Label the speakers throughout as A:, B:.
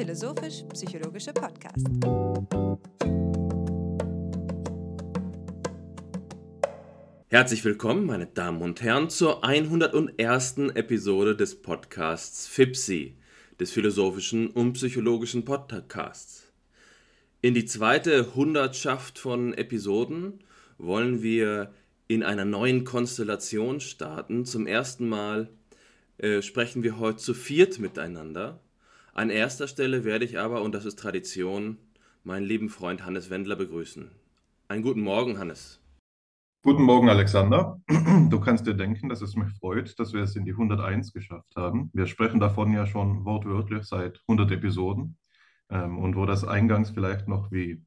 A: philosophisch-psychologische Podcast.
B: Herzlich willkommen, meine Damen und Herren, zur 101. Episode des Podcasts FIPSI, des philosophischen und psychologischen Podcasts. In die zweite Hundertschaft von Episoden wollen wir in einer neuen Konstellation starten. Zum ersten Mal äh, sprechen wir heute zu viert miteinander. An erster Stelle werde ich aber, und das ist Tradition, meinen lieben Freund Hannes Wendler begrüßen. Einen guten Morgen, Hannes.
C: Guten Morgen, Alexander. Du kannst dir denken, dass es mich freut, dass wir es in die 101 geschafft haben. Wir sprechen davon ja schon wortwörtlich seit 100 Episoden. Ähm, und wo das eingangs vielleicht noch wie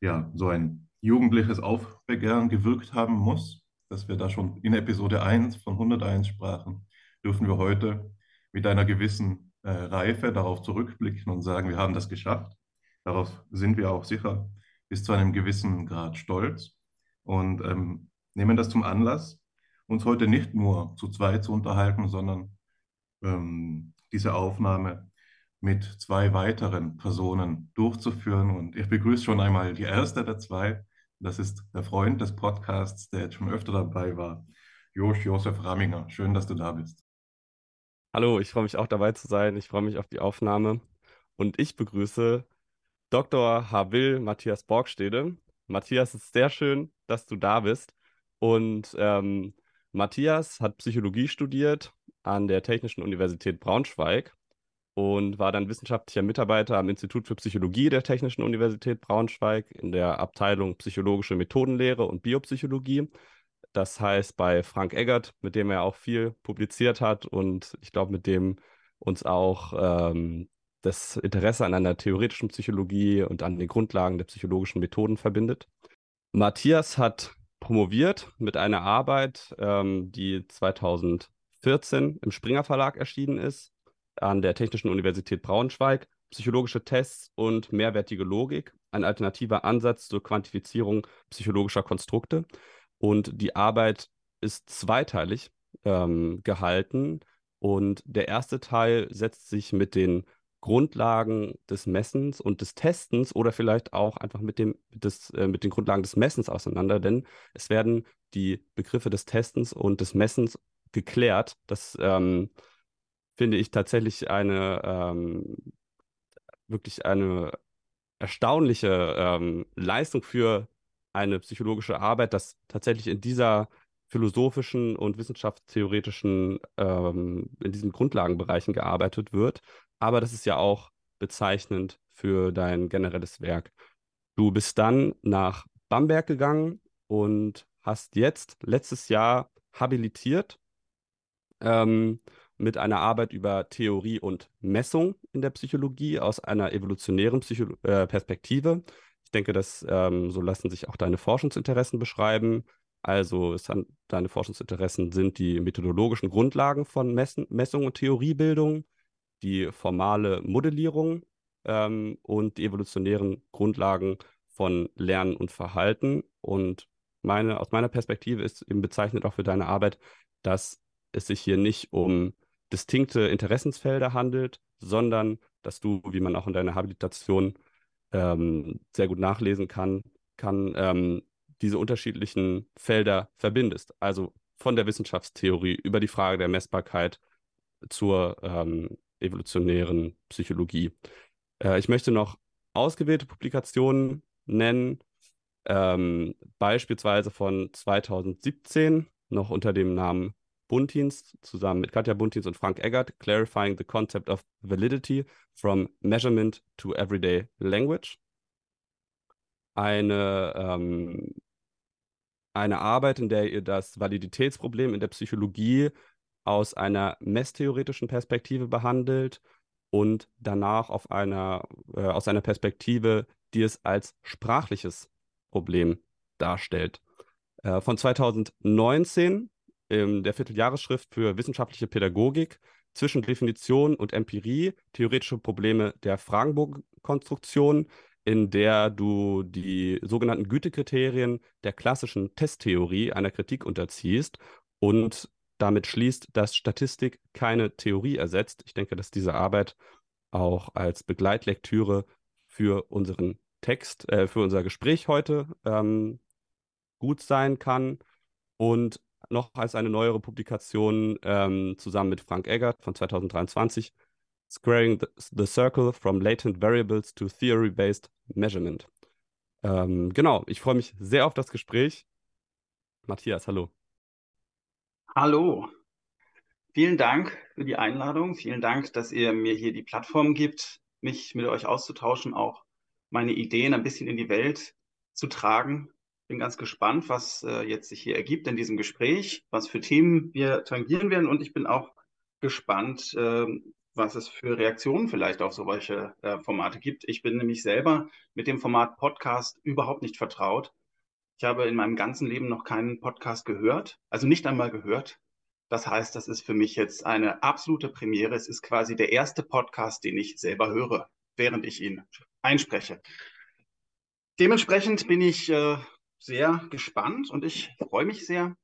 C: ja, so ein jugendliches Aufbegehren gewirkt haben muss, dass wir da schon in Episode 1 von 101 sprachen, dürfen wir heute mit einer gewissen äh, Reife darauf zurückblicken und sagen, wir haben das geschafft. Darauf sind wir auch sicher bis zu einem gewissen Grad stolz und ähm, nehmen das zum Anlass, uns heute nicht nur zu zweit zu unterhalten, sondern ähm, diese Aufnahme mit zwei weiteren Personen durchzuführen. Und ich begrüße schon einmal die erste der zwei. Das ist der Freund des Podcasts, der jetzt schon öfter dabei war, Josh Josef Ramminger. Schön, dass du da bist.
D: Hallo, ich freue mich auch dabei zu sein. Ich freue mich auf die Aufnahme. Und ich begrüße Dr. Habil Matthias Borgstede. Matthias, es ist sehr schön, dass du da bist. Und ähm, Matthias hat Psychologie studiert an der Technischen Universität Braunschweig und war dann wissenschaftlicher Mitarbeiter am Institut für Psychologie der Technischen Universität Braunschweig in der Abteilung Psychologische Methodenlehre und Biopsychologie. Das heißt bei Frank Eggert, mit dem er auch viel publiziert hat und ich glaube, mit dem uns auch ähm, das Interesse an einer theoretischen Psychologie und an den Grundlagen der psychologischen Methoden verbindet. Matthias hat promoviert mit einer Arbeit, ähm, die 2014 im Springer Verlag erschienen ist an der Technischen Universität Braunschweig psychologische Tests und mehrwertige Logik, ein alternativer Ansatz zur Quantifizierung psychologischer Konstrukte. Und die Arbeit ist zweiteilig ähm, gehalten. Und der erste Teil setzt sich mit den Grundlagen des Messens und des Testens oder vielleicht auch einfach mit, dem, des, äh, mit den Grundlagen des Messens auseinander, denn es werden die Begriffe des Testens und des Messens geklärt. Das ähm, finde ich tatsächlich eine ähm, wirklich eine erstaunliche ähm, Leistung für eine psychologische Arbeit, dass tatsächlich in dieser philosophischen und wissenschaftstheoretischen, ähm, in diesen Grundlagenbereichen gearbeitet wird. Aber das ist ja auch bezeichnend für dein generelles Werk. Du bist dann nach Bamberg gegangen und hast jetzt letztes Jahr habilitiert. Ähm, mit einer Arbeit über Theorie und Messung in der Psychologie aus einer evolutionären Psycho äh, Perspektive. Denke, dass ähm, so lassen sich auch deine Forschungsinteressen beschreiben. Also haben, deine Forschungsinteressen sind die methodologischen Grundlagen von Messen, Messung und Theoriebildung, die formale Modellierung ähm, und die evolutionären Grundlagen von Lernen und Verhalten. Und meine, aus meiner Perspektive ist eben bezeichnet auch für deine Arbeit, dass es sich hier nicht um distinkte Interessensfelder handelt, sondern dass du, wie man auch in deiner Habilitation ähm, sehr gut nachlesen kann, kann ähm, diese unterschiedlichen Felder verbindest. Also von der Wissenschaftstheorie über die Frage der Messbarkeit zur ähm, evolutionären Psychologie. Äh, ich möchte noch ausgewählte Publikationen nennen, ähm, beispielsweise von 2017, noch unter dem Namen Buntins zusammen mit Katja Buntins und Frank Eggert, Clarifying the Concept of Validity from Measurement to Everyday Language. Eine, ähm, eine Arbeit, in der ihr das Validitätsproblem in der Psychologie aus einer messtheoretischen Perspektive behandelt und danach auf einer, äh, aus einer Perspektive, die es als sprachliches Problem darstellt. Äh, von 2019 in der Vierteljahresschrift für wissenschaftliche Pädagogik zwischen Definition und Empirie theoretische Probleme der Fragenbogenkonstruktion, in der du die sogenannten Gütekriterien der klassischen Testtheorie einer Kritik unterziehst und damit schließt, dass Statistik keine Theorie ersetzt. Ich denke, dass diese Arbeit auch als Begleitlektüre für unseren Text, äh, für unser Gespräch heute ähm, gut sein kann. Und noch als eine neuere Publikation ähm, zusammen mit Frank Eggert von 2023, Squaring the, Circle from Latent Variables to Theory-Based Measurement. Ähm, genau, ich freue mich sehr auf das Gespräch. Matthias, hallo.
A: Hallo. Vielen Dank für die Einladung. Vielen Dank, dass ihr mir hier die Plattform gibt, mich mit euch auszutauschen, auch meine Ideen ein bisschen in die Welt zu tragen. Bin ganz gespannt, was äh, jetzt sich hier ergibt in diesem Gespräch, was für Themen wir tangieren werden und ich bin auch gespannt, äh, was es für Reaktionen vielleicht auf solche äh, Formate gibt. Ich bin nämlich selber mit dem Format Podcast überhaupt nicht vertraut. Ich habe in meinem ganzen Leben noch keinen Podcast gehört, also nicht einmal gehört. Das heißt, das ist für mich jetzt eine absolute Premiere. Es ist quasi der erste Podcast, den ich selber höre, während ich ihn einspreche. Dementsprechend bin ich äh, sehr gespannt und ich freue mich sehr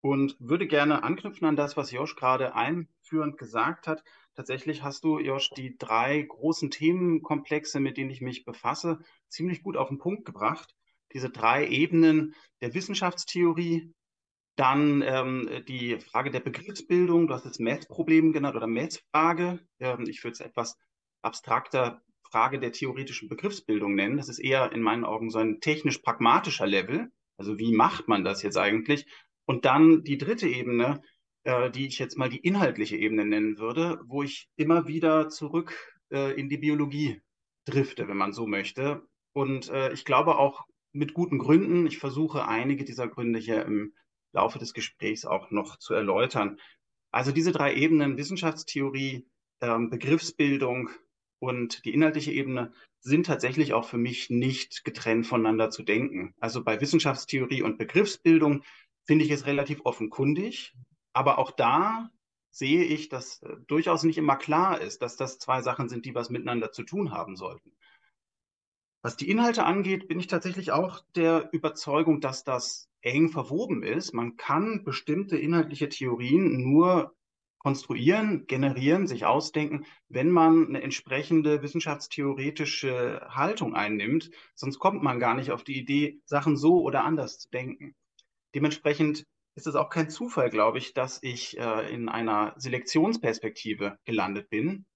A: und würde gerne anknüpfen an das, was Josh gerade einführend gesagt hat. Tatsächlich hast du, Josh, die drei großen Themenkomplexe, mit denen ich mich befasse, ziemlich gut auf den Punkt gebracht. Diese drei Ebenen der Wissenschaftstheorie, dann ähm, die Frage der Begriffsbildung, du hast jetzt Math-Problem genannt oder Math-Frage. Ähm, ich würde es etwas abstrakter Frage der theoretischen Begriffsbildung nennen. Das ist eher in meinen Augen so ein technisch-pragmatischer Level. Also wie macht man das jetzt eigentlich? Und dann die dritte Ebene, äh, die ich jetzt mal die inhaltliche Ebene nennen würde, wo ich immer wieder zurück äh, in die Biologie drifte, wenn man so möchte. Und äh, ich glaube auch mit guten Gründen. Ich versuche einige dieser Gründe hier im Laufe des Gesprächs auch noch zu erläutern. Also diese drei Ebenen, Wissenschaftstheorie, ähm, Begriffsbildung und die inhaltliche Ebene sind tatsächlich auch für mich nicht getrennt voneinander zu denken. Also bei Wissenschaftstheorie und Begriffsbildung finde ich es relativ offenkundig, aber auch da sehe ich, dass äh, durchaus nicht immer klar ist, dass das zwei Sachen sind, die was miteinander zu tun haben sollten. Was die Inhalte angeht, bin ich tatsächlich auch der Überzeugung, dass das eng verwoben ist. Man kann bestimmte inhaltliche Theorien nur konstruieren, generieren, sich ausdenken, wenn man eine entsprechende wissenschaftstheoretische Haltung einnimmt. Sonst kommt man gar nicht auf die Idee, Sachen so oder anders zu denken. Dementsprechend ist es auch kein Zufall, glaube ich, dass ich äh, in einer Selektionsperspektive gelandet bin.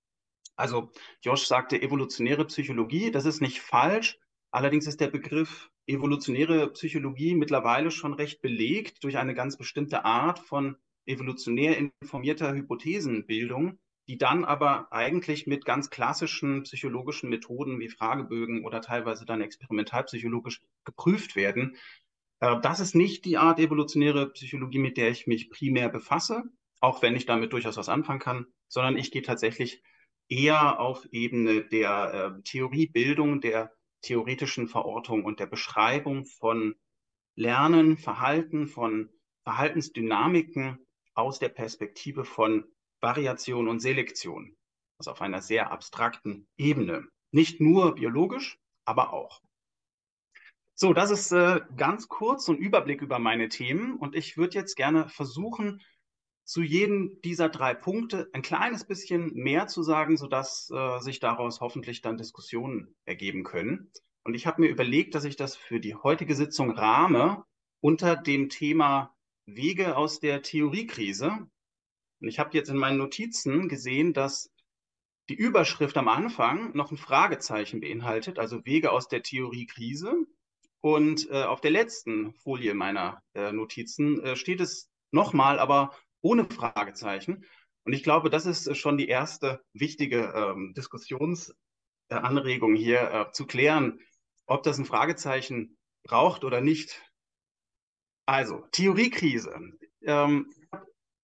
A: Also Josh sagte evolutionäre Psychologie, das ist nicht falsch. Allerdings ist der Begriff evolutionäre Psychologie mittlerweile schon recht belegt durch eine ganz bestimmte Art von evolutionär informierter Hypothesenbildung, die dann aber eigentlich mit ganz klassischen psychologischen Methoden wie Fragebögen oder teilweise dann experimentalpsychologisch geprüft werden. Äh, das ist nicht die Art evolutionäre Psychologie, mit der ich mich primär befasse, auch wenn ich damit durchaus was anfangen kann, sondern ich gehe tatsächlich eher auf Ebene der äh, Theoriebildung, der theoretischen Verortung und der Beschreibung von Lernen, Verhalten, von Verhaltensdynamiken aus der Perspektive von Variation und Selektion, also auf einer sehr abstrakten Ebene. Nicht nur biologisch, aber auch. So, das ist äh, ganz kurz so ein Überblick über meine Themen und ich würde jetzt gerne versuchen, zu jedem dieser drei Punkte ein kleines bisschen mehr zu sagen, sodass äh, sich daraus hoffentlich dann Diskussionen ergeben können. Und ich habe mir überlegt, dass ich das für die heutige Sitzung rahme unter dem Thema Wege aus der Theoriekrise. Und ich habe jetzt in meinen Notizen gesehen, dass die Überschrift am Anfang noch ein Fragezeichen beinhaltet, also Wege aus der Theoriekrise. Und äh, auf der letzten Folie meiner äh, Notizen äh, steht es nochmal, aber ohne Fragezeichen. Und ich glaube, das ist schon die erste wichtige ähm, Diskussionsanregung hier äh, zu klären, ob das ein Fragezeichen braucht oder nicht. Also, Theoriekrise. Ähm,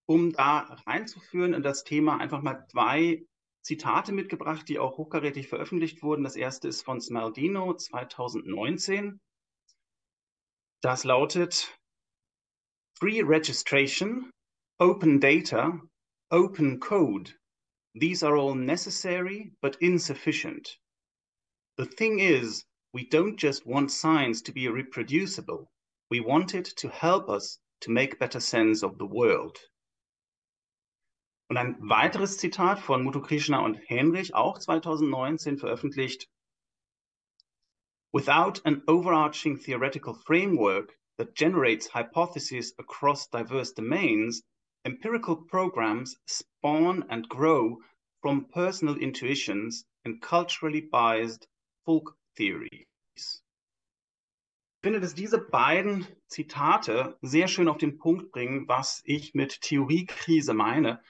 A: um da reinzuführen in das Thema, einfach mal zwei Zitate mitgebracht, die auch hochkarätig veröffentlicht wurden. Das erste ist von Smaldino 2019. Das lautet Free Registration, Open Data, Open Code. These are all necessary but insufficient. The thing is, we don't just want science to be reproducible. We want it to help us to make better sense of the world. Und ein weiteres Zitat von Muthu Krishna und Henrich, auch 2019 veröffentlicht. Without an overarching theoretical framework that generates hypotheses across diverse domains, empirical programs spawn and grow from personal intuitions and culturally biased folk theories. Ich finde, dass diese beiden Zitate sehr schön auf den Punkt bringen, was ich mit Theoriekrise meine.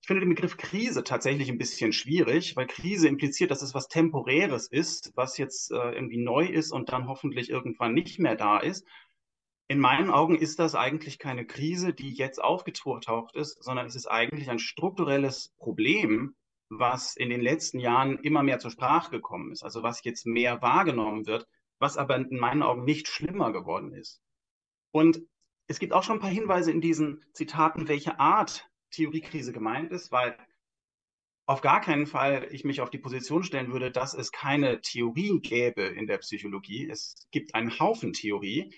A: Ich finde den Begriff Krise tatsächlich ein bisschen schwierig, weil Krise impliziert, dass es was Temporäres ist, was jetzt äh, irgendwie neu ist und dann hoffentlich irgendwann nicht mehr da ist. In meinen Augen ist das eigentlich keine Krise, die jetzt aufgetaucht ist, sondern es ist eigentlich ein strukturelles Problem, was in den letzten Jahren immer mehr zur Sprache gekommen ist, also was jetzt mehr wahrgenommen wird, was aber in meinen Augen nicht schlimmer geworden ist. Und es gibt auch schon ein paar Hinweise in diesen Zitaten, welche Art Theoriekrise gemeint ist, weil auf gar keinen Fall ich mich auf die Position stellen würde, dass es keine Theorien gäbe in der Psychologie. Es gibt einen Haufen Theorie.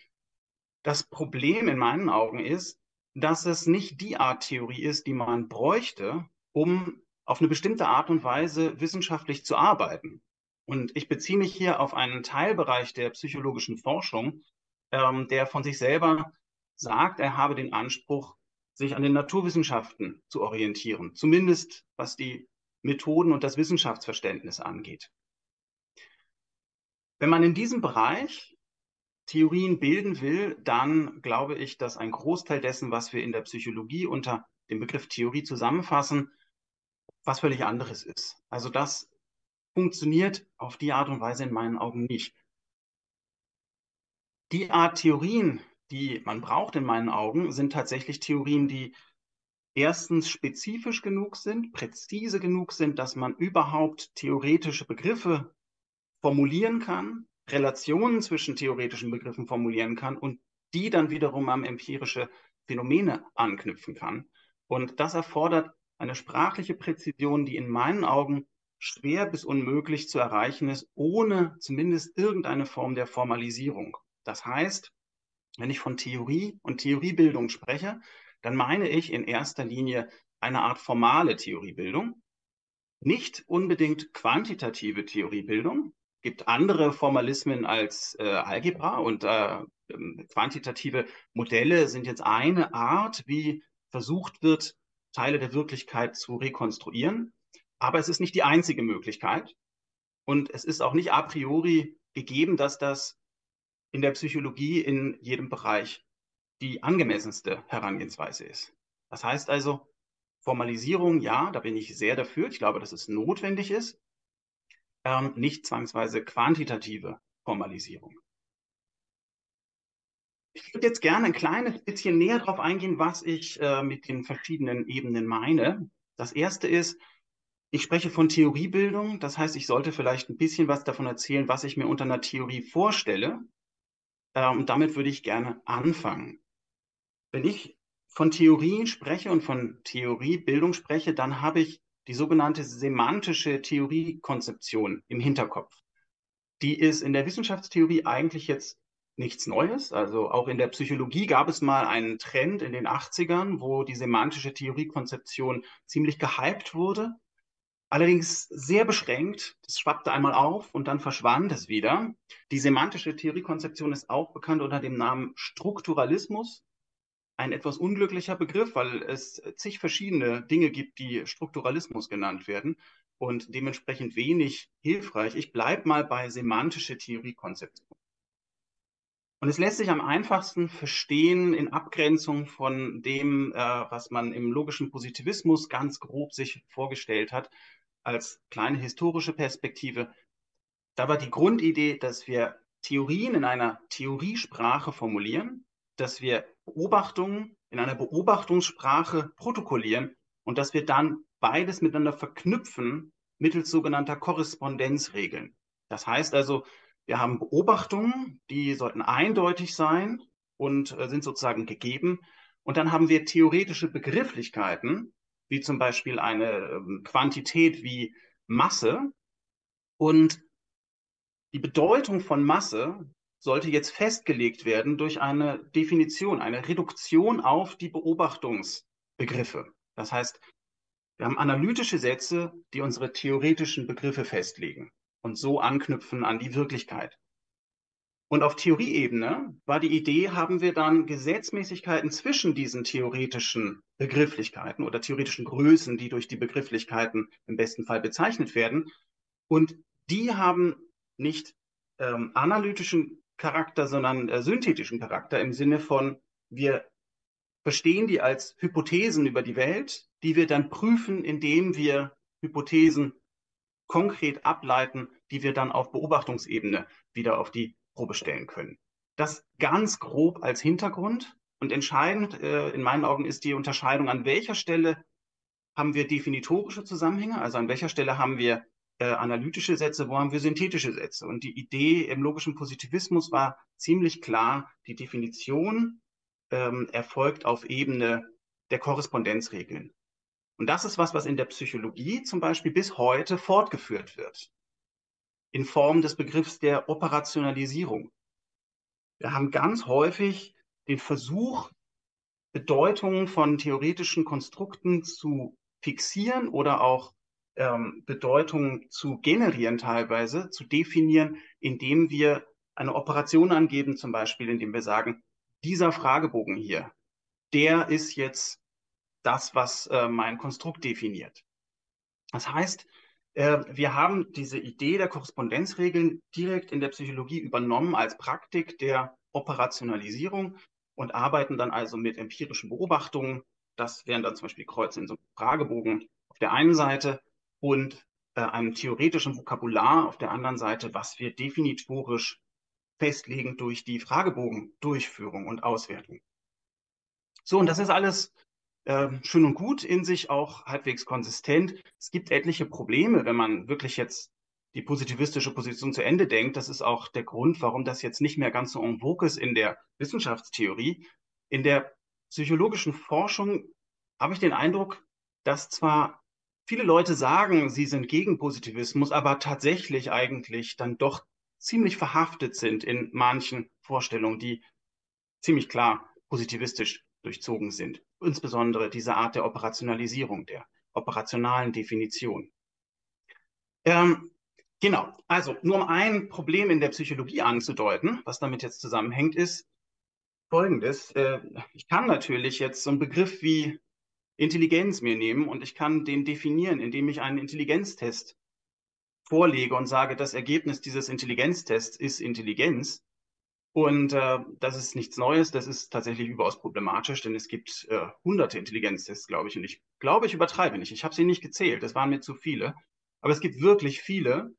A: Das Problem in meinen Augen ist, dass es nicht die Art Theorie ist, die man bräuchte, um auf eine bestimmte Art und Weise wissenschaftlich zu arbeiten. Und ich beziehe mich hier auf einen Teilbereich der psychologischen Forschung, ähm, der von sich selber sagt, er habe den Anspruch, sich an den Naturwissenschaften zu orientieren, zumindest was die Methoden und das Wissenschaftsverständnis angeht. Wenn man in diesem Bereich Theorien bilden will, dann glaube ich, dass ein Großteil dessen, was wir in der Psychologie unter dem Begriff Theorie zusammenfassen, was völlig anderes ist. Also das funktioniert auf die Art und Weise in meinen Augen nicht. Die Art Theorien, die man braucht in meinen Augen, sind tatsächlich Theorien, die erstens spezifisch genug sind, präzise genug sind, dass man überhaupt theoretische Begriffe formulieren kann, Relationen zwischen theoretischen Begriffen formulieren kann und die dann wiederum an empirische Phänomene anknüpfen kann. Und das erfordert eine sprachliche Präzision, die in meinen Augen schwer bis unmöglich zu erreichen ist, ohne zumindest irgendeine Form der Formalisierung. Das heißt, wenn ich von Theorie und Theoriebildung spreche, dann meine ich in erster Linie eine Art formale Theoriebildung, nicht unbedingt quantitative Theoriebildung. Es gibt andere Formalismen als äh, Algebra und äh, ähm, quantitative Modelle sind jetzt eine Art, wie versucht wird, Teile der Wirklichkeit zu rekonstruieren. Aber es ist nicht die einzige Möglichkeit. Und es ist auch nicht a priori gegeben, dass das in der Psychologie in jedem Bereich die angemessenste Herangehensweise ist. Das heißt also, Formalisierung, ja, da bin ich sehr dafür. Ich glaube, dass es notwendig ist. Ähm, nicht zwangsweise quantitative Formalisierung. Ich würde jetzt gerne ein kleines bisschen näher darauf eingehen, was ich äh, mit den verschiedenen Ebenen meine. Das erste ist, ich spreche von Theoriebildung. Das heißt, ich sollte vielleicht ein bisschen was davon erzählen, was ich mir unter einer Theorie vorstelle. Äh, und damit würde ich gerne anfangen. Wenn ich von Theorien spreche und von Theoriebildung spreche, dann habe ich die sogenannte semantische Theoriekonzeption im Hinterkopf. Die ist in der Wissenschaftstheorie eigentlich jetzt nichts Neues. Also auch in der Psychologie gab es mal einen Trend in den 80ern, wo die semantische Theoriekonzeption ziemlich gehypt wurde. Allerdings sehr beschränkt. Das schwappte einmal auf und dann verschwand es wieder. Die semantische Theoriekonzeption ist auch bekannt unter dem Namen Strukturalismus. Ein etwas unglücklicher Begriff, weil es zig verschiedene Dinge gibt, die Strukturalismus genannt werden und dementsprechend wenig hilfreich. Ich bleibe mal bei semantische Theoriekonzeption. Und es lässt sich am einfachsten verstehen in Abgrenzung von dem, äh, was man im logischen Positivismus ganz grob sich vorgestellt hat, als kleine historische Perspektive. Da war die Grundidee, dass wir Theorien in einer Theoriesprache formulieren, dass wir Beobachtungen in einer Beobachtungssprache protokollieren und dass wir dann beides miteinander verknüpfen mittels sogenannter Korrespondenzregeln. Das heißt also, wir haben Beobachtungen, die sollten eindeutig sein und äh, sind sozusagen gegeben. Und dann haben wir theoretische Begrifflichkeiten, wie zum Beispiel eine ähm, Quantität wie Masse. Und die Bedeutung von Masse sollte jetzt festgelegt werden durch eine Definition, eine Reduktion auf die Beobachtungsbegriffe. Das heißt, Wir haben analytische Sätze, die unsere theoretischen Begriffe festlegen und so anknüpfen an die Wirklichkeit. Und auf Theorieebene war die Idee, haben wir dann Gesetzmäßigkeiten zwischen diesen theoretischen Begrifflichkeiten oder theoretischen Größen, die durch die Begrifflichkeiten im besten Fall bezeichnet werden. Und die haben nicht ähm, analytischen Charakter, sondern äh, synthetischen Charakter im Sinne von, wir verstehen die als Hypothesen über die Welt, die wir dann prüfen, indem wir Hypothesen konkret ableiten, die wir dann auf Beobachtungsebene wieder auf die Probe stellen können. Das ganz grob als Hintergrund und entscheidend äh, in meinen Augen ist die Unterscheidung, an welcher Stelle haben wir definitorische Zusammenhänge, also an welcher Stelle haben wir äh, analytische Sätze, wo haben wir synthetische Sätze. Und die Idee im logischen Positivismus war ziemlich klar, die Definition ähm, erfolgt auf Ebene der Korrespondenzregeln. Und das ist was, was in der Psychologie zum Beispiel bis heute fortgeführt wird in Form des Begriffs der Operationalisierung. Wir haben ganz häufig den Versuch, Bedeutungen von theoretischen Konstrukten zu fixieren oder auch ähm, Bedeutungen zu generieren teilweise, zu definieren, indem wir eine Operation angeben, zum Beispiel indem wir sagen, dieser Fragebogen hier, der ist jetzt das, was äh, mein Konstrukt definiert. Das heißt, wir haben diese Idee der Korrespondenzregeln direkt in der Psychologie übernommen als Praktik der Operationalisierung und arbeiten dann also mit empirischen Beobachtungen. Das wären dann zum Beispiel Kreuze in so einem Fragebogen auf der einen Seite und äh, einem theoretischen Vokabular auf der anderen Seite, was wir definitorisch festlegen durch die Fragebogendurchführung und Auswertung. So, und das ist alles äh, schön und gut, in sich auch halbwegs konsistent. Es gibt etliche Probleme, wenn man wirklich jetzt die positivistische Position zu Ende denkt. Das ist auch der Grund, warum das jetzt nicht mehr ganz so en vogue ist in der Wissenschaftstheorie. In der psychologischen Forschung habe ich den Eindruck, dass zwar viele Leute sagen, sie sind gegen Positivismus, aber tatsächlich eigentlich dann doch ziemlich verhaftet sind in manchen Vorstellungen, die ziemlich klar positivistisch durchzogen sind. Insbesondere diese Art der Operationalisierung, der operationalen Definition. Ähm, genau, also nur um ein Problem in der Psychologie anzudeuten, was damit jetzt zusammenhängt, ist folgendes. Äh, ich kann natürlich jetzt so einen Begriff wie Intelligenz mir nehmen und ich kann den definieren, indem ich einen Intelligenztest vorlege und sage, das Ergebnis dieses Intelligenztests ist Intelligenz. Und äh, das ist nichts Neues, das ist tatsächlich überaus problematisch, denn es gibt äh, hunderte Intelligenztests, glaube ich. Und ich glaube, ich übertreibe nicht. Ich habe sie nicht gezählt, das waren mir zu viele. Aber es gibt wirklich viele.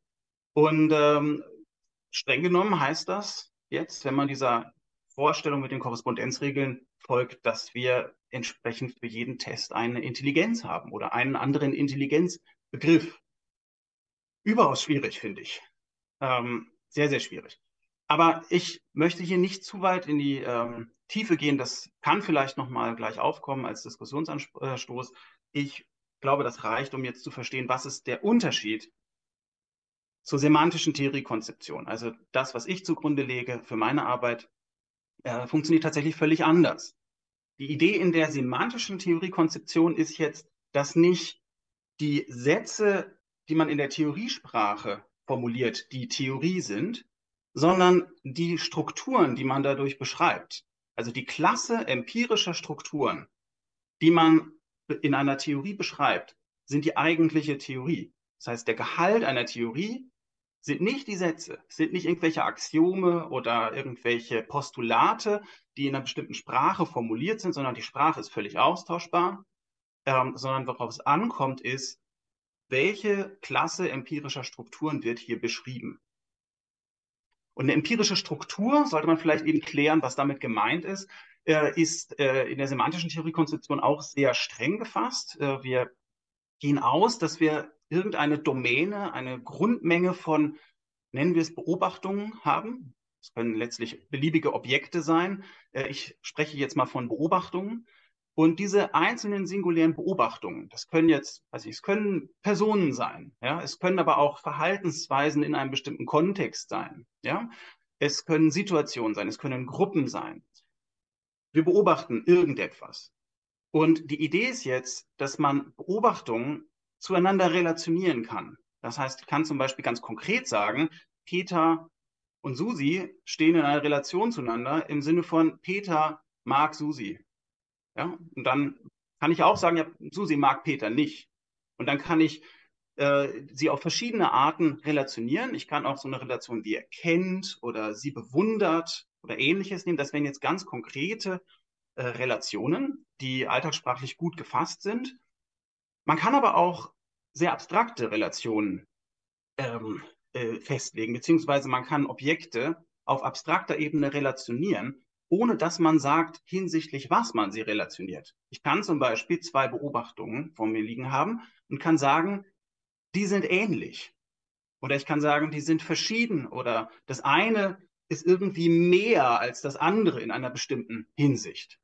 A: Und ähm, streng genommen heißt das jetzt, wenn man dieser Vorstellung mit den Korrespondenzregeln folgt, dass wir entsprechend für jeden Test eine Intelligenz haben oder einen anderen Intelligenzbegriff. Überaus schwierig, finde ich. Ähm, sehr, sehr schwierig. Aber ich möchte hier nicht zu weit in die ähm, Tiefe gehen. Das kann vielleicht nochmal gleich aufkommen als Diskussionsanstoß. Ich glaube, das reicht, um jetzt zu verstehen, was ist der Unterschied zur semantischen Theoriekonzeption. Also das, was ich zugrunde lege für meine Arbeit, äh, funktioniert tatsächlich völlig anders. Die Idee in der semantischen Theoriekonzeption ist jetzt, dass nicht die Sätze, die man in der Theoriesprache formuliert, die Theorie sind, sondern die Strukturen, die man dadurch beschreibt, also die Klasse empirischer Strukturen, die man in einer Theorie beschreibt, sind die eigentliche Theorie. Das heißt, der Gehalt einer Theorie sind nicht die Sätze, sind nicht irgendwelche Axiome oder irgendwelche Postulate, die in einer bestimmten Sprache formuliert sind, sondern die Sprache ist völlig austauschbar, ähm, sondern worauf es ankommt, ist, welche Klasse empirischer Strukturen wird hier beschrieben. Und eine empirische Struktur, sollte man vielleicht eben klären, was damit gemeint ist, äh, ist äh, in der semantischen Theoriekonzeption auch sehr streng gefasst. Äh, wir gehen aus, dass wir irgendeine Domäne, eine Grundmenge von, nennen wir es Beobachtungen haben. Es können letztlich beliebige Objekte sein. Äh, ich spreche jetzt mal von Beobachtungen. Und diese einzelnen singulären Beobachtungen, das können jetzt, weiß ich, es können Personen sein, ja, es können aber auch Verhaltensweisen in einem bestimmten Kontext sein, ja, es können Situationen sein, es können Gruppen sein. Wir beobachten irgendetwas. Und die Idee ist jetzt, dass man Beobachtungen zueinander relationieren kann. Das heißt, ich kann zum Beispiel ganz konkret sagen, Peter und Susi stehen in einer Relation zueinander im Sinne von Peter mag Susi. Ja, und dann kann ich auch sagen, ja, Susi mag Peter nicht. Und dann kann ich äh, sie auf verschiedene Arten relationieren. Ich kann auch so eine Relation wie er kennt oder sie bewundert oder ähnliches nehmen. Das wären jetzt ganz konkrete äh, Relationen, die alltagssprachlich gut gefasst sind. Man kann aber auch sehr abstrakte Relationen ähm, äh, festlegen, beziehungsweise man kann Objekte auf abstrakter Ebene relationieren, ohne dass man sagt, hinsichtlich was man sie relationiert. Ich kann zum Beispiel zwei Beobachtungen vor mir liegen haben und kann sagen, die sind ähnlich. Oder ich kann sagen, die sind verschieden oder das eine ist irgendwie mehr als das andere in einer bestimmten Hinsicht.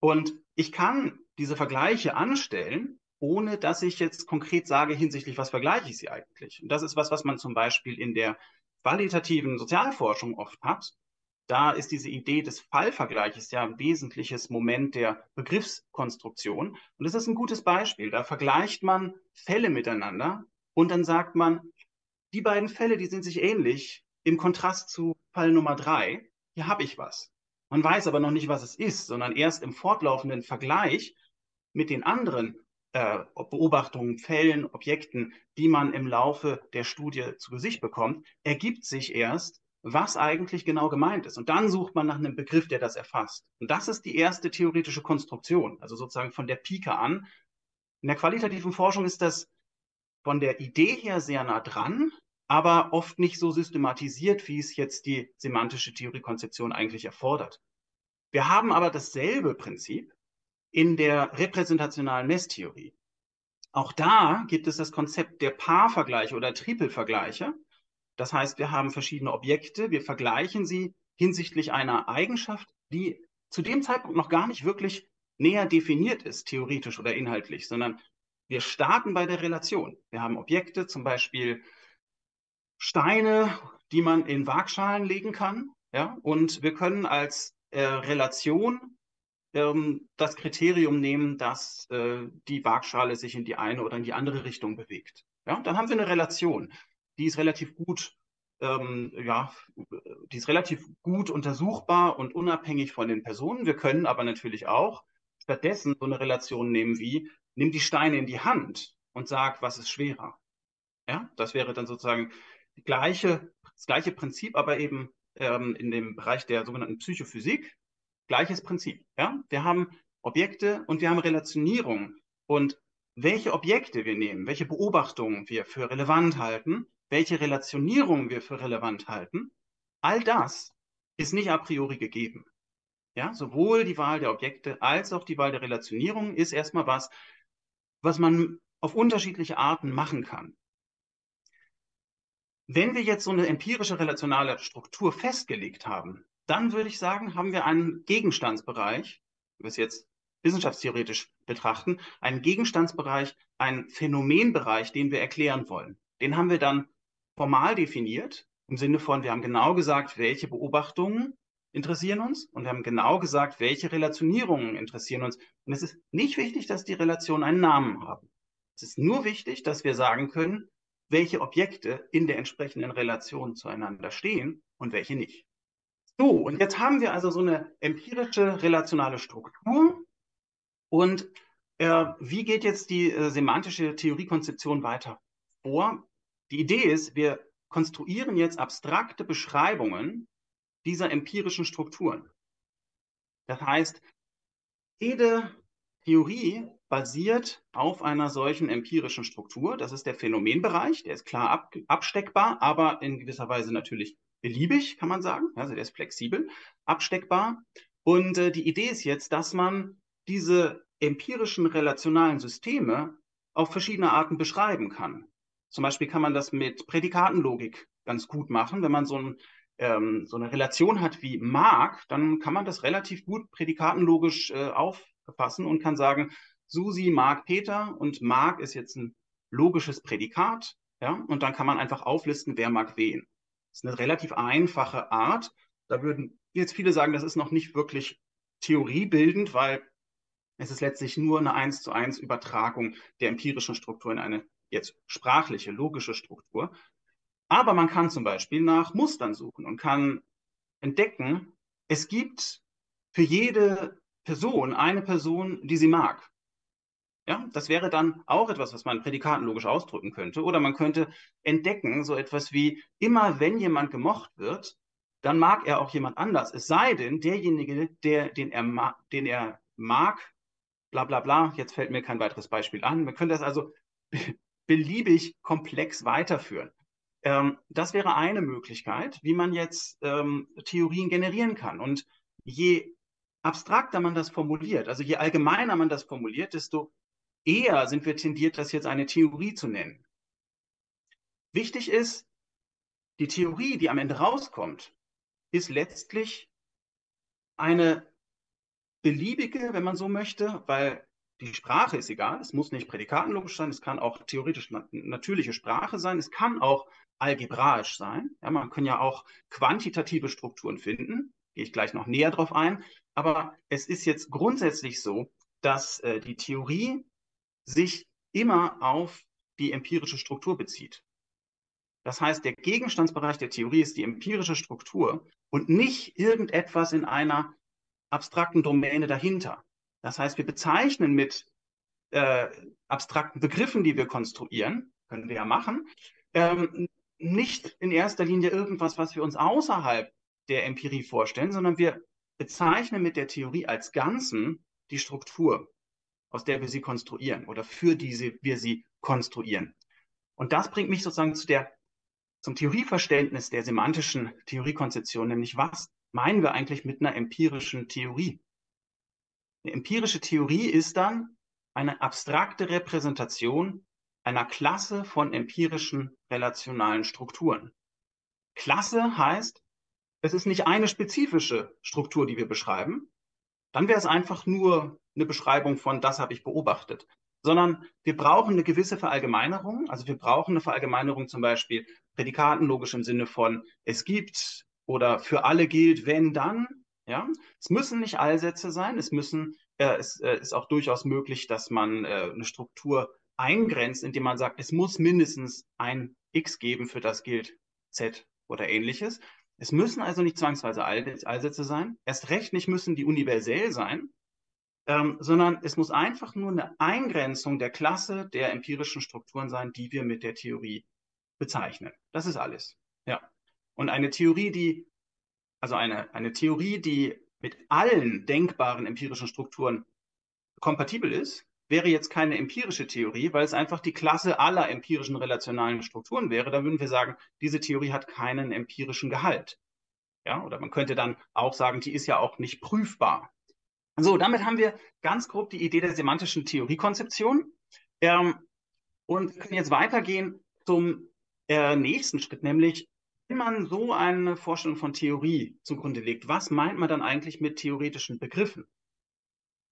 A: Und ich kann diese Vergleiche anstellen, ohne dass ich jetzt konkret sage, hinsichtlich was vergleiche ich sie eigentlich. Und das ist was, was man zum Beispiel in der qualitativen Sozialforschung oft hat. Da ist diese Idee des Fallvergleiches ja ein wesentliches Moment der Begriffskonstruktion. Und das ist ein gutes Beispiel. Da vergleicht man Fälle miteinander und dann sagt man, die beiden Fälle, die sind sich ähnlich im Kontrast zu Fall Nummer drei. Hier habe ich was. Man weiß aber noch nicht, was es ist, sondern erst im fortlaufenden Vergleich mit den anderen äh, Beobachtungen, Fällen, Objekten, die man im Laufe der Studie zu Gesicht bekommt, ergibt sich erst, was eigentlich genau gemeint ist. Und dann sucht man nach einem Begriff, der das erfasst. Und das ist die erste theoretische Konstruktion, also sozusagen von der Pike an. In der qualitativen Forschung ist das von der Idee her sehr nah dran, aber oft nicht so systematisiert, wie es jetzt die semantische Theoriekonzeption eigentlich erfordert. Wir haben aber dasselbe Prinzip in der repräsentationalen Messtheorie. Auch da gibt es das Konzept der Paarvergleiche oder Tripelvergleiche. Das heißt, wir haben verschiedene Objekte, wir vergleichen sie hinsichtlich einer Eigenschaft, die zu dem Zeitpunkt noch gar nicht wirklich näher definiert ist, theoretisch oder inhaltlich, sondern wir starten bei der Relation. Wir haben Objekte, zum Beispiel Steine, die man in Waagschalen legen kann, ja, und wir können als äh, Relation ähm, das Kriterium nehmen, dass äh, die Waagschale sich in die eine oder in die andere Richtung bewegt. Ja, dann haben wir eine Relation die ist relativ gut, ähm, ja, die ist relativ gut untersuchbar und unabhängig von den Personen. Wir können aber natürlich auch stattdessen so eine Relation nehmen wie, nimm die Steine in die Hand und sag, was ist schwerer. Ja, das wäre dann sozusagen gleiche, das gleiche Prinzip, aber eben ähm, in dem Bereich der sogenannten Psychophysik. Gleiches Prinzip. Ja, wir haben Objekte und wir haben Relationierung. Und welche Objekte wir nehmen, welche Beobachtungen wir für relevant halten, welche Relationierung wir für relevant halten, all das ist nicht a priori gegeben. Ja, sowohl die Wahl der Objekte als auch die Wahl der Relationierung ist erstmal was, was man auf unterschiedliche Arten machen kann. Wenn wir jetzt so eine empirische relationale Struktur festgelegt haben, dann würde ich sagen, haben wir einen Gegenstandsbereich, wenn wir es jetzt wissenschaftstheoretisch betrachten, einen Gegenstandsbereich, einen Phänomenbereich, den wir erklären wollen. Den haben wir dann formal definiert, im Sinne von, wir haben genau gesagt, welche Beobachtungen interessieren uns und wir haben genau gesagt, welche Relationierungen interessieren uns. Und es ist nicht wichtig, dass die Relationen einen Namen haben. Es ist nur wichtig, dass wir sagen können, welche Objekte in der entsprechenden Relation zueinander stehen und welche nicht. So, und jetzt haben wir also so eine empirische relationale Struktur. Und äh, wie geht jetzt die äh, semantische Theoriekonzeption weiter vor? Die Idee ist, wir konstruieren jetzt abstrakte Beschreibungen dieser empirischen Strukturen. Das heißt, jede Theorie basiert auf einer solchen empirischen Struktur. Das ist der Phänomenbereich, der ist klar ab, absteckbar, aber in gewisser Weise natürlich beliebig, kann man sagen. Also der ist flexibel, absteckbar. Und äh, die Idee ist jetzt, dass man diese empirischen relationalen Systeme auf verschiedene Arten beschreiben kann. Zum Beispiel kann man das mit Prädikatenlogik ganz gut machen. Wenn man so, ein, ähm, so eine Relation hat wie mag, dann kann man das relativ gut prädikatenlogisch äh, auffassen und kann sagen, Susi mag Peter und mag ist jetzt ein logisches Prädikat. Ja, und dann kann man einfach auflisten, wer mag wen. Das ist eine relativ einfache Art. Da würden jetzt viele sagen, das ist noch nicht wirklich theoriebildend, weil Es ist letztlich nur eine eins zu eins Übertragung der empirischen Struktur in eine jetzt sprachliche, logische Struktur. Aber man kann zum Beispiel nach Mustern suchen und kann entdecken, es gibt für jede Person eine Person, die sie mag. Ja, das wäre dann auch etwas, was man prädikatenlogisch ausdrücken könnte. Oder man könnte entdecken, so etwas wie, immer wenn jemand gemocht wird, dann mag er auch jemand anders. Es sei denn, derjenige, der, den, er den er mag, bla bla bla, jetzt fällt mir kein weiteres Beispiel an. Man könnte das also beliebig komplex weiterführen. Ähm, das wäre eine Möglichkeit, wie man jetzt ähm, Theorien generieren kann. Und je abstrakter man das formuliert, also je allgemeiner man das formuliert, desto eher sind wir tendiert, das jetzt eine Theorie zu nennen. Wichtig ist, die Theorie, die am Ende rauskommt, ist letztlich eine beliebige, wenn man so möchte, weil die Sprache ist egal, es muss nicht prädikatenlogisch sein, es kann auch theoretisch natürliche Sprache sein, es kann auch algebraisch sein. Ja, man kann ja auch quantitative Strukturen finden, gehe ich gleich noch näher drauf ein, aber es ist jetzt grundsätzlich so, dass äh, die Theorie sich immer auf die empirische Struktur bezieht. Das heißt, der Gegenstandsbereich der Theorie ist die empirische Struktur und nicht irgendetwas in einer abstrakten Domäne dahinter. Das heißt, wir bezeichnen mit äh, abstrakten Begriffen, die wir konstruieren, können wir ja machen, ähm, nicht in erster Linie irgendwas, was wir uns außerhalb der Empirie vorstellen, sondern wir bezeichnen mit der Theorie als Ganzen die Struktur, aus der wir sie konstruieren oder für die wir sie konstruieren. Und das bringt mich sozusagen zu der, zum Theorieverständnis der semantischen Theoriekonzeption, nämlich was meinen wir eigentlich mit einer empirischen Theorie? Eine empirische Theorie ist dann eine abstrakte Repräsentation einer Klasse von empirischen relationalen Strukturen. Klasse heißt, es ist nicht eine spezifische Struktur, die wir beschreiben. Dann wäre es einfach nur eine Beschreibung von, das habe ich beobachtet. Sondern wir brauchen eine gewisse Verallgemeinerung. Also wir brauchen eine Verallgemeinerung zum Beispiel prädikatenlogisch im Sinne von, es gibt oder für alle gilt, wenn dann. Ja, es müssen nicht Allsätze sein. Es müssen, äh, es äh, ist auch durchaus möglich, dass man äh, eine Struktur eingrenzt, indem man sagt, es muss mindestens ein X geben, für das gilt Z oder ähnliches. Es müssen also nicht zwangsweise Allsätze sein. Erst recht nicht müssen die universell sein, ähm, sondern es muss einfach nur eine Eingrenzung der Klasse der empirischen Strukturen sein, die wir mit der Theorie bezeichnen. Das ist alles. Ja. Und eine Theorie, die, also eine, eine Theorie, die mit allen denkbaren empirischen Strukturen kompatibel ist, wäre jetzt keine empirische Theorie, weil es einfach die Klasse aller empirischen relationalen Strukturen wäre. Dann würden wir sagen, diese Theorie hat keinen empirischen Gehalt. Ja, oder man könnte dann auch sagen, die ist ja auch nicht prüfbar. So, damit haben wir ganz grob die Idee der semantischen Theoriekonzeption. Ähm, und können jetzt weitergehen zum äh, nächsten Schritt, nämlich wenn man so eine Vorstellung von Theorie zugrunde legt, was meint man dann eigentlich mit theoretischen Begriffen?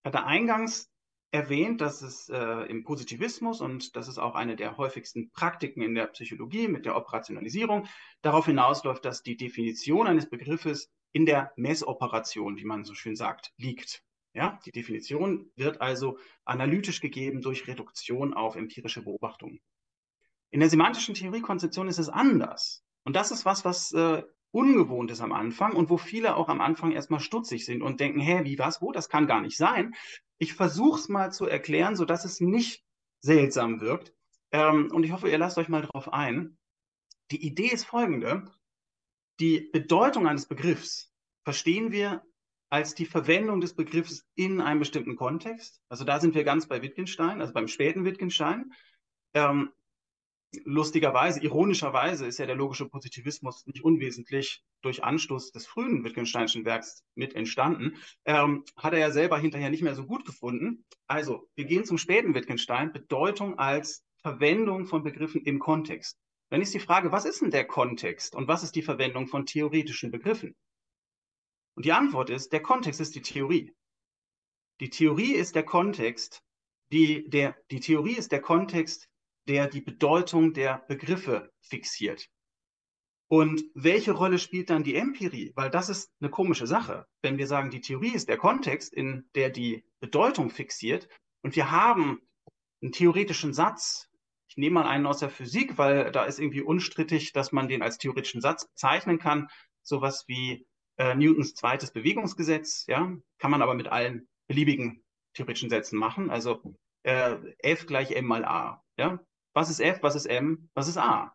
A: Ich hatte eingangs erwähnt, dass es äh, im Positivismus und das ist auch eine der häufigsten Praktiken in der Psychologie mit der Operationalisierung darauf hinausläuft, dass die Definition eines Begriffes in der Messoperation, wie man so schön sagt, liegt. Ja, die Definition wird also analytisch gegeben durch Reduktion auf empirische Beobachtungen. In der semantischen Theoriekonzeption ist es anders. Und das ist was, was äh, ungewohnt ist am Anfang und wo viele auch am Anfang erstmal stutzig sind und denken, hä, wie was, wo, das kann gar nicht sein. Ich versuche es mal zu erklären, sodass es nicht seltsam wirkt. Ähm, und ich hoffe, ihr lasst euch mal drauf ein. Die Idee ist folgende. Die Bedeutung eines Begriffs verstehen wir als die Verwendung des Begriffs in einem bestimmten Kontext. Also da sind wir ganz bei Wittgenstein, also beim späten Wittgenstein. Ähm, lustigerweise, ironischerweise ist ja der logische Positivismus nicht unwesentlich durch Anstoß des frühen Wittgensteinischen Werks mit entstanden. Ähm, hat er ja selber hinterher nicht mehr so gut gefunden. Also, wir gehen zum späten Wittgenstein, Bedeutung als Verwendung von Begriffen im Kontext. Dann ist die Frage, was ist denn der Kontext und was ist die Verwendung von theoretischen Begriffen? Und die Antwort ist, der Kontext ist die Theorie. Die Theorie ist der Kontext, die, der, die Theorie ist der Kontext, der die Bedeutung der Begriffe fixiert. Und welche Rolle spielt dann die Empirie? Weil das ist eine komische Sache. Wenn wir sagen, die Theorie ist der Kontext, in der die Bedeutung fixiert und wir haben einen theoretischen Satz. Ich nehme mal einen aus der Physik, weil da ist irgendwie unstrittig, dass man den als theoretischen Satz bezeichnen kann. Sowas wie äh, Newtons zweites Bewegungsgesetz, ja, kann man aber mit allen beliebigen theoretischen Sätzen machen. Also äh, F gleich m mal a. Ja? Was ist F, was ist m, was ist a?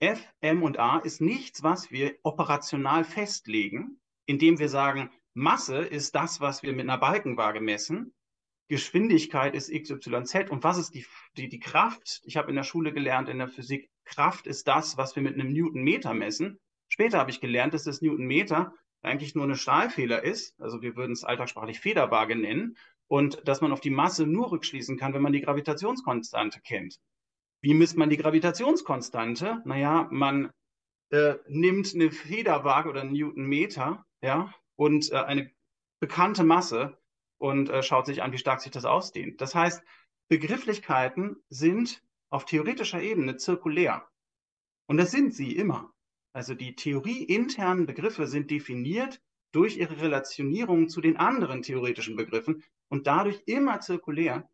A: F, m und a ist nichts, was wir operational festlegen, indem wir sagen, Masse ist das, was wir mit einer Balkenwaage messen. Geschwindigkeit ist x, y, z. Und was ist die, die, die Kraft? Ich habe in der Schule gelernt, in der Physik, Kraft ist das, was wir mit einem Newtonmeter messen. Später habe ich gelernt, dass das Newtonmeter eigentlich nur eine Stahlfehler ist. Also wir würden es alltagssprachlich Federwaage nennen. Und dass man auf die Masse nur rückschließen kann, wenn man die Gravitationskonstante kennt. Wie misst man die Gravitationskonstante? Naja, man äh, nimmt eine Federwaage oder einen Newtonmeter, ja, und äh, eine bekannte Masse und äh, schaut sich an, wie stark sich das ausdehnt. Das heißt, Begrifflichkeiten sind auf theoretischer Ebene zirkulär. Und das sind sie immer. Also die theorieinternen Begriffe sind definiert durch ihre Relationierung zu den anderen theoretischen Begriffen und dadurch immer zirkulär.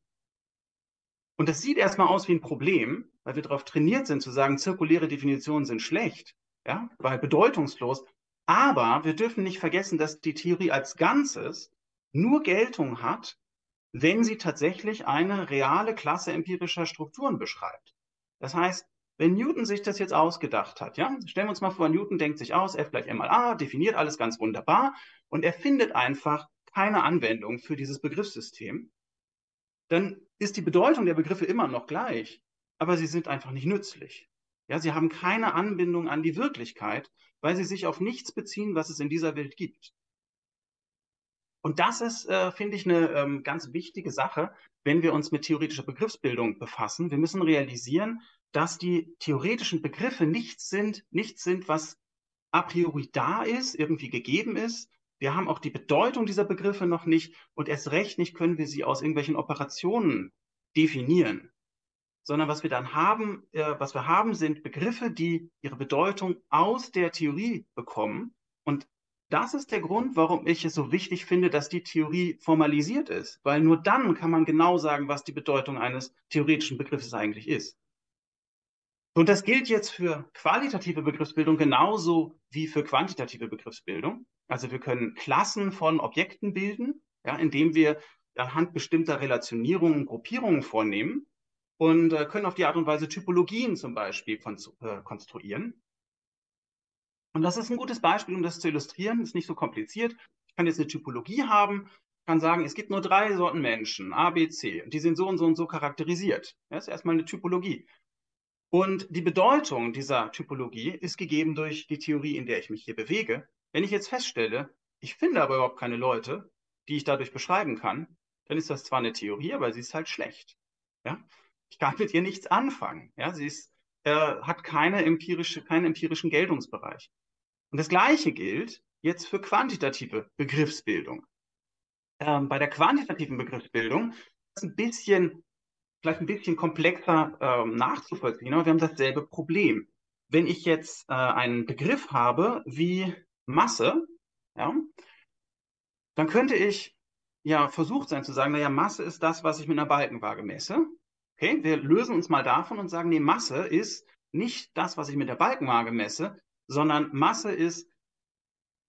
A: Und das sieht erstmal aus wie ein Problem, weil wir darauf trainiert sind zu sagen, zirkuläre Definitionen sind schlecht, ja, weil bedeutungslos. Aber wir dürfen nicht vergessen, dass die Theorie als Ganzes nur Geltung hat, wenn sie tatsächlich eine reale Klasse empirischer Strukturen beschreibt. Das heißt, wenn Newton sich das jetzt ausgedacht hat, ja, stellen wir uns mal vor, Newton denkt sich aus, F gleich m mal a, definiert alles ganz wunderbar und er findet einfach keine Anwendung für dieses Begriffssystem, dann ist die Bedeutung der Begriffe immer noch gleich, aber sie sind einfach nicht nützlich. Ja, sie haben keine Anbindung an die Wirklichkeit, weil sie sich auf nichts beziehen, was es in dieser Welt gibt. Und das ist, äh, finde ich, eine ähm, ganz wichtige Sache, wenn wir uns mit theoretischer Begriffsbildung befassen. Wir müssen realisieren, dass die theoretischen Begriffe nichts sind, nichts sind, was a priori da ist, irgendwie gegeben ist. Wir haben auch die Bedeutung dieser Begriffe noch nicht und erst recht nicht können wir sie aus irgendwelchen Operationen definieren. Sondern was wir dann haben, äh, was wir haben, sind Begriffe, die ihre Bedeutung aus der Theorie bekommen. Und das ist der Grund, warum ich es so wichtig finde, dass die Theorie formalisiert ist. Weil nur dann kann man genau sagen, was die Bedeutung eines theoretischen Begriffes eigentlich ist. Und das gilt jetzt für qualitative Begriffsbildung genauso wie für quantitative Begriffsbildung. Also wir können Klassen von Objekten bilden, ja, indem wir anhand bestimmter Relationierungen, Gruppierungen vornehmen und äh, können auf die Art und Weise Typologien zum Beispiel äh, konstruieren. Und das ist ein gutes Beispiel, um das zu illustrieren. Ist nicht so kompliziert. Ich kann jetzt eine Typologie haben, kann sagen, es gibt nur drei Sorten Menschen, A, B, C, und die sind so und so und so charakterisiert. Das ist erstmal eine Typologie. Und die Bedeutung dieser Typologie ist gegeben durch die Theorie, in der ich mich hier bewege. Wenn ich jetzt feststelle, ich finde aber überhaupt keine Leute, die ich dadurch beschreiben kann, dann ist das zwar eine Theorie, aber sie ist halt schlecht. Ja? Ich kann mit ihr nichts anfangen. Ja? Sie ist, äh, hat keine empirische, keinen empirischen Geltungsbereich. Und das Gleiche gilt jetzt für quantitative Begriffsbildung. Ähm, bei der quantitativen Begriffsbildung ist ein bisschen vielleicht ein bisschen komplexer ähm, nachzuvollziehen, aber wir haben dasselbe Problem. Wenn ich jetzt äh, einen Begriff habe wie Masse, ja, dann könnte ich ja versucht sein zu sagen, naja, Masse ist das, was ich mit einer Balkenwaage messe. Okay, wir lösen uns mal davon und sagen, nee, Masse ist nicht das, was ich mit der Balkenwaage messe, sondern Masse ist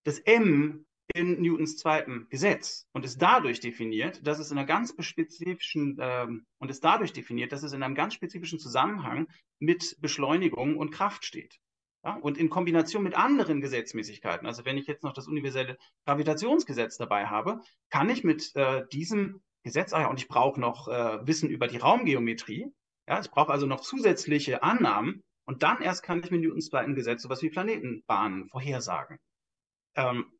A: das M in Newtons zweiten Gesetz und ist dadurch definiert, dass es in einer ganz spezifischen ähm, und ist dadurch definiert, dass es in einem ganz spezifischen Zusammenhang mit Beschleunigung und Kraft steht. Ja? Und in Kombination mit anderen Gesetzmäßigkeiten, also wenn ich jetzt noch das universelle Gravitationsgesetz dabei habe, kann ich mit äh, diesem Gesetz, ah ja, und ich brauche noch äh, Wissen über die Raumgeometrie, ja, ich brauche also noch zusätzliche Annahmen und dann erst kann ich mit Newtons zweiten Gesetz sowas wie Planetenbahnen vorhersagen. Ähm,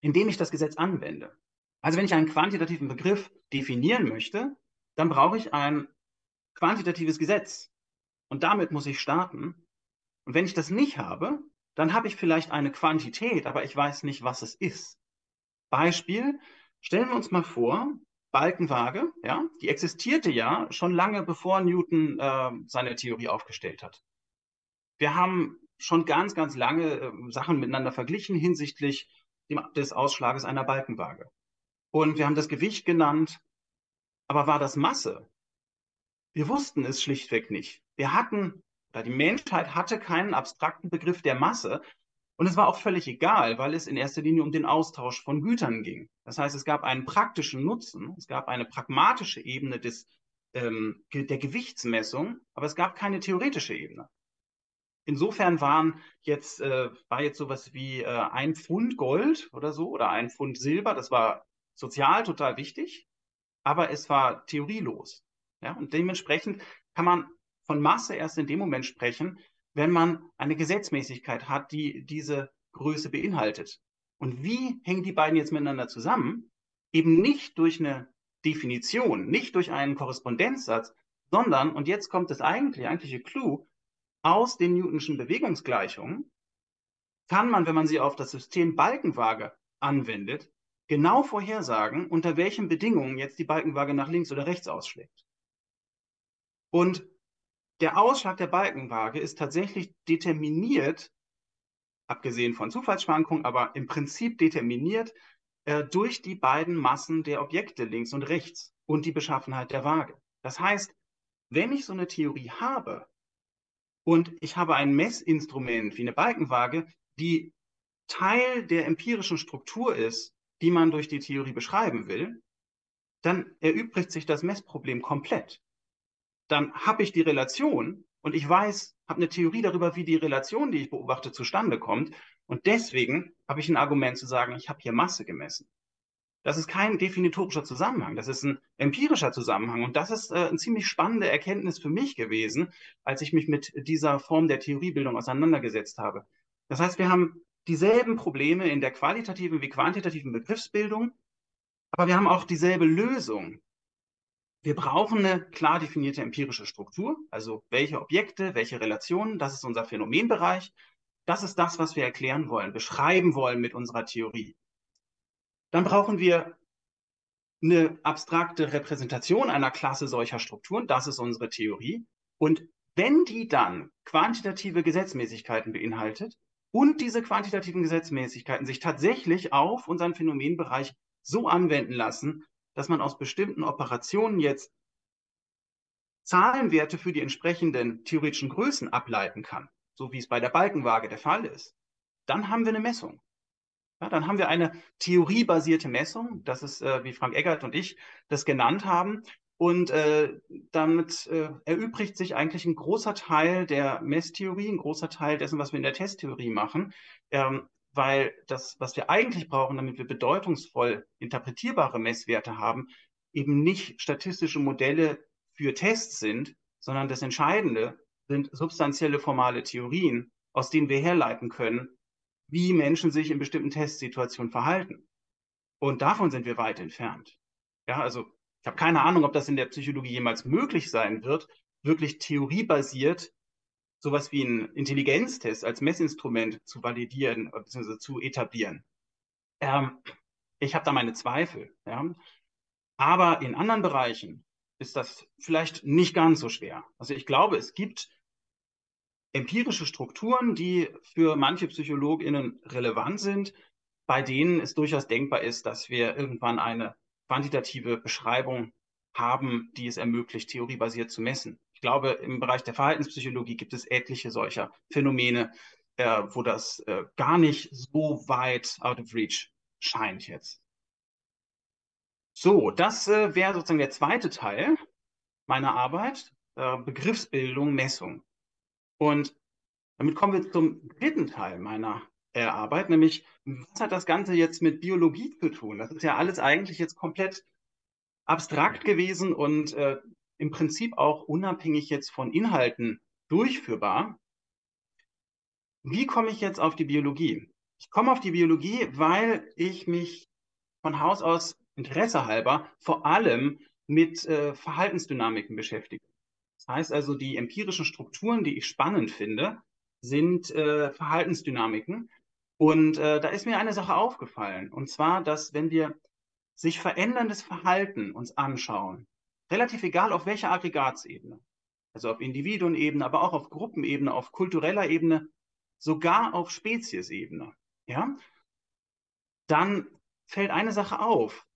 A: indem ich das Gesetz anwende. Also wenn ich einen quantitativen Begriff definieren möchte, dann brauche ich ein quantitatives Gesetz. Und damit muss ich starten. Und wenn ich das nicht habe, dann habe ich vielleicht eine Quantität, aber ich weiß nicht, was es ist. Beispiel, stellen wir uns mal vor, Balkenwaage, ja, die existierte ja schon lange bevor Newton äh, seine Theorie aufgestellt hat. Wir haben schon ganz, ganz lange äh, Sachen miteinander verglichen hinsichtlich des Ausschlages einer Balkenwaage. Und wir haben das Gewicht genannt Aber war das Masse? Wir wussten es schlichtweg nicht. Wir hatten, oder die Menschheit hatte keinen abstrakten Begriff der Masse. Und es war auch völlig egal, weil es in erster Linie um den Austausch von Gütern ging. Das heißt, es gab einen praktischen Nutzen, es gab eine pragmatische Ebene des, ähm, der Gewichtsmessung, aber es gab keine theoretische Ebene. Insofern waren jetzt, äh, war jetzt sowas wie äh, ein Pfund Gold oder so oder ein Pfund Silber, das war sozial total wichtig, aber es war theorielos. Ja? Und dementsprechend kann man von Masse erst in dem Moment sprechen, wenn man eine Gesetzmäßigkeit hat, die diese Größe beinhaltet. Und wie hängen die beiden jetzt miteinander zusammen? Eben nicht durch eine Definition, nicht durch einen Korrespondenzsatz, sondern, und jetzt kommt das eigentliche, eigentliche Clou, aus den Newtonschen Bewegungsgleichungen kann man, wenn man sie auf das System Balkenwaage anwendet, genau vorhersagen, unter welchen Bedingungen jetzt die Balkenwaage nach links oder rechts ausschlägt. Und der Ausschlag der Balkenwaage ist tatsächlich determiniert, abgesehen von Zufallsschwankungen, aber im Prinzip determiniert äh, durch die beiden Massen der Objekte links und rechts und die Beschaffenheit der Waage. Das heißt, wenn ich so eine Theorie habe und ich habe ein Messinstrument wie eine Balkenwaage, die Teil der empirischen Struktur ist, die man durch die Theorie beschreiben will, dann erübrigt sich das Messproblem komplett dann habe ich die Relation und ich weiß, habe eine Theorie darüber, wie die Relation, die ich beobachte, zustande kommt. Und deswegen habe ich ein Argument zu sagen, ich habe hier Masse gemessen. Das ist kein definitorischer Zusammenhang, das ist ein empirischer Zusammenhang. Und das ist äh, eine ziemlich spannende Erkenntnis für mich gewesen, als ich mich mit dieser Form der Theoriebildung auseinandergesetzt habe. Das heißt, wir haben dieselben Probleme in der qualitativen wie quantitativen Begriffsbildung, aber wir haben auch dieselbe Lösung wir brauchen eine klar definierte empirische Struktur, also welche Objekte, welche Relationen, das ist unser Phänomenbereich. Das ist das, was wir erklären wollen, beschreiben wollen mit unserer Theorie. Dann brauchen wir eine abstrakte Repräsentation einer Klasse solcher Strukturen, das ist unsere Theorie. Und wenn die dann quantitative Gesetzmäßigkeiten beinhaltet und diese quantitativen Gesetzmäßigkeiten sich tatsächlich auf unseren Phänomenbereich so anwenden lassen, dass man aus bestimmten Operationen jetzt Zahlenwerte für die entsprechenden theoretischen Größen ableiten kann, so wie es bei der Balkenwaage der Fall ist, dann haben wir eine Messung. Ja, dann haben wir eine theoriebasierte Messung, das ist, äh, wie Frank Eggert und ich das genannt haben. Und äh, damit äh, erübrigt sich eigentlich ein großer Teil der Messtheorie, ein großer Teil dessen, was wir in der Testtheorie machen. Ähm, weil das, was wir eigentlich brauchen, damit wir bedeutungsvoll interpretierbare Messwerte haben, eben nicht statistische Modelle für Tests sind, sondern das Entscheidende sind substanzielle formale Theorien, aus denen wir herleiten können, wie Menschen sich in bestimmten Testsituationen verhalten. Und davon sind wir weit entfernt. Ja, also ich habe keine Ahnung, ob das in der Psychologie jemals möglich sein wird, wirklich theoriebasiert sowas wie ein Intelligenztest als Messinstrument zu validieren bzw. zu etablieren. Ähm, ich habe da meine Zweifel. Ja? Aber in anderen Bereichen ist das vielleicht nicht ganz so schwer. Also ich glaube, es gibt empirische Strukturen, die für manche PsychologInnen relevant sind, bei denen es durchaus denkbar ist, dass wir irgendwann eine quantitative Beschreibung haben, die es ermöglicht, theoriebasiert zu messen. Ich glaube, im Bereich der Verhaltenspsychologie gibt es etliche solcher Phänomene, äh, wo das äh, gar nicht so weit out of reach scheint jetzt. So, das äh, wäre sozusagen der zweite Teil meiner Arbeit, äh, Begriffsbildung, Messung. Und damit kommen wir zum dritten Teil meiner äh, Arbeit, nämlich was hat das Ganze jetzt mit Biologie zu tun? Das ist ja alles eigentlich jetzt komplett abstrakt gewesen und äh, im Prinzip auch unabhängig jetzt von Inhalten durchführbar. Wie komme ich jetzt auf die Biologie? Ich komme auf die Biologie, weil ich mich von Haus aus Interesse halber vor allem mit äh, Verhaltensdynamiken beschäftige. Das heißt also, die empirischen Strukturen, die ich spannend finde, sind äh, Verhaltensdynamiken. Und äh, da ist mir eine Sache aufgefallen, und zwar, dass wenn wir sich veränderndes Verhalten uns anschauen, relativ egal auf welcher Aggregatsebene, also auf Individuenebene, aber auch auf Gruppenebene, auf kultureller Ebene, sogar auf Speziesebene, ja, dann fällt eine Sache auf.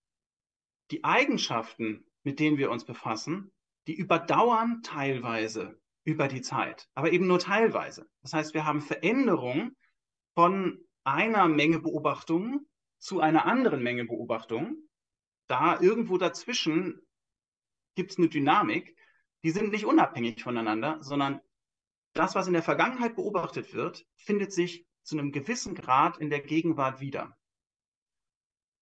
A: Die Eigenschaften mit denen wir uns befassen, die überdauern teilweise über die Zeit, aber eben nur teilweise. Das heißt, wir haben Veränderungen von einer Menge Beobachtungen zu einer anderen Menge Beobachtungen. Da irgendwo dazwischen gibt es eine Dynamik, die sind nicht unabhängig voneinander, sondern das, was in der Vergangenheit beobachtet wird, findet sich zu einem gewissen Grad in der Gegenwart wieder.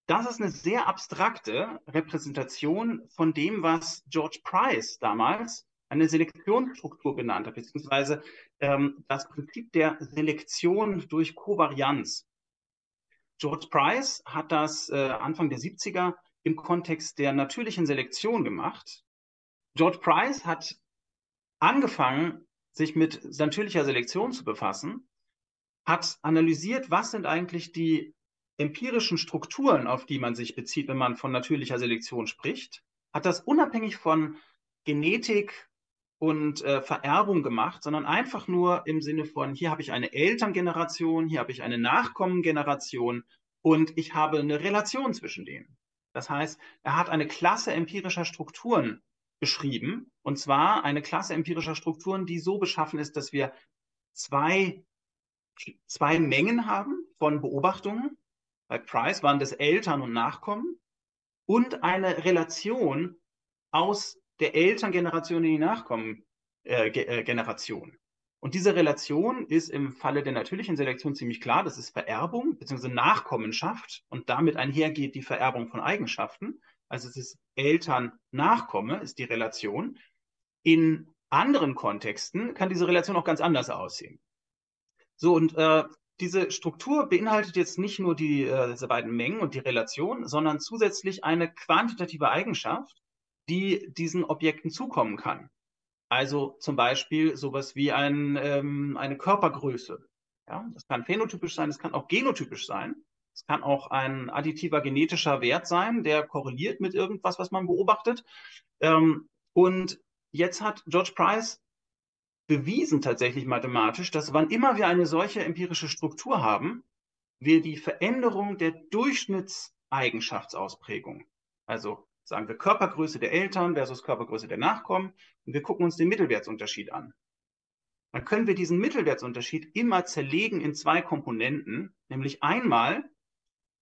A: Das ist eine sehr abstrakte Repräsentation von dem, was George Price damals eine Selektionsstruktur genannt hat, beziehungsweise ähm, das Prinzip der Selektion durch Kovarianz. George Price hat das äh, Anfang der 70er im Kontext der natürlichen Selektion gemacht. George Price hat angefangen, sich mit natürlicher Selektion zu befassen, hat analysiert, was sind eigentlich die empirischen Strukturen, auf die man sich bezieht, wenn man von natürlicher Selektion spricht, hat das unabhängig von Genetik und äh, Vererbung gemacht, sondern einfach nur im Sinne von, hier habe ich eine Elterngeneration, hier habe ich eine Nachkommengeneration und ich habe eine Relation zwischen denen. Das heißt, er hat eine Klasse empirischer Strukturen beschrieben, und zwar eine Klasse empirischer Strukturen, die so beschaffen ist, dass wir zwei, zwei Mengen haben von Beobachtungen, bei Price waren das Eltern und Nachkommen und eine Relation aus der Elterngeneration in die Nachkommengeneration. Äh, äh und diese Relation ist im Falle der natürlichen Selektion ziemlich klar. Das ist Vererbung bzw. Nachkommenschaft und damit einhergeht die Vererbung von Eigenschaften. Also es ist Eltern-Nachkomme ist die Relation. In anderen Kontexten kann diese Relation auch ganz anders aussehen. So, und äh, diese Struktur beinhaltet jetzt nicht nur die, äh, diese beiden Mengen und die Relation, sondern zusätzlich eine quantitative Eigenschaft, die diesen Objekten zukommen kann. Also zum Beispiel sowas wie ein, ähm, eine Körpergröße. Ja, das kann phänotypisch sein, es kann auch genotypisch sein. Es kann auch ein additiver genetischer Wert sein, der korreliert mit irgendwas, was man beobachtet. Ähm, und jetzt hat George Price bewiesen tatsächlich mathematisch, dass wann immer wir eine solche empirische Struktur haben, wir die Veränderung der Durchschnittseigenschaftsausprägung, also sagen wir Körpergröße der Eltern versus Körpergröße der Nachkommen, und wir gucken uns den Mittelwertsunterschied an. Dann können wir diesen Mittelwertsunterschied immer zerlegen in zwei Komponenten, nämlich einmal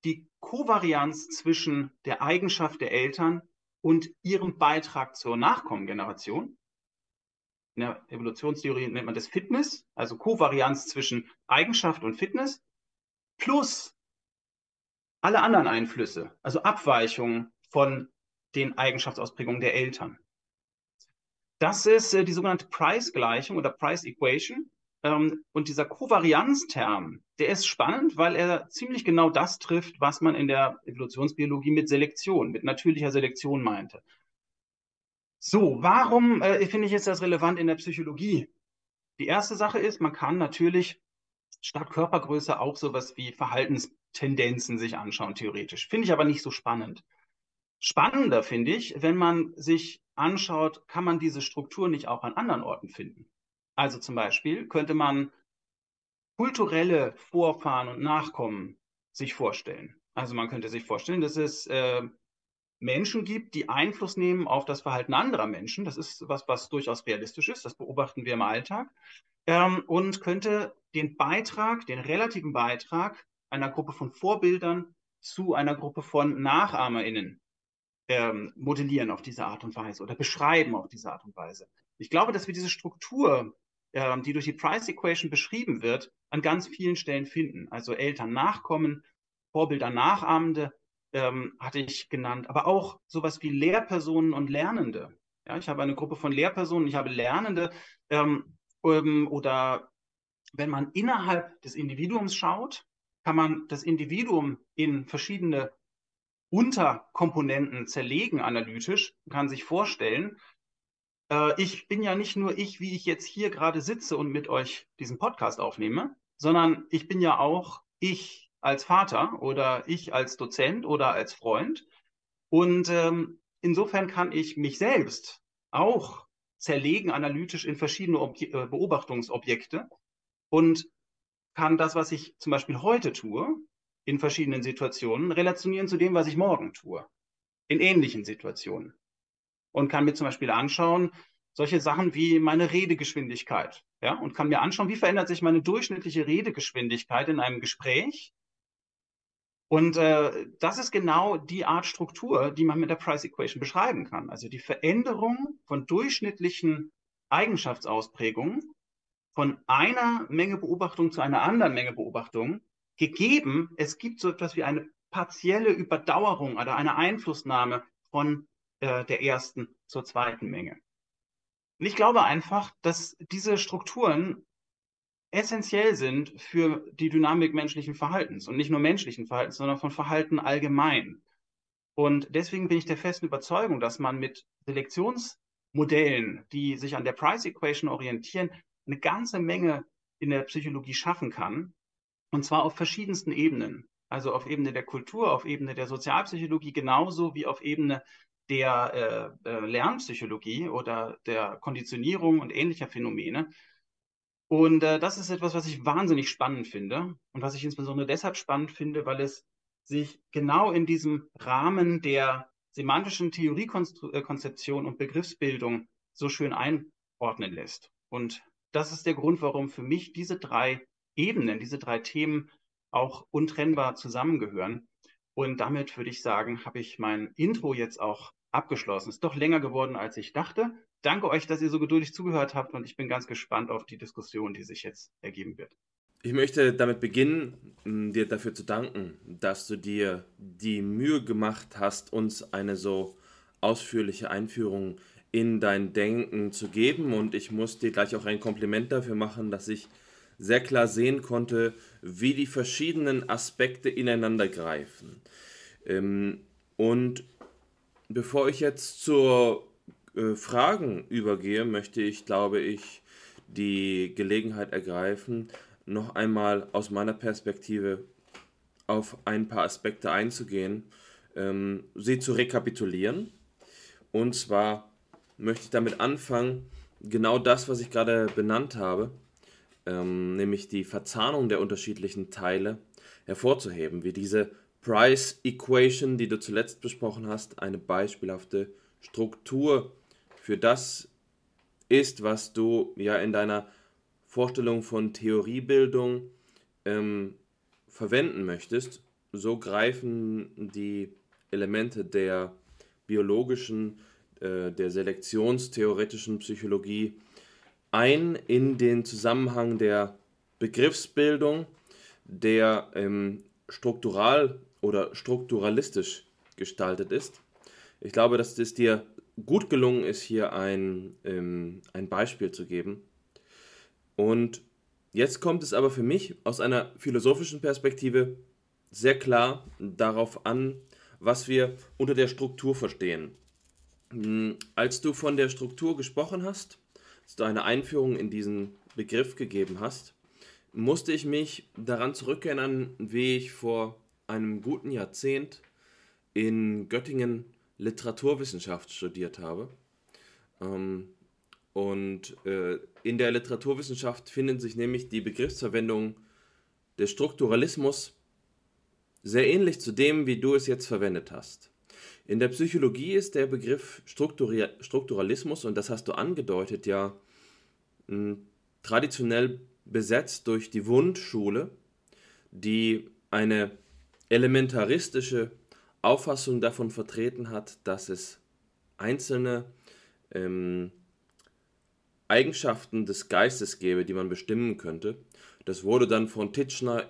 A: die Kovarianz zwischen der Eigenschaft der Eltern und ihrem Beitrag zur Nachkommengeneration in der Evolutionstheorie nennt man das Fitness, also Kovarianz zwischen Eigenschaft und Fitness, plus alle anderen Einflüsse, also Abweichungen von den Eigenschaftsausprägungen der Eltern. Das ist äh, die sogenannte Price-Gleichung oder Price-Equation. Ähm, und dieser Kovarianzterm, der ist spannend, weil er ziemlich genau das trifft, was man in der Evolutionsbiologie mit Selektion, mit natürlicher Selektion meinte. So, warum äh, finde ich jetzt das relevant in der Psychologie? Die erste Sache ist, man kann natürlich statt Körpergröße auch sowas wie Verhaltenstendenzen sich anschauen, theoretisch. Finde ich aber nicht so spannend. Spannender finde ich, wenn man sich anschaut, kann man diese Struktur nicht auch an anderen Orten finden. Also zum Beispiel könnte man kulturelle Vorfahren und Nachkommen sich vorstellen. Also man könnte sich vorstellen, dass es äh, Menschen gibt, die Einfluss nehmen auf das Verhalten anderer Menschen. Das ist was, was durchaus realistisch ist. Das beobachten wir im Alltag. Ähm, und könnte den Beitrag, den relativen Beitrag einer Gruppe von Vorbildern zu einer Gruppe von NachahmerInnen ähm, modellieren auf diese Art und Weise oder beschreiben auf diese Art und Weise. Ich glaube, dass wir diese Struktur, ähm, die durch die Price Equation beschrieben wird, an ganz vielen Stellen finden. Also Eltern nachkommen, Vorbilder nachahmende ähm, hatte ich genannt, aber auch sowas wie Lehrpersonen und Lernende. Ja, ich habe eine Gruppe von Lehrpersonen, ich habe Lernende ähm, ähm, oder wenn man innerhalb des Individuums schaut, kann man das Individuum in verschiedene Unterkomponenten zerlegen analytisch, kann sich vorstellen, ich bin ja nicht nur ich, wie ich jetzt hier gerade sitze und mit euch diesen Podcast aufnehme, sondern ich bin ja auch ich als Vater oder ich als Dozent oder als Freund. Und ähm, insofern kann ich mich selbst auch zerlegen analytisch in verschiedene Obje äh, Beobachtungsobjekte und kann das, was ich zum Beispiel heute tue, in verschiedenen Situationen relationieren zu dem, was ich morgen tue, in ähnlichen Situationen. Und kann mir zum Beispiel anschauen, solche Sachen wie meine Redegeschwindigkeit. Ja, und kann mir anschauen, wie verändert sich meine durchschnittliche Redegeschwindigkeit in einem Gespräch. Und äh, das ist genau die Art Struktur, die man mit der Price Equation beschreiben kann. Also die Veränderung von durchschnittlichen Eigenschaftsausprägungen von einer Menge Beobachtung zu einer anderen Menge Beobachtung, gegeben, es gibt so etwas wie eine partielle Überdauerung oder eine Einflussnahme von äh, der ersten zur zweiten Menge. Und ich glaube einfach, dass diese Strukturen essentiell sind für die Dynamik menschlichen Verhaltens und nicht nur menschlichen Verhaltens, sondern von Verhalten allgemein. Und deswegen bin ich der festen Überzeugung, dass man mit Selektionsmodellen, die sich an der Price Equation orientieren, eine ganze Menge in der Psychologie schaffen kann. Und zwar auf verschiedensten Ebenen. Also auf Ebene der Kultur, auf Ebene der Sozialpsychologie, genauso wie auf Ebene der äh, äh, Lernpsychologie oder der Konditionierung und ähnlicher Phänomene. Und äh, das ist etwas, was ich wahnsinnig spannend finde und was ich insbesondere deshalb spannend finde, weil es sich genau in diesem Rahmen der semantischen Theoriekonzeption äh, und Begriffsbildung so schön einordnen lässt. Und das ist der Grund, warum für mich diese drei Ebenen, diese drei Themen auch untrennbar zusammengehören. Und damit würde ich sagen, habe ich mein Intro jetzt auch abgeschlossen. Ist doch länger geworden, als ich dachte. Danke euch, dass ihr so geduldig zugehört habt und ich bin ganz gespannt auf die Diskussion, die sich jetzt ergeben wird.
B: Ich möchte damit beginnen, dir dafür zu danken, dass du dir die Mühe gemacht hast, uns eine so ausführliche Einführung in dein Denken zu geben. Und ich muss dir gleich auch ein Kompliment dafür machen, dass ich sehr klar sehen konnte, wie die verschiedenen Aspekte ineinander greifen. Ähm, und Bevor ich jetzt zur äh, Fragen übergehe, möchte ich, glaube ich, die Gelegenheit ergreifen, noch einmal aus meiner Perspektive auf ein paar Aspekte einzugehen, ähm, sie zu rekapitulieren. Und zwar möchte ich damit anfangen, genau das, was ich gerade benannt habe, ähm, nämlich die Verzahnung der unterschiedlichen Teile hervorzuheben, wie diese Price Equation, die du zuletzt besprochen hast, eine beispielhafte Struktur für das ist, was du ja in deiner Vorstellung von Theoriebildung ähm, verwenden möchtest. So greifen die Elemente der biologischen, äh, der selektionstheoretischen Psychologie ein in den Zusammenhang der Begriffsbildung, der ähm, struktural oder strukturalistisch gestaltet ist. Ich glaube, dass es dir gut gelungen ist, hier ein, ähm, ein Beispiel zu geben. Und jetzt kommt es aber für mich aus einer philosophischen Perspektive sehr klar darauf an, was wir unter der Struktur verstehen. Hm, als du von der Struktur gesprochen hast, als du eine Einführung in diesen Begriff gegeben hast, musste ich mich daran zurückerinnern, wie ich vor einem guten Jahrzehnt in Göttingen Literaturwissenschaft studiert habe. Ähm, und äh, in der Literaturwissenschaft finden sich nämlich die Begriffsverwendungen des Strukturalismus sehr ähnlich zu dem, wie du es jetzt verwendet hast. In der Psychologie ist der Begriff Strukturalismus, und das hast du angedeutet, ja traditionell besetzt durch die Wundschule, die eine elementaristische Auffassung davon vertreten hat, dass es einzelne ähm, Eigenschaften des Geistes gäbe, die man bestimmen könnte. Das wurde dann von Titchener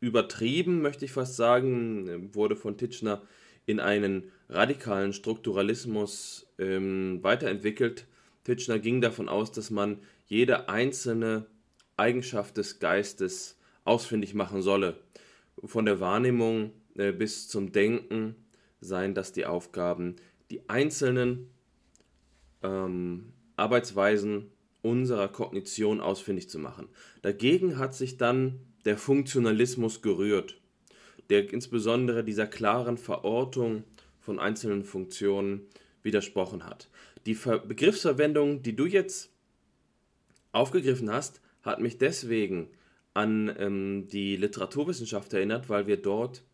B: übertrieben, möchte ich fast sagen, wurde von Titchener in einen radikalen Strukturalismus ähm, weiterentwickelt. Titchener ging davon aus, dass man jede einzelne Eigenschaft des Geistes ausfindig machen solle von der Wahrnehmung äh, bis zum Denken seien das die Aufgaben, die einzelnen ähm, Arbeitsweisen unserer Kognition ausfindig zu machen. Dagegen hat sich dann der Funktionalismus gerührt, der insbesondere dieser klaren Verortung von einzelnen Funktionen widersprochen hat. Die Ver Begriffsverwendung, die du jetzt aufgegriffen hast, hat mich deswegen an ähm, die Literaturwissenschaft erinnert, weil wir dort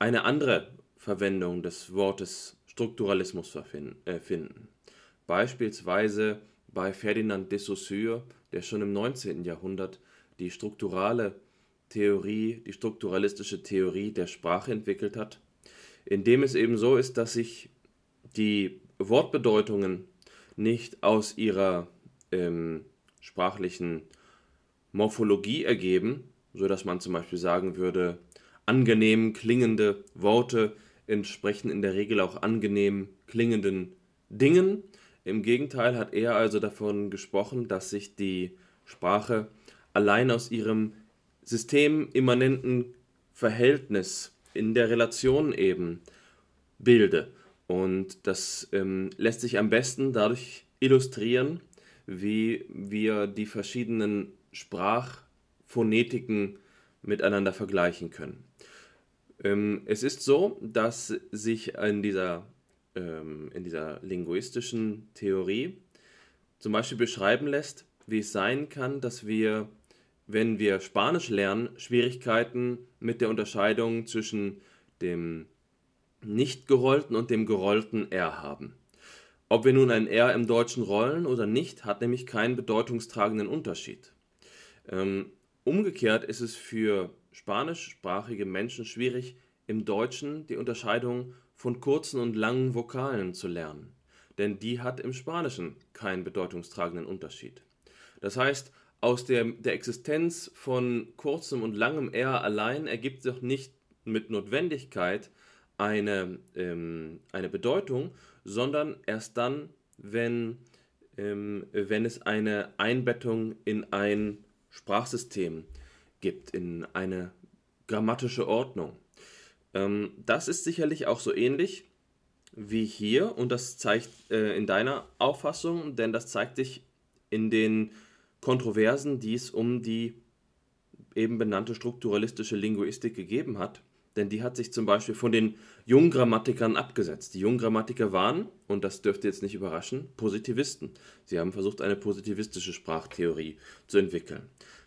B: eine andere Verwendung des Wortes Strukturalismus äh, finden. Beispielsweise bei Ferdinand de Saussure, der schon im 19. Jahrhundert die strukturale Theorie, die strukturalistische Theorie der Sprache entwickelt hat, indem es eben so ist, dass sich die Wortbedeutungen nicht aus ihrer ähm, sprachlichen Morphologie ergeben, so dass man zum Beispiel sagen würde, angenehm klingende Worte entsprechen in der Regel auch angenehm klingenden Dingen. Im Gegenteil hat er also davon gesprochen, dass sich die Sprache allein aus ihrem systemimmanenten Verhältnis in der Relation eben bilde. Und das ähm, lässt sich am besten dadurch illustrieren, wie wir die verschiedenen Sprachphonetiken miteinander vergleichen können. Ähm, es ist so, dass sich in dieser, ähm, in dieser linguistischen Theorie zum Beispiel beschreiben lässt, wie es sein kann, dass wir, wenn wir Spanisch lernen, Schwierigkeiten mit der Unterscheidung zwischen dem nicht gerollten und dem gerollten R haben. Ob wir nun ein R im Deutschen rollen oder nicht, hat nämlich keinen bedeutungstragenden Unterschied. Ähm, umgekehrt ist es für spanischsprachige Menschen schwierig, im Deutschen die Unterscheidung von kurzen und langen Vokalen zu lernen, denn die hat im Spanischen keinen bedeutungstragenden Unterschied. Das heißt, aus der, der Existenz von kurzem und langem R allein ergibt sich nicht mit Notwendigkeit eine, ähm, eine Bedeutung, sondern erst dann, wenn, ähm, wenn es eine Einbettung in ein Sprachsystem gibt, in eine grammatische Ordnung. Ähm, das ist sicherlich auch so ähnlich wie hier und das zeigt äh, in deiner Auffassung, denn das zeigt sich in den Kontroversen, die es um die eben benannte strukturalistische Linguistik gegeben hat. Denn die hat sich zum Beispiel von den Junggrammatikern abgesetzt. Die Junggrammatiker waren, und das dürfte jetzt nicht überraschen, Positivisten. Sie haben versucht, eine positivistische Sprachtheorie zu entwickeln.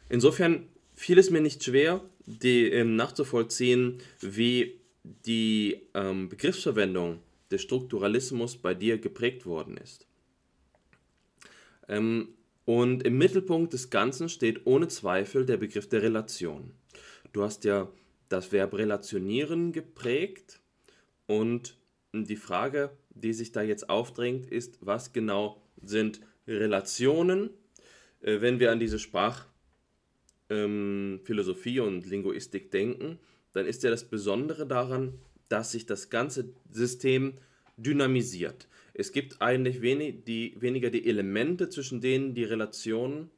B: Insofern fiel es mir nicht schwer, die, ähm, nachzuvollziehen, wie die ähm, Begriffsverwendung des Strukturalismus bei dir geprägt worden ist. Ähm, und im Mittelpunkt des Ganzen steht ohne Zweifel der Begriff der Relation. Du hast ja das Verb relationieren geprägt und die Frage, die sich da jetzt aufdrängt, ist, was genau sind Relationen, äh, wenn wir an diese Sprachphilosophie ähm, und Linguistik denken, dann ist ja das Besondere daran, dass sich das ganze System dynamisiert. Es gibt eigentlich wenig, die, weniger die Elemente, zwischen denen die Relationen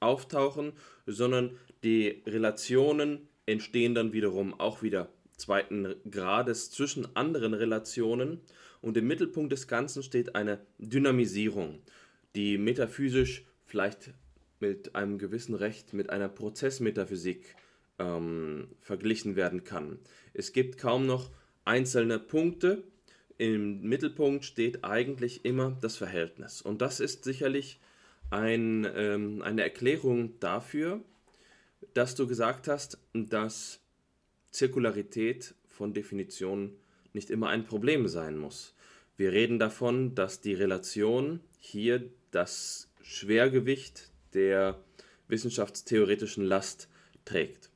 B: auftauchen, sondern die Relationen entstehen dann wiederum auch wieder zweiten Grades zwischen anderen Relationen und im Mittelpunkt des Ganzen steht eine Dynamisierung, die metaphysisch vielleicht mit einem gewissen Recht mit einer Prozessmetaphysik ähm, verglichen werden kann. Es gibt kaum noch einzelne Punkte. Im Mittelpunkt steht eigentlich immer das Verhältnis. Und das ist sicherlich ein, ähm, eine Erklärung dafür, dass du gesagt hast, dass Zirkularität von Definition nicht immer ein Problem sein muss. Wir reden davon, dass die Relation hier das Schwergewicht der wissenschaftstheoretischen Last trägt.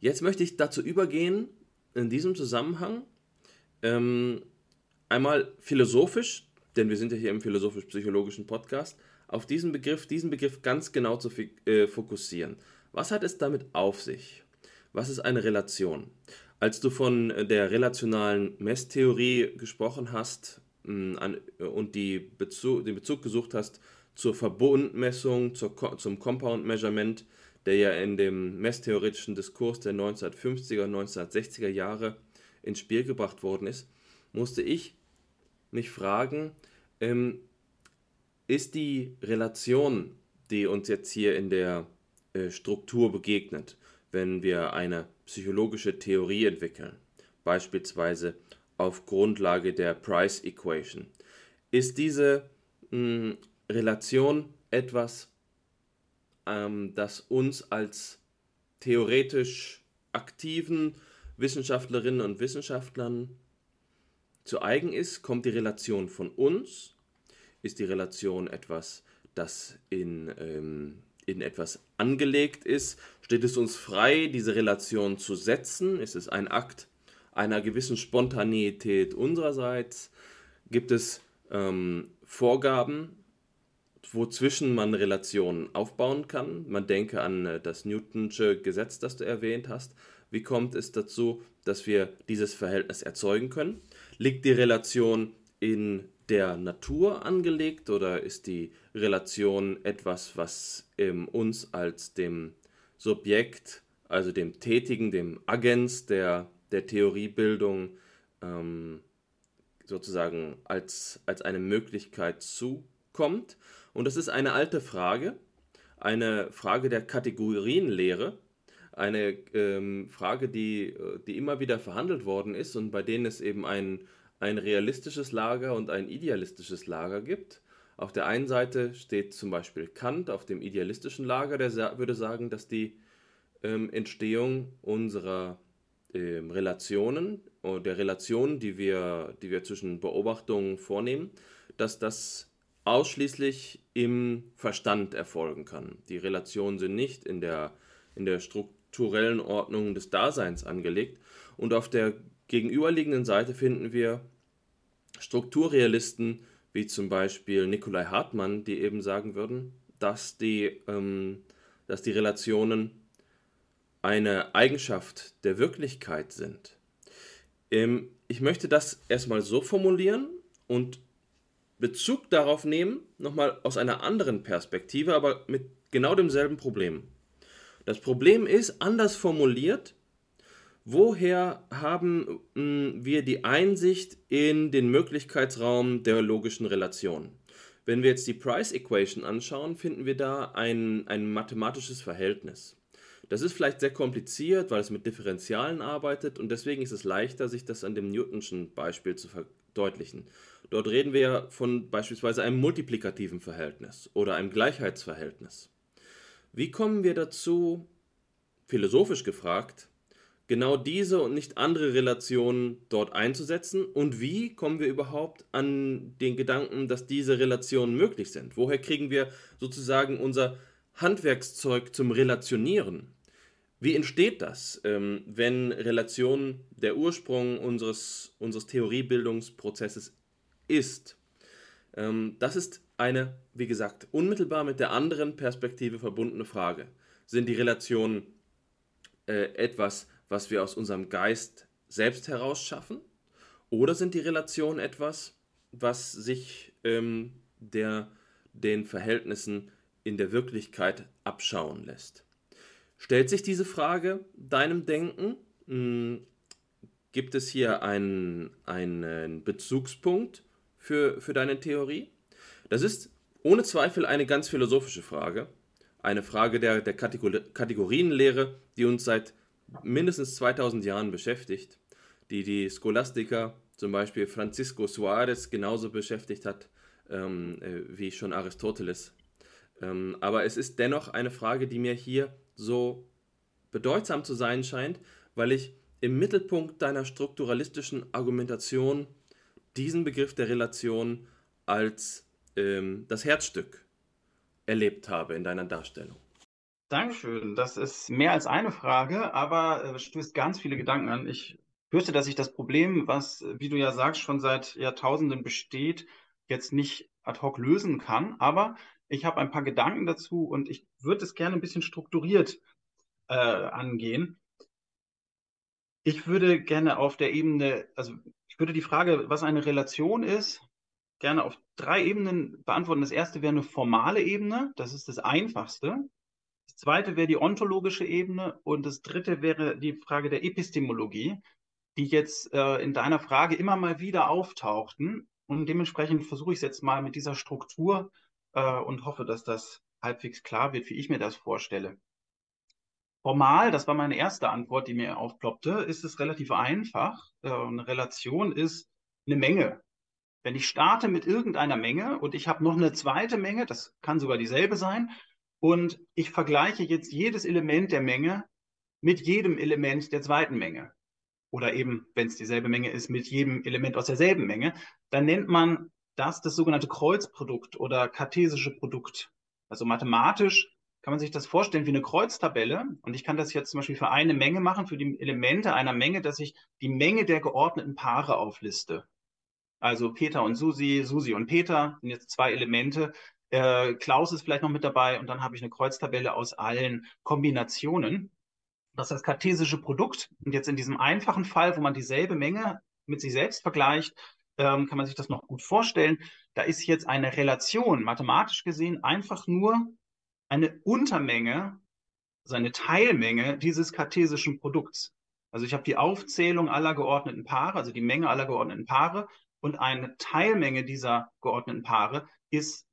B: Jetzt möchte ich dazu übergehen, in diesem Zusammenhang ähm, einmal philosophisch, denn wir sind ja hier im philosophisch-psychologischen Podcast, auf diesen Begriff, diesen Begriff ganz genau zu äh, fokussieren. Was hat es damit auf sich? Was ist eine Relation? Als du von der relationalen Messtheorie gesprochen hast an, und die Bezug, den Bezug gesucht hast zur Verbundmessung, zur, zum Compound Measurement, der ja in dem messtheoretischen Diskurs der 1950er und 1960er Jahre ins Spiel gebracht worden ist, musste ich mich fragen, ähm, ist die Relation, die uns jetzt hier in der Struktur begegnet, wenn wir eine psychologische Theorie entwickeln, beispielsweise auf Grundlage der Price Equation, ist diese mh, hm, Relation etwas, ähm, das uns als theoretisch aktiven Wissenschaftlerinnen und Wissenschaftlern zu eigen ist? Kommt die Relation von uns? Ist die Relation etwas, das in, ähm, in etwas angelegt ist? Steht es uns frei, diese Relation zu setzen? Ist es ein Akt einer gewissen Spontaneität unsererseits? Gibt es ähm, Vorgaben, wozwischen man Relationen aufbauen kann? Man denke an äh, das Newtonsche Gesetz, das du erwähnt hast. Wie kommt es dazu, dass wir dieses Verhältnis erzeugen können? Liegt die Relation in der Natur angelegt oder ist die Relation etwas, was ähm, uns als dem Subjekt, also dem Tätigen, dem Agens der, der Theoriebildung ähm, sozusagen als, als eine Möglichkeit zukommt? Und das ist eine alte Frage, eine Frage der Kategorienlehre, eine ähm, Frage, die, die immer wieder verhandelt worden ist und bei denen es eben ein, ein realistisches Lager und ein idealistisches Lager gibt. Auf der einen Seite steht zum Beispiel Kant auf dem idealistischen Lager, der würde sagen, dass die ähm, Entstehung unserer ähm, Relationen, oder der Relationen, die wir, die wir zwischen Beobachtungen vornehmen, dass das ausschließlich im Verstand erfolgen kann. Die Relationen sind nicht in der, in der strukturellen Ordnung des Daseins angelegt. Und auf der gegenüberliegenden Seite finden wir Strukturrealisten wie zum Beispiel Nikolai Hartmann, die eben sagen würden, dass die, ähm, dass die Relationen eine Eigenschaft der Wirklichkeit sind. Ähm, ich möchte das erstmal so formulieren und Bezug darauf nehmen, nochmal aus einer anderen Perspektive, aber mit genau demselben Problem. Das Problem ist, anders formuliert, woher haben hm, wir die Einsicht in den Möglichkeitsraum der logischen Relation? Wenn wir jetzt die Price Equation anschauen, finden wir da ein, ein mathematisches Verhältnis. Das ist vielleicht sehr kompliziert, weil es mit Differentialen arbeitet und deswegen ist es leichter, sich das an dem Newtonschen Beispiel zu verdeutlichen. Dort reden wir von beispielsweise einem multiplikativen Verhältnis oder einem Gleichheitsverhältnis. Wie kommen wir dazu, philosophisch gefragt, genau diese und nicht andere Relationen dort einzusetzen? Und wie kommen wir überhaupt an den Gedanken, dass diese Relationen möglich sind? Woher kriegen wir sozusagen unser Handwerkszeug zum Relationieren? Wie entsteht das, ähm, wenn Relation der Ursprung unseres, unseres Theoriebildungsprozesses ist. Ähm, das ist eine, wie gesagt, unmittelbar mit der anderen Perspektive verbundene Frage. Sind die Relationen äh, etwas, was wir aus unserem Geist selbst heraus schaffen? Oder sind die Relationen etwas, was sich ähm, der, den Verhältnissen in der Wirklichkeit abschauen lässt? Stellt sich diese Frage deinem Denken? Hm, gibt es hier einen, einen Bezugspunkt für, für deine Theorie? Das ist ohne Zweifel eine ganz philosophische Frage. Eine Frage der, der Kategorienlehre, die uns seit mindestens 2000 Jahren beschäftigt, die die Scholastiker, zum Beispiel Francisco Suarez, genauso beschäftigt hat ähm, äh, wie schon Aristoteles. Ähm, aber es ist dennoch eine Frage, die mir hier so bedeutsam zu sein scheint, weil ich im Mittelpunkt deiner strukturalistischen Argumentation diesen Begriff der Relation als ähm, das Herzstück erlebt habe in deiner Darstellung.
A: Dankeschön. Das ist mehr als eine Frage, aber äh, stößt ganz viele Gedanken an. Ich fürchte, dass ich das Problem, was, wie du ja sagst, schon seit Jahrtausenden besteht, jetzt nicht ad hoc lösen kann. Aber ich habe ein paar Gedanken dazu und ich würde es gerne ein bisschen strukturiert äh, angehen. Ich würde gerne auf der Ebene, also ich würde die Frage, was eine Relation ist, gerne auf drei Ebenen beantworten. Das erste wäre eine formale Ebene, das ist das einfachste. Das zweite wäre die ontologische Ebene und das dritte wäre die Frage der Epistemologie, die jetzt äh, in deiner Frage immer mal wieder auftauchten. Und dementsprechend versuche ich es jetzt mal mit dieser Struktur äh, und hoffe, dass das halbwegs klar wird, wie ich mir das vorstelle. Formal, das war meine erste Antwort, die mir aufploppte, ist es relativ einfach. Äh, eine Relation ist eine Menge. Wenn ich starte mit irgendeiner Menge und ich habe noch eine zweite Menge, das kann sogar dieselbe sein, und ich vergleiche jetzt jedes Element der Menge mit jedem Element der zweiten Menge, oder eben, wenn es dieselbe Menge ist, mit jedem Element aus derselben Menge, dann nennt man das das sogenannte Kreuzprodukt oder kartesische Produkt. Also mathematisch kann man sich das vorstellen wie eine Kreuztabelle. Und ich kann das jetzt zum Beispiel für eine Menge machen, für die Elemente einer Menge, dass ich die Menge der geordneten Paare aufliste. Also Peter und Susi, Susi und Peter sind jetzt zwei Elemente. Äh, Klaus ist vielleicht noch mit dabei und dann habe ich eine Kreuztabelle aus allen Kombinationen. Das ist das kartesische Produkt. Und jetzt in diesem einfachen Fall, wo man dieselbe Menge mit sich selbst vergleicht, ähm, kann man sich das noch gut vorstellen. Da ist jetzt eine Relation, mathematisch gesehen, einfach nur eine Untermenge, also eine Teilmenge dieses kartesischen Produkts. Also ich habe die Aufzählung aller geordneten Paare, also die Menge aller geordneten Paare und eine Teilmenge dieser geordneten Paare ist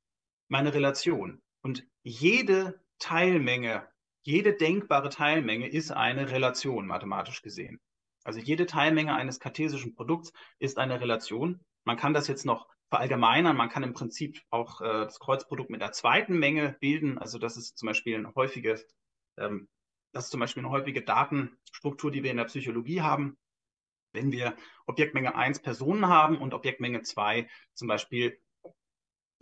A: meine Relation. Und jede Teilmenge, jede denkbare Teilmenge ist eine Relation, mathematisch gesehen. Also jede Teilmenge eines kartesischen Produkts ist eine Relation. Man kann das jetzt noch verallgemeinern. Man kann im Prinzip auch äh, das Kreuzprodukt mit der zweiten Menge bilden. Also das ist zum Beispiel eine häufige, ähm, das ist zum Beispiel eine häufige Datenstruktur, die wir in der Psychologie haben. Wenn wir Objektmenge 1 Personen haben und Objektmenge 2 zum Beispiel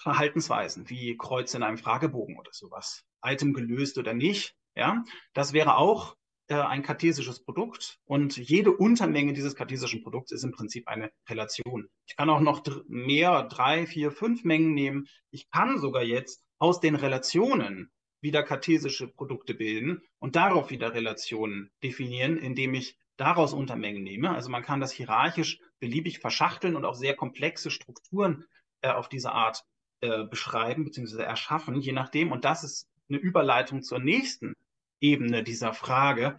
A: Verhaltensweisen wie Kreuze in einem Fragebogen oder sowas, Item gelöst oder nicht, ja, das wäre auch äh, ein kartesisches Produkt und jede Untermenge dieses kartesischen Produkts ist im Prinzip eine Relation. Ich kann auch noch mehr, drei, vier, fünf Mengen nehmen. Ich kann sogar jetzt aus den Relationen wieder kartesische Produkte bilden und darauf wieder Relationen definieren, indem ich daraus Untermengen nehme. Also man kann das hierarchisch beliebig verschachteln und auch sehr komplexe Strukturen äh, auf diese Art äh, beschreiben bzw. erschaffen, je nachdem. Und das ist eine Überleitung zur nächsten Ebene dieser Frage.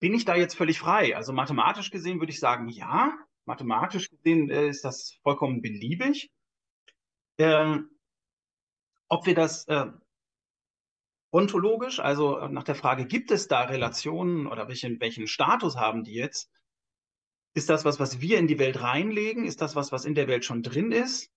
A: Bin ich da jetzt völlig frei? Also mathematisch gesehen würde ich sagen, ja. Mathematisch gesehen äh, ist das vollkommen beliebig. Ähm, ob wir das äh, ontologisch, also nach der Frage, gibt es da Relationen oder welchen, welchen Status haben die jetzt? Ist das was, was wir in die Welt reinlegen? Ist das was, was in der Welt schon drin ist?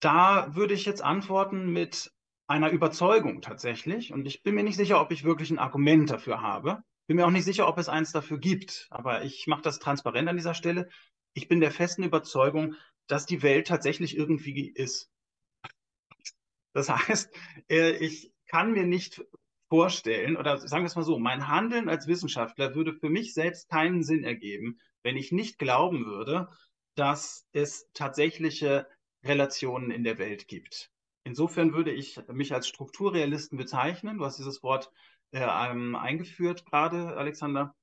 A: Da würde ich jetzt antworten mit einer Überzeugung tatsächlich. Und ich bin mir nicht sicher, ob ich wirklich ein Argument dafür habe. Bin mir auch nicht sicher, ob es eins dafür gibt. Aber ich mache das transparent an dieser Stelle. Ich bin der festen Überzeugung, dass die Welt tatsächlich irgendwie ist. Das heißt, äh, ich kann mir nicht vorstellen, oder sagen wir es mal so, mein Handeln als Wissenschaftler würde für mich selbst keinen Sinn ergeben, wenn ich nicht glauben würde, dass es tatsächliche Relationen in der Welt gibt. Insofern würde ich mich als Strukturrealisten bezeichnen. Du hast dieses Wort äh, eingeführt gerade, Alexander.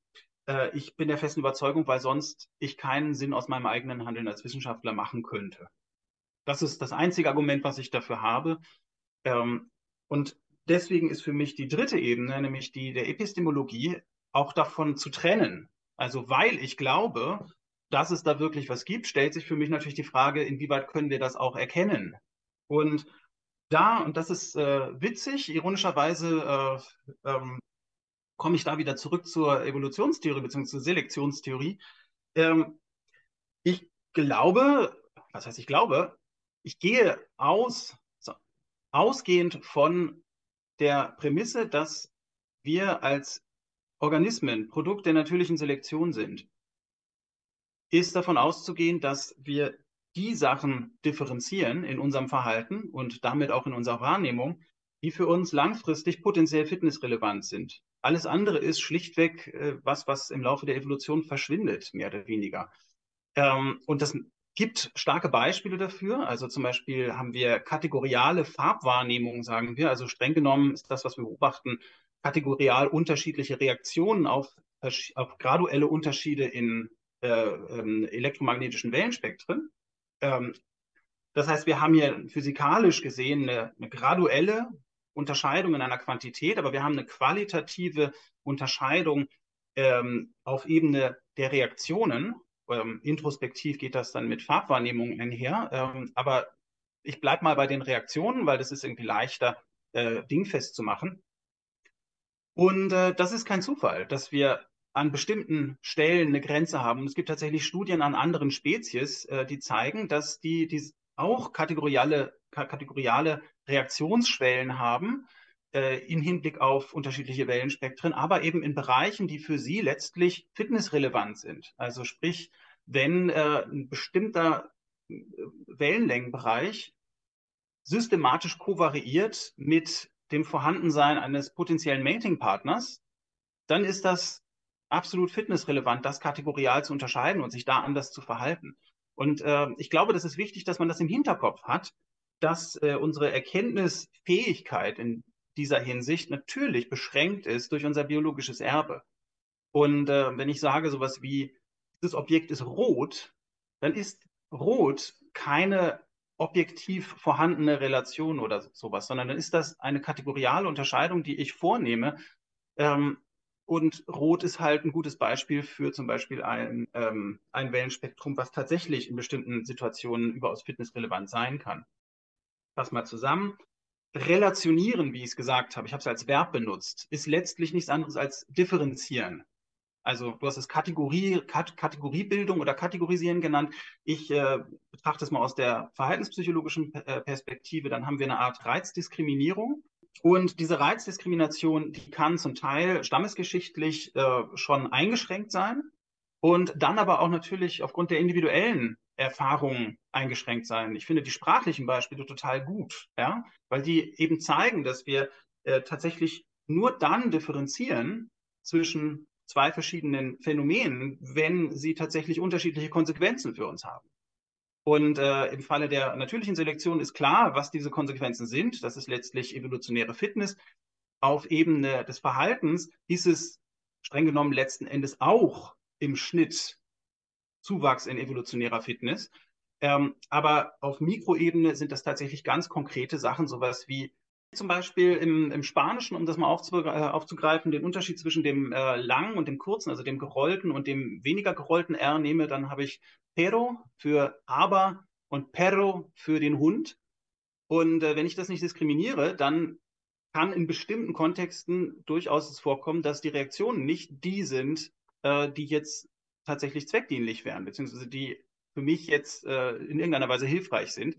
A: Äh, ich bin der festen Überzeugung, weil sonst ich keinen Sinn aus meinem eigenen Handeln als Wissenschaftler machen könnte. Das ist das einzige Argument, was ich dafür habe. Ähm, und deswegen ist für mich die dritte Ebene, nämlich die der Epistemologie, auch davon zu trennen. Also weil ich glaube, dass es da wirklich was gibt, stellt sich für mich natürlich die Frage, inwieweit können wir das auch erkennen? Und da, und das ist äh, witzig, ironischerweise äh, ähm, komme ich da wieder zurück zur Evolutionstheorie bzw. zur Selektionstheorie. Ähm, ich glaube, was heißt ich glaube, ich gehe aus, so, ausgehend von der Prämisse, dass wir als Organismen Produkt der natürlichen Selektion sind, ist davon auszugehen, dass wir die Sachen differenzieren in unserem Verhalten und damit auch in unserer Wahrnehmung, die für uns langfristig potenziell fitnessrelevant sind. Alles andere ist schlichtweg äh, was, was im Laufe der Evolution verschwindet, mehr oder weniger. Ähm, und das gibt starke Beispiele dafür. Also zum Beispiel haben wir kategoriale Farbwahrnehmung, sagen wir. Also streng genommen ist das, was wir beobachten, kategorial unterschiedliche Reaktionen auf, auf graduelle Unterschiede in äh, ähm, elektromagnetischen Wellenspektren. Ähm, das heißt, wir haben hier physikalisch gesehen eine, eine graduelle Unterscheidung in einer Quantität, aber wir haben eine qualitative Unterscheidung ähm, auf Ebene der Reaktionen ähm, introspektiv geht das dann mit Farbwahrnehmung einher. Ähm, aber ich bleibe mal bei den Reaktionen, weil das ist irgendwie leichter äh, dingfest zu machen. Und äh, das ist kein Zufall, dass wir an bestimmten Stellen eine Grenze haben. Und es gibt tatsächlich Studien an anderen Spezies, äh, die zeigen, dass die, die auch kategoriale, kategoriale Reaktionsschwellen haben, äh, in Hinblick auf unterschiedliche Wellenspektren, aber eben in Bereichen, die für sie letztlich fitnessrelevant sind. Also sprich, wenn äh, ein bestimmter äh, Wellenlängenbereich systematisch kovariiert mit dem Vorhandensein eines potenziellen Mating-Partners, dann ist das absolut fitnessrelevant, das kategorial zu unterscheiden und sich da anders zu verhalten. Und äh, ich glaube, das ist wichtig, dass man das im Hinterkopf hat, dass äh, unsere Erkenntnisfähigkeit in dieser Hinsicht natürlich beschränkt ist durch unser biologisches Erbe. Und äh, wenn ich sage sowas wie, dieses Objekt ist rot, dann ist rot keine objektiv vorhandene Relation oder sowas, sondern dann ist das eine kategoriale Unterscheidung, die ich vornehme. Ähm, und Rot ist halt ein gutes Beispiel für zum Beispiel ein, ähm, ein Wellenspektrum, was tatsächlich in bestimmten Situationen überaus fitnessrelevant sein kann. Fass mal zusammen. Relationieren, wie ich es gesagt habe, ich habe es als Verb benutzt, ist letztlich nichts anderes als differenzieren. Also du hast es Kategorie, Kat Kategoriebildung oder Kategorisieren genannt. Ich äh, betrachte es mal aus der verhaltenspsychologischen äh, Perspektive. Dann haben wir eine Art Reizdiskriminierung. Und diese Reizdiskrimination, die kann zum Teil stammesgeschichtlich äh, schon eingeschränkt sein und dann aber auch natürlich aufgrund der individuellen Erfahrungen eingeschränkt sein. Ich finde die sprachlichen Beispiele total gut, ja, weil die eben zeigen, dass wir äh, tatsächlich nur dann differenzieren zwischen zwei verschiedenen Phänomenen, wenn sie tatsächlich unterschiedliche Konsequenzen für uns haben. Und äh, im Falle der natürlichen Selektion ist klar, was diese Konsequenzen sind. Das ist letztlich evolutionäre Fitness. Auf Ebene des Verhaltens ist es streng genommen letzten Endes auch im Schnitt Zuwachs in evolutionärer Fitness. Ähm, aber auf Mikroebene sind das tatsächlich ganz konkrete Sachen, sowas wie zum Beispiel im, im Spanischen, um das mal äh, aufzugreifen, den Unterschied zwischen dem äh, langen und dem kurzen, also dem gerollten und dem weniger gerollten R nehme, dann habe ich pero für aber und perro für den Hund. Und äh, wenn ich das nicht diskriminiere, dann kann in bestimmten Kontexten durchaus es vorkommen, dass die Reaktionen nicht die sind, äh, die jetzt tatsächlich zweckdienlich wären, beziehungsweise die für mich jetzt äh, in irgendeiner Weise hilfreich sind.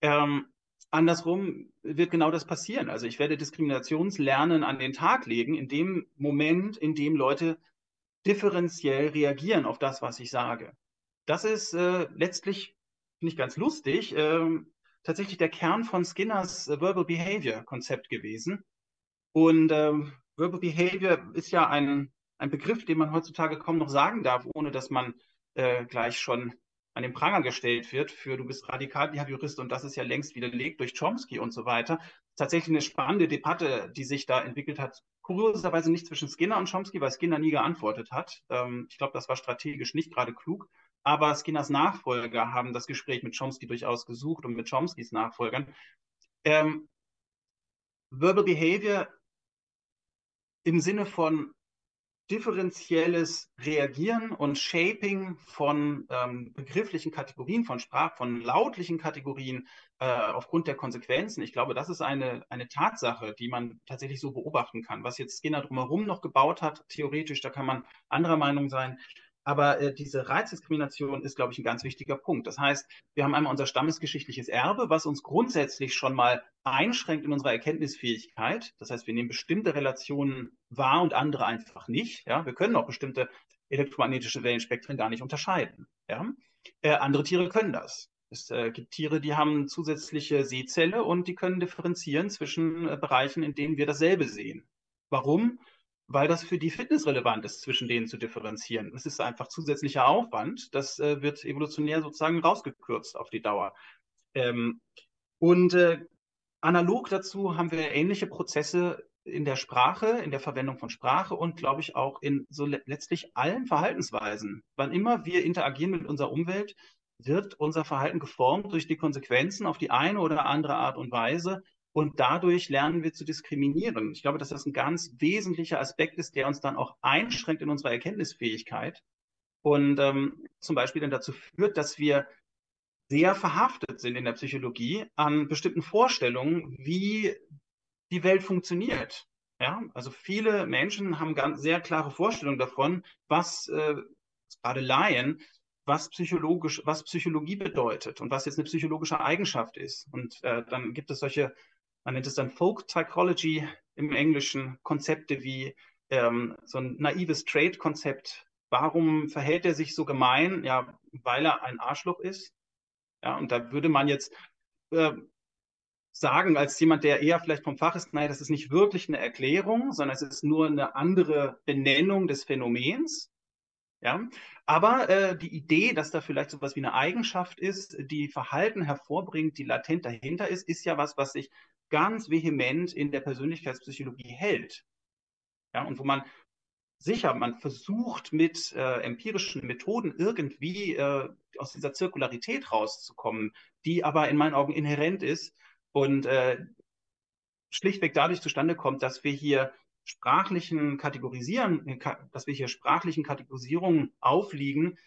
A: Ähm, andersrum wird genau das passieren. Also ich werde Diskriminationslernen an den Tag legen, in dem Moment, in dem Leute differenziell reagieren auf das, was ich sage. Das ist äh, letztlich, finde ich ganz lustig, äh, tatsächlich der Kern von Skinners äh, Verbal Behavior Konzept gewesen. Und ähm, Verbal Behavior ist ja ein, ein Begriff, den man heutzutage kaum noch sagen darf, ohne dass man äh, gleich schon an den Pranger gestellt wird für du bist Radikalbehaviorist und das ist ja längst widerlegt durch Chomsky und so weiter. Tatsächlich eine spannende Debatte, die sich da entwickelt hat. Kurioserweise nicht zwischen Skinner und Chomsky, weil Skinner nie geantwortet hat. Ähm, ich glaube, das war strategisch nicht gerade klug. Aber Skinners Nachfolger haben das Gespräch mit Chomsky durchaus gesucht und mit Chomskys Nachfolgern. Ähm, Verbal Behavior im Sinne von differenzielles Reagieren und Shaping von ähm, begrifflichen Kategorien, von Sprach, von lautlichen Kategorien äh, aufgrund der Konsequenzen. Ich glaube, das ist eine, eine Tatsache, die man tatsächlich so beobachten kann. Was jetzt Skinner drumherum noch gebaut hat, theoretisch, da kann man anderer Meinung sein. Aber äh, diese Reizdiskrimination ist, glaube ich, ein ganz wichtiger Punkt. Das heißt, wir haben einmal unser stammesgeschichtliches Erbe, was uns grundsätzlich schon mal einschränkt in unserer Erkenntnisfähigkeit. Das heißt, wir nehmen bestimmte Relationen wahr und andere einfach nicht. Ja? Wir können auch bestimmte elektromagnetische Wellenspektren gar nicht unterscheiden. Ja? Äh, andere Tiere können das. Es äh, gibt Tiere, die haben zusätzliche Sehzelle und die können differenzieren zwischen äh, Bereichen, in denen wir dasselbe sehen. Warum? Weil das für die Fitness relevant ist, zwischen denen zu differenzieren. Das ist einfach zusätzlicher Aufwand. Das äh, wird evolutionär sozusagen rausgekürzt auf die Dauer. Ähm, und äh, analog dazu haben wir ähnliche Prozesse in der Sprache, in der Verwendung von Sprache und glaube ich auch in so le letztlich allen Verhaltensweisen. Wann immer wir interagieren mit unserer Umwelt, wird unser Verhalten geformt durch die Konsequenzen auf die eine oder andere Art und Weise und dadurch lernen wir zu diskriminieren. Ich glaube, dass das ein ganz wesentlicher Aspekt ist, der uns dann auch einschränkt in unserer Erkenntnisfähigkeit und ähm, zum Beispiel dann dazu führt, dass wir sehr verhaftet sind in der Psychologie an bestimmten Vorstellungen, wie die Welt funktioniert. Ja, also viele Menschen haben ganz sehr klare Vorstellungen davon, was äh, gerade Laien, was psychologisch, was Psychologie bedeutet und was jetzt eine psychologische Eigenschaft ist. Und äh, dann gibt es solche man nennt es dann Folk Psychology im Englischen, Konzepte wie ähm, so ein naives Trade-Konzept. Warum verhält er sich so gemein? Ja, weil er ein Arschloch ist. Ja, und da würde man jetzt äh, sagen, als jemand, der eher vielleicht vom Fach ist, nein, das ist nicht wirklich eine Erklärung, sondern es ist nur eine andere Benennung des Phänomens. Ja, aber äh, die Idee, dass da vielleicht so etwas wie eine Eigenschaft ist, die Verhalten hervorbringt, die latent dahinter ist, ist ja was, was sich ganz vehement in der Persönlichkeitspsychologie hält. Ja, und wo man sicher, man versucht mit äh, empirischen Methoden irgendwie äh, aus dieser Zirkularität rauszukommen, die aber in meinen Augen inhärent ist und äh, schlichtweg dadurch zustande kommt, dass wir hier sprachlichen Kategorisieren, äh, dass wir hier sprachlichen Kategorisierungen aufliegen,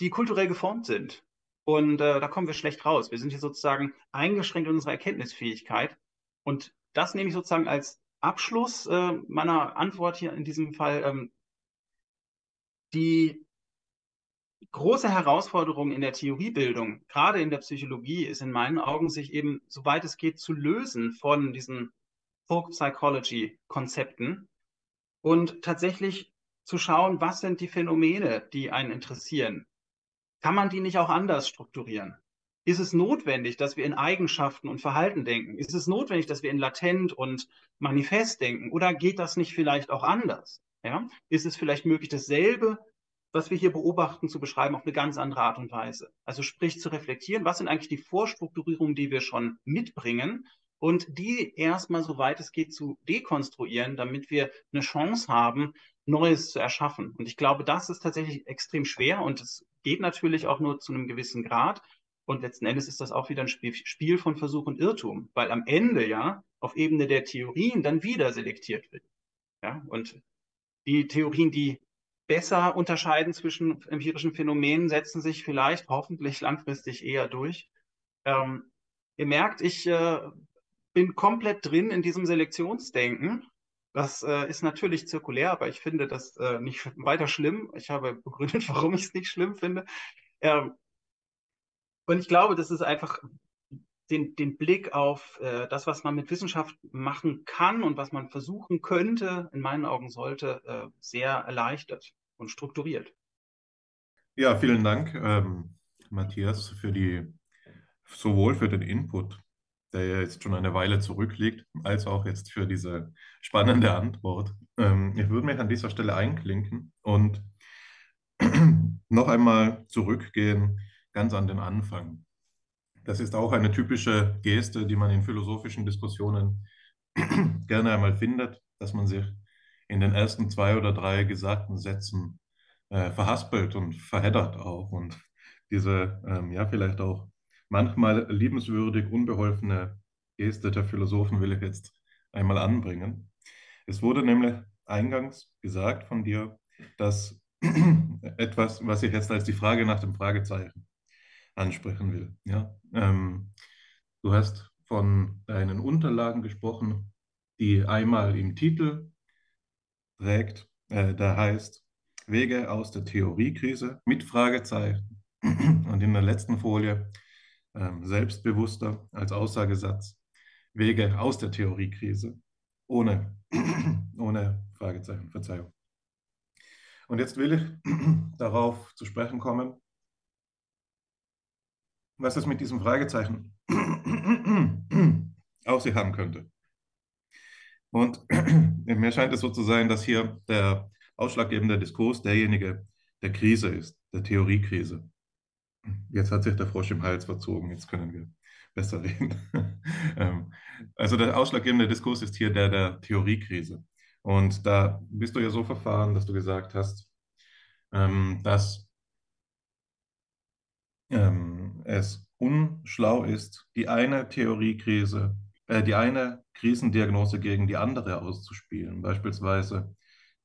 A: die kulturell geformt sind. Und äh, da kommen wir schlecht raus. Wir sind hier sozusagen eingeschränkt in unserer Erkenntnisfähigkeit. Und das nehme ich sozusagen als Abschluss äh, meiner Antwort hier in diesem Fall. Ähm, die große Herausforderung in der Theoriebildung, gerade in der Psychologie, ist in meinen Augen, sich eben, soweit es geht, zu lösen von diesen Folk Psychology Konzepten und tatsächlich zu schauen, was sind die Phänomene, die einen interessieren. Kann man die nicht auch anders strukturieren? Ist es notwendig, dass wir in Eigenschaften und Verhalten denken? Ist es notwendig, dass wir in latent und manifest denken? Oder geht das nicht vielleicht auch anders? Ja? Ist es vielleicht möglich, dasselbe, was wir hier beobachten, zu beschreiben auf eine ganz andere Art und Weise? Also sprich zu reflektieren, was sind eigentlich die Vorstrukturierungen, die wir schon mitbringen und die erstmal, soweit es geht, zu dekonstruieren, damit wir eine Chance haben, Neues zu erschaffen. Und ich glaube, das ist tatsächlich extrem schwer und es geht natürlich auch nur zu einem gewissen Grad. Und letzten Endes ist das auch wieder ein Spiel von Versuch und Irrtum, weil am Ende ja auf Ebene der Theorien dann wieder selektiert wird. Ja, und die Theorien, die besser unterscheiden zwischen empirischen Phänomenen, setzen sich vielleicht hoffentlich langfristig eher durch. Ähm, ihr merkt, ich äh, bin komplett drin in diesem Selektionsdenken. Das äh, ist natürlich zirkulär, aber ich finde das äh, nicht weiter schlimm. Ich habe begründet, warum ich es nicht schlimm finde. Ähm, und ich glaube, das ist einfach den, den Blick auf äh, das, was man mit Wissenschaft machen kann und was man versuchen könnte, in meinen Augen sollte, äh, sehr erleichtert und strukturiert.
C: Ja, vielen Dank, ähm, Matthias, für die sowohl für den Input der ja jetzt schon eine Weile zurückliegt, als auch jetzt für diese spannende Antwort. Ähm, ich würde mich an dieser Stelle einklinken und noch einmal zurückgehen, ganz an den Anfang. Das ist auch eine typische Geste, die man in philosophischen Diskussionen gerne einmal findet, dass man sich in den ersten zwei oder drei gesagten Sätzen äh, verhaspelt und verheddert auch und diese ähm, ja vielleicht auch manchmal liebenswürdig unbeholfene Geste der Philosophen will ich jetzt einmal anbringen. Es wurde nämlich eingangs gesagt von dir, dass etwas, was ich jetzt als die Frage nach dem Fragezeichen ansprechen will. Ja? Ähm, du hast von deinen Unterlagen gesprochen, die einmal im Titel trägt, äh, da heißt Wege aus der Theoriekrise mit Fragezeichen. Und in der letzten Folie selbstbewusster als Aussagesatz Wege aus der Theoriekrise. Ohne, ohne Fragezeichen, Verzeihung. Und jetzt will ich darauf zu sprechen kommen, was es mit diesem Fragezeichen auf sich haben könnte. Und mir scheint es so zu sein, dass hier der ausschlaggebende Diskurs derjenige der Krise ist, der Theoriekrise. Jetzt hat sich der Frosch im Hals verzogen, jetzt können wir besser reden. Ähm, also der ausschlaggebende Diskurs ist hier der der Theoriekrise. Und da bist du ja so verfahren, dass du gesagt hast, ähm, dass ähm, es unschlau ist, die eine Theoriekrise, äh, die eine Krisendiagnose gegen die andere auszuspielen. Beispielsweise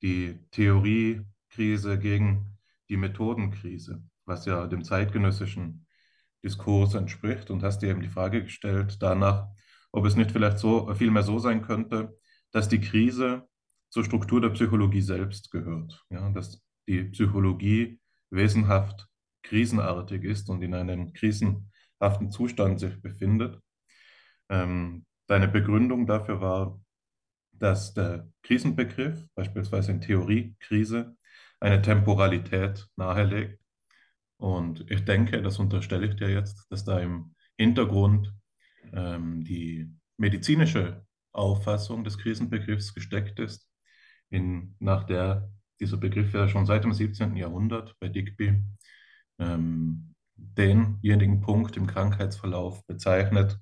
C: die Theoriekrise gegen die Methodenkrise was ja dem zeitgenössischen Diskurs entspricht und hast dir eben die Frage gestellt danach, ob es nicht vielleicht so vielmehr so sein könnte, dass die Krise zur Struktur der Psychologie selbst gehört, ja, dass die Psychologie wesenhaft krisenartig ist und in einem krisenhaften Zustand sich befindet. Ähm, Seine Begründung dafür war, dass der Krisenbegriff, beispielsweise in Theorie Krise, eine Temporalität nahelegt. Und ich denke, das unterstelle ich dir jetzt, dass da im Hintergrund ähm, die medizinische Auffassung des Krisenbegriffs gesteckt ist, in, nach der dieser Begriff ja schon seit dem 17. Jahrhundert bei Digby ähm, denjenigen Punkt im Krankheitsverlauf bezeichnet,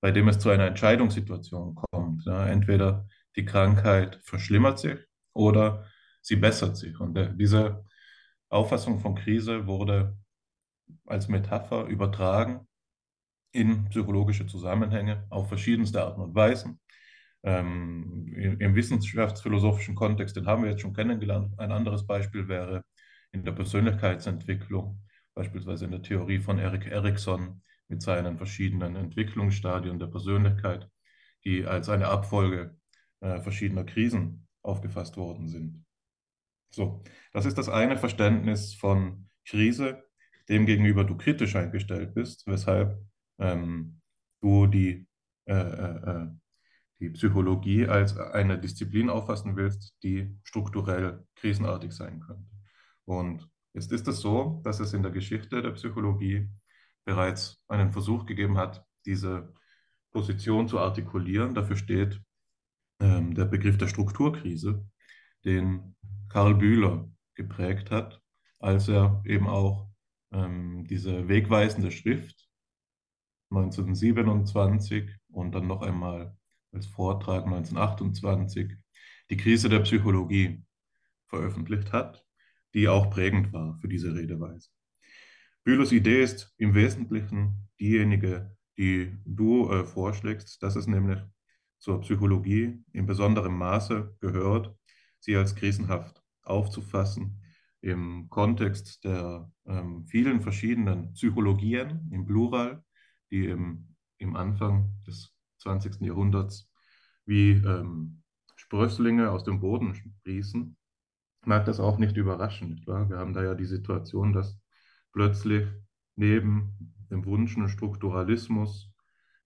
C: bei dem es zu einer Entscheidungssituation kommt. Ja, entweder die Krankheit verschlimmert sich oder sie bessert sich. Und der, diese Auffassung von Krise wurde als Metapher übertragen in psychologische Zusammenhänge auf verschiedenste Arten und Weisen. Ähm, im, wissenschaftsphilosophischen Kontext, den haben wir jetzt schon kennengelernt. Ein anderes Beispiel wäre in der Persönlichkeitsentwicklung, beispielsweise in der Theorie von Erik Erikson mit seinen verschiedenen Entwicklungsstadien der Persönlichkeit, die als eine Abfolge äh, verschiedener Krisen aufgefasst worden sind. So, das ist das eine Verständnis von Krise, dem gegenüber du kritisch eingestellt bist, weshalb ähm, du die, äh, äh, äh die Psychologie als eine Disziplin auffassen willst, die strukturell krisenartig sein könnte. Und jetzt ist es so, dass es in der Geschichte der Psychologie bereits einen Versuch gegeben hat, diese Position zu artikulieren. Dafür steht ähm, der Begriff der Strukturkrise, den Karl Bühler geprägt hat, als er eben auch ähm, diese wegweisende Schrift 1927 und dann noch einmal als Vortrag 1928 die Krise der Psychologie veröffentlicht hat, die auch prägend war für diese Redeweise. Bühlers Idee ist im Wesentlichen diejenige, die du äh, vorschlägst, dass es nämlich zur Psychologie in besonderem Maße gehört, sie als krisenhaft aufzufassen im Kontext der ähm, vielen verschiedenen Psychologien im Plural, die im, im Anfang des 20. Jahrhunderts wie ähm, Sprösslinge aus dem Boden sprießen, mag das auch nicht überraschen. Nicht wahr? Wir haben da ja die Situation, dass plötzlich neben dem Wunschen Strukturalismus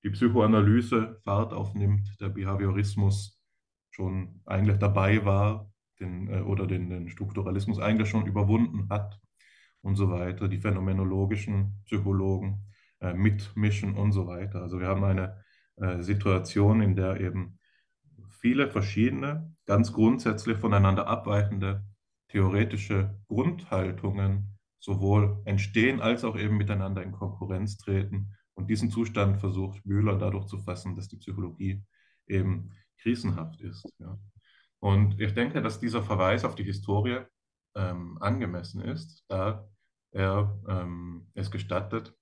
C: die Psychoanalyse Fahrt aufnimmt, der Behaviorismus schon eigentlich dabei war den, äh, oder den, den Strukturalismus eigentlich schon überwunden hat und so weiter, die phänomenologischen Psychologen äh, mitmischen und so weiter. Also wir haben eine äh, Situation, in der eben viele verschiedene, ganz grundsätzlich voneinander abweichende theoretische Grundhaltungen sowohl entstehen als auch eben miteinander in Konkurrenz treten und diesen Zustand versucht Müller dadurch zu fassen, dass die Psychologie eben krisenhaft ist. Ja. Und ich denke, dass dieser Verweis auf die Historie ähm, angemessen ist, da er ähm, es gestattet,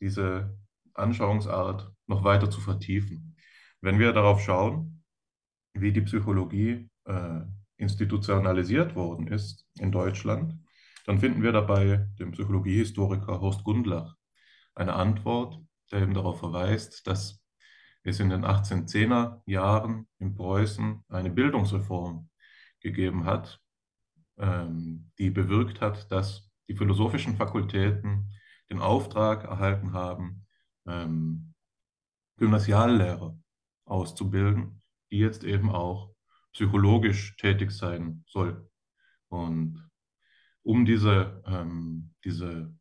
C: diese Anschauungsart noch weiter zu vertiefen. Wenn wir darauf schauen, wie die Psychologie äh, institutionalisiert worden ist in Deutschland, dann finden wir dabei den Psychologiehistoriker Horst Gundlach eine Antwort, der eben darauf verweist, dass es in den 1810er Jahren in Preußen eine Bildungsreform gegeben hat, ähm, die bewirkt hat, dass die philosophischen Fakultäten den Auftrag erhalten haben, ähm, Gymnasiallehrer auszubilden, die jetzt eben auch psychologisch tätig sein sollten. Und um diese, ähm, diese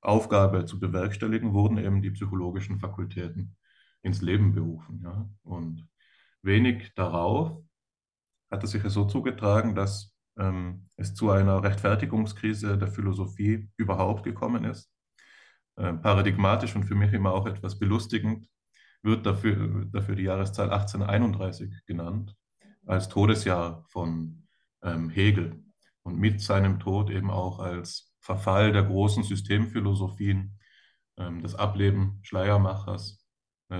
C: Aufgabe zu bewerkstelligen, wurden eben die psychologischen Fakultäten ins Leben berufen. Ja? Und wenig darauf hat es sich so zugetragen, dass ähm, es zu einer Rechtfertigungskrise der Philosophie überhaupt gekommen ist. Äh, paradigmatisch und für mich immer auch etwas belustigend wird dafür, dafür die Jahreszahl 1831 genannt, als Todesjahr von ähm, Hegel und mit seinem Tod eben auch als Verfall der großen Systemphilosophien, ähm, das Ableben Schleiermachers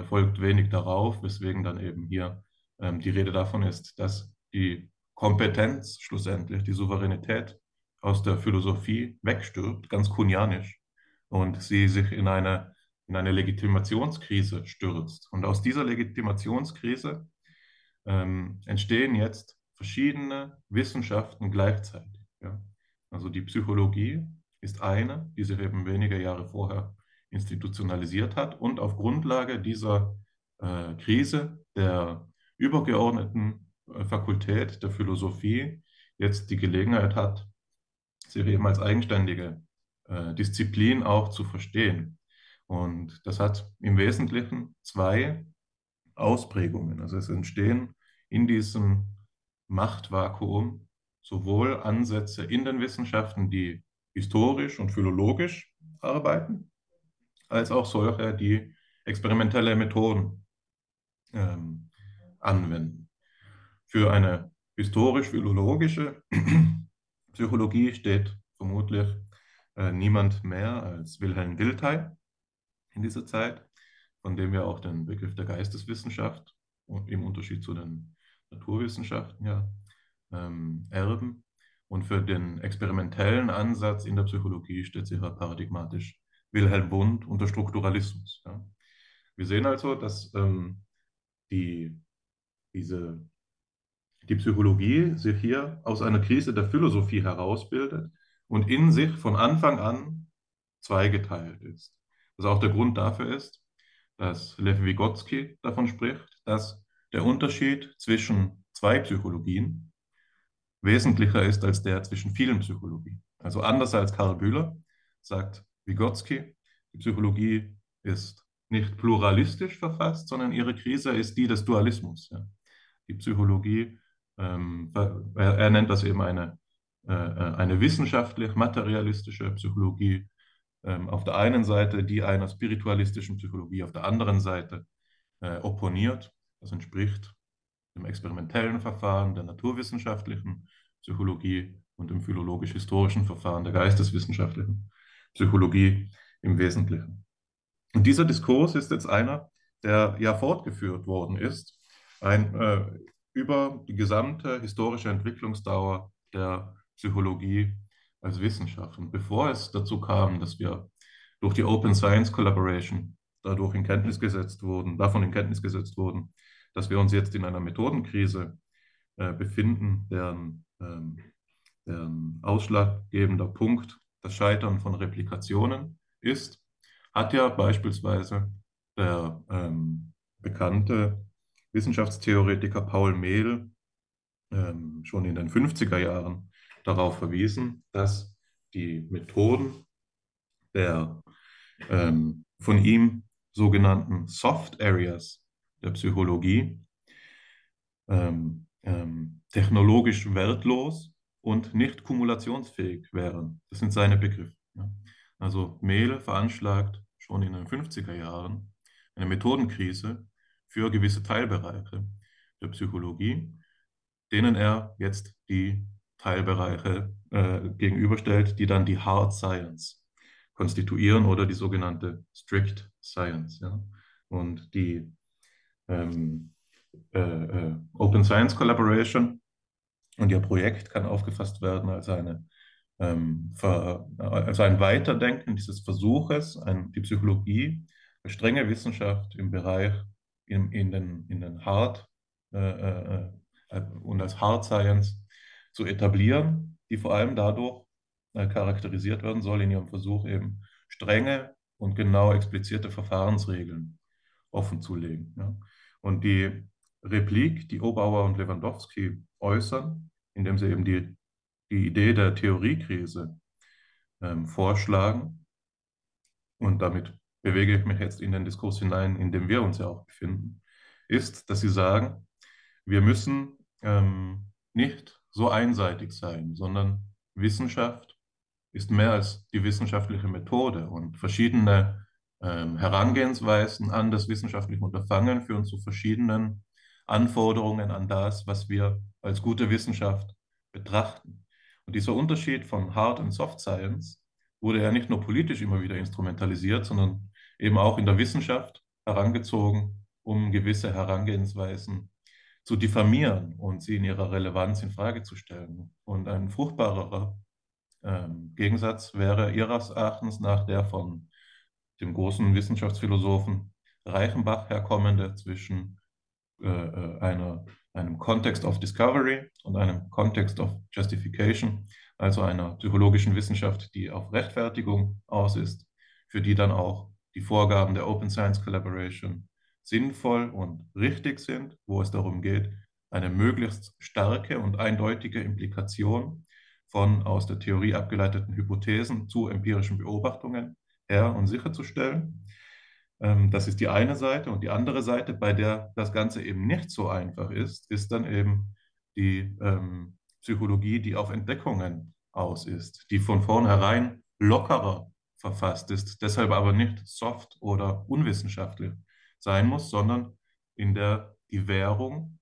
C: folgt wenig darauf, weswegen dann eben hier ähm, die Rede davon ist, dass die Kompetenz schlussendlich, die Souveränität aus der Philosophie wegstirbt, ganz kunianisch, und sie sich in eine, in eine Legitimationskrise stürzt. Und aus dieser Legitimationskrise ähm, entstehen jetzt verschiedene Wissenschaften gleichzeitig. Ja? Also die Psychologie ist eine, die sich eben wenige Jahre vorher institutionalisiert hat und auf Grundlage dieser äh, Krise der übergeordneten äh, Fakultät der Philosophie jetzt die Gelegenheit hat, sich eben als eigenständige äh, Disziplin auch zu verstehen. Und das hat im Wesentlichen zwei Ausprägungen. Also es entstehen in diesem Machtvakuum sowohl Ansätze in den Wissenschaften, die historisch und philologisch arbeiten, als auch solche, die experimentelle Methoden ähm, anwenden. Für eine historisch-philologische Psychologie steht vermutlich äh, niemand mehr als Wilhelm Dilthey in dieser Zeit, von dem wir auch den Begriff der Geisteswissenschaft im Unterschied zu den Naturwissenschaften ja, ähm, erben. Und für den experimentellen Ansatz in der Psychologie steht sicher paradigmatisch Wilhelm Wundt und der Strukturalismus. Ja. Wir sehen also, dass ähm, die, diese, die Psychologie sich hier aus einer Krise der Philosophie herausbildet und in sich von Anfang an zweigeteilt ist. Was auch der Grund dafür ist, dass Lev Vygotsky davon spricht, dass der Unterschied zwischen zwei Psychologien wesentlicher ist als der zwischen vielen Psychologien. Also anders als Karl Bühler sagt Vygotsky, die Psychologie ist nicht pluralistisch verfasst, sondern ihre Krise ist die des Dualismus. Ja. Die Psychologie, ähm, er, er, nennt das eben eine, äh, äh eine wissenschaftlich-materialistische Psychologie, ähm, auf der einen Seite die einer spiritualistischen Psychologie, auf der anderen Seite äh, opponiert. Das entspricht dem experimentellen Verfahren der naturwissenschaftlichen Psychologie und dem philologisch-historischen Verfahren der geisteswissenschaftlichen Psychologie im Wesentlichen. Und dieser Diskurs ist jetzt einer, der ja fortgeführt worden ist, ein, äh, über die gesamte historische Entwicklungsdauer der Psychologie als Wissenschaft. Und bevor es dazu kam, dass wir durch die Open Science Collaboration dadurch in Kenntnis gesetzt wurden, davon in Kenntnis gesetzt wurden, dass wir uns jetzt in einer Methodenkrise äh, befinden, deren, ähm, deren ausschlaggebender Punkt das Scheitern von Replikationen ist, hat ja beispielsweise der ähm, bekannte Wissenschaftstheoretiker Paul Mehl ähm, schon in den 50er Jahren darauf verwiesen, dass die Methoden der ähm, von ihm sogenannten Soft Areas der Psychologie ähm, ähm, technologisch wertlos und nicht kumulationsfähig wären. Das sind seine Begriffe. Ja. Also Mehl veranschlagt schon in den 50er Jahren eine Methodenkrise für gewisse Teilbereiche der Psychologie, denen er jetzt die Teilbereiche äh, gegenüberstellt, die dann die Hard Science konstituieren oder die sogenannte Strict Science. Ja? Und die ähm, äh, äh, Open Science Collaboration und ihr Projekt kann aufgefasst werden als, eine, ähm, Ver, als ein Weiterdenken dieses Versuches, ein, die Psychologie, eine strenge Wissenschaft im Bereich, in, in den, in den Hard äh, äh, äh und als Hard Science zu etablieren, die vor allem dadurch äh, charakterisiert werden soll in ihrem Versuch eben strenge und genau explizierte Verfahrensregeln offenzulegen. Ja. Und die Replik, die Obauer und Lewandowski äußern, indem sie eben die, die Idee der Theoriekrise ähm, vorschlagen, und damit bewege ich mich jetzt in den Diskurs hinein, in dem wir uns ja auch befinden, ist, dass sie sagen, wir müssen ähm, nicht so einseitig sein, sondern Wissenschaft ist mehr als die wissenschaftliche Methode und verschiedene ähm, Herangehensweisen an das wissenschaftliche Unterfangen führen zu verschiedenen Anforderungen an das, was wir als gute Wissenschaft betrachten. Und dieser Unterschied von Hard und Soft Science wurde ja nicht nur politisch immer wieder instrumentalisiert, sondern eben auch in der Wissenschaft herangezogen, um gewisse Herangehensweisen zu diffamieren und sie in ihrer Relevanz in Frage zu stellen. Und ein fruchtbarerer ähm, Gegensatz wäre ihres Erachtens nach der von dem großen Wissenschaftsphilosophen Reichenbach herkommende zwischen äh, äh einer, einem Context of Discovery und einem Context of Justification, also einer psychologischen Wissenschaft, die auf Rechtfertigung aus ist, für die dann auch die Vorgaben der Open Science Collaboration sinnvoll und richtig sind, wo es darum geht, eine möglichst starke und eindeutige Implikation von aus der Theorie abgeleiteten Hypothesen zu empirischen Beobachtungen her und sicherzustellen. Ähm, das ist die eine Seite. Und die andere Seite, bei der das Ganze eben nicht so einfach ist, ist dann eben die ähm, Psychologie, die auf Entdeckungen aus ist, die von vornherein lockerer verfasst ist, deshalb aber nicht soft oder unwissenschaftlich sein muss, sondern in der die Währung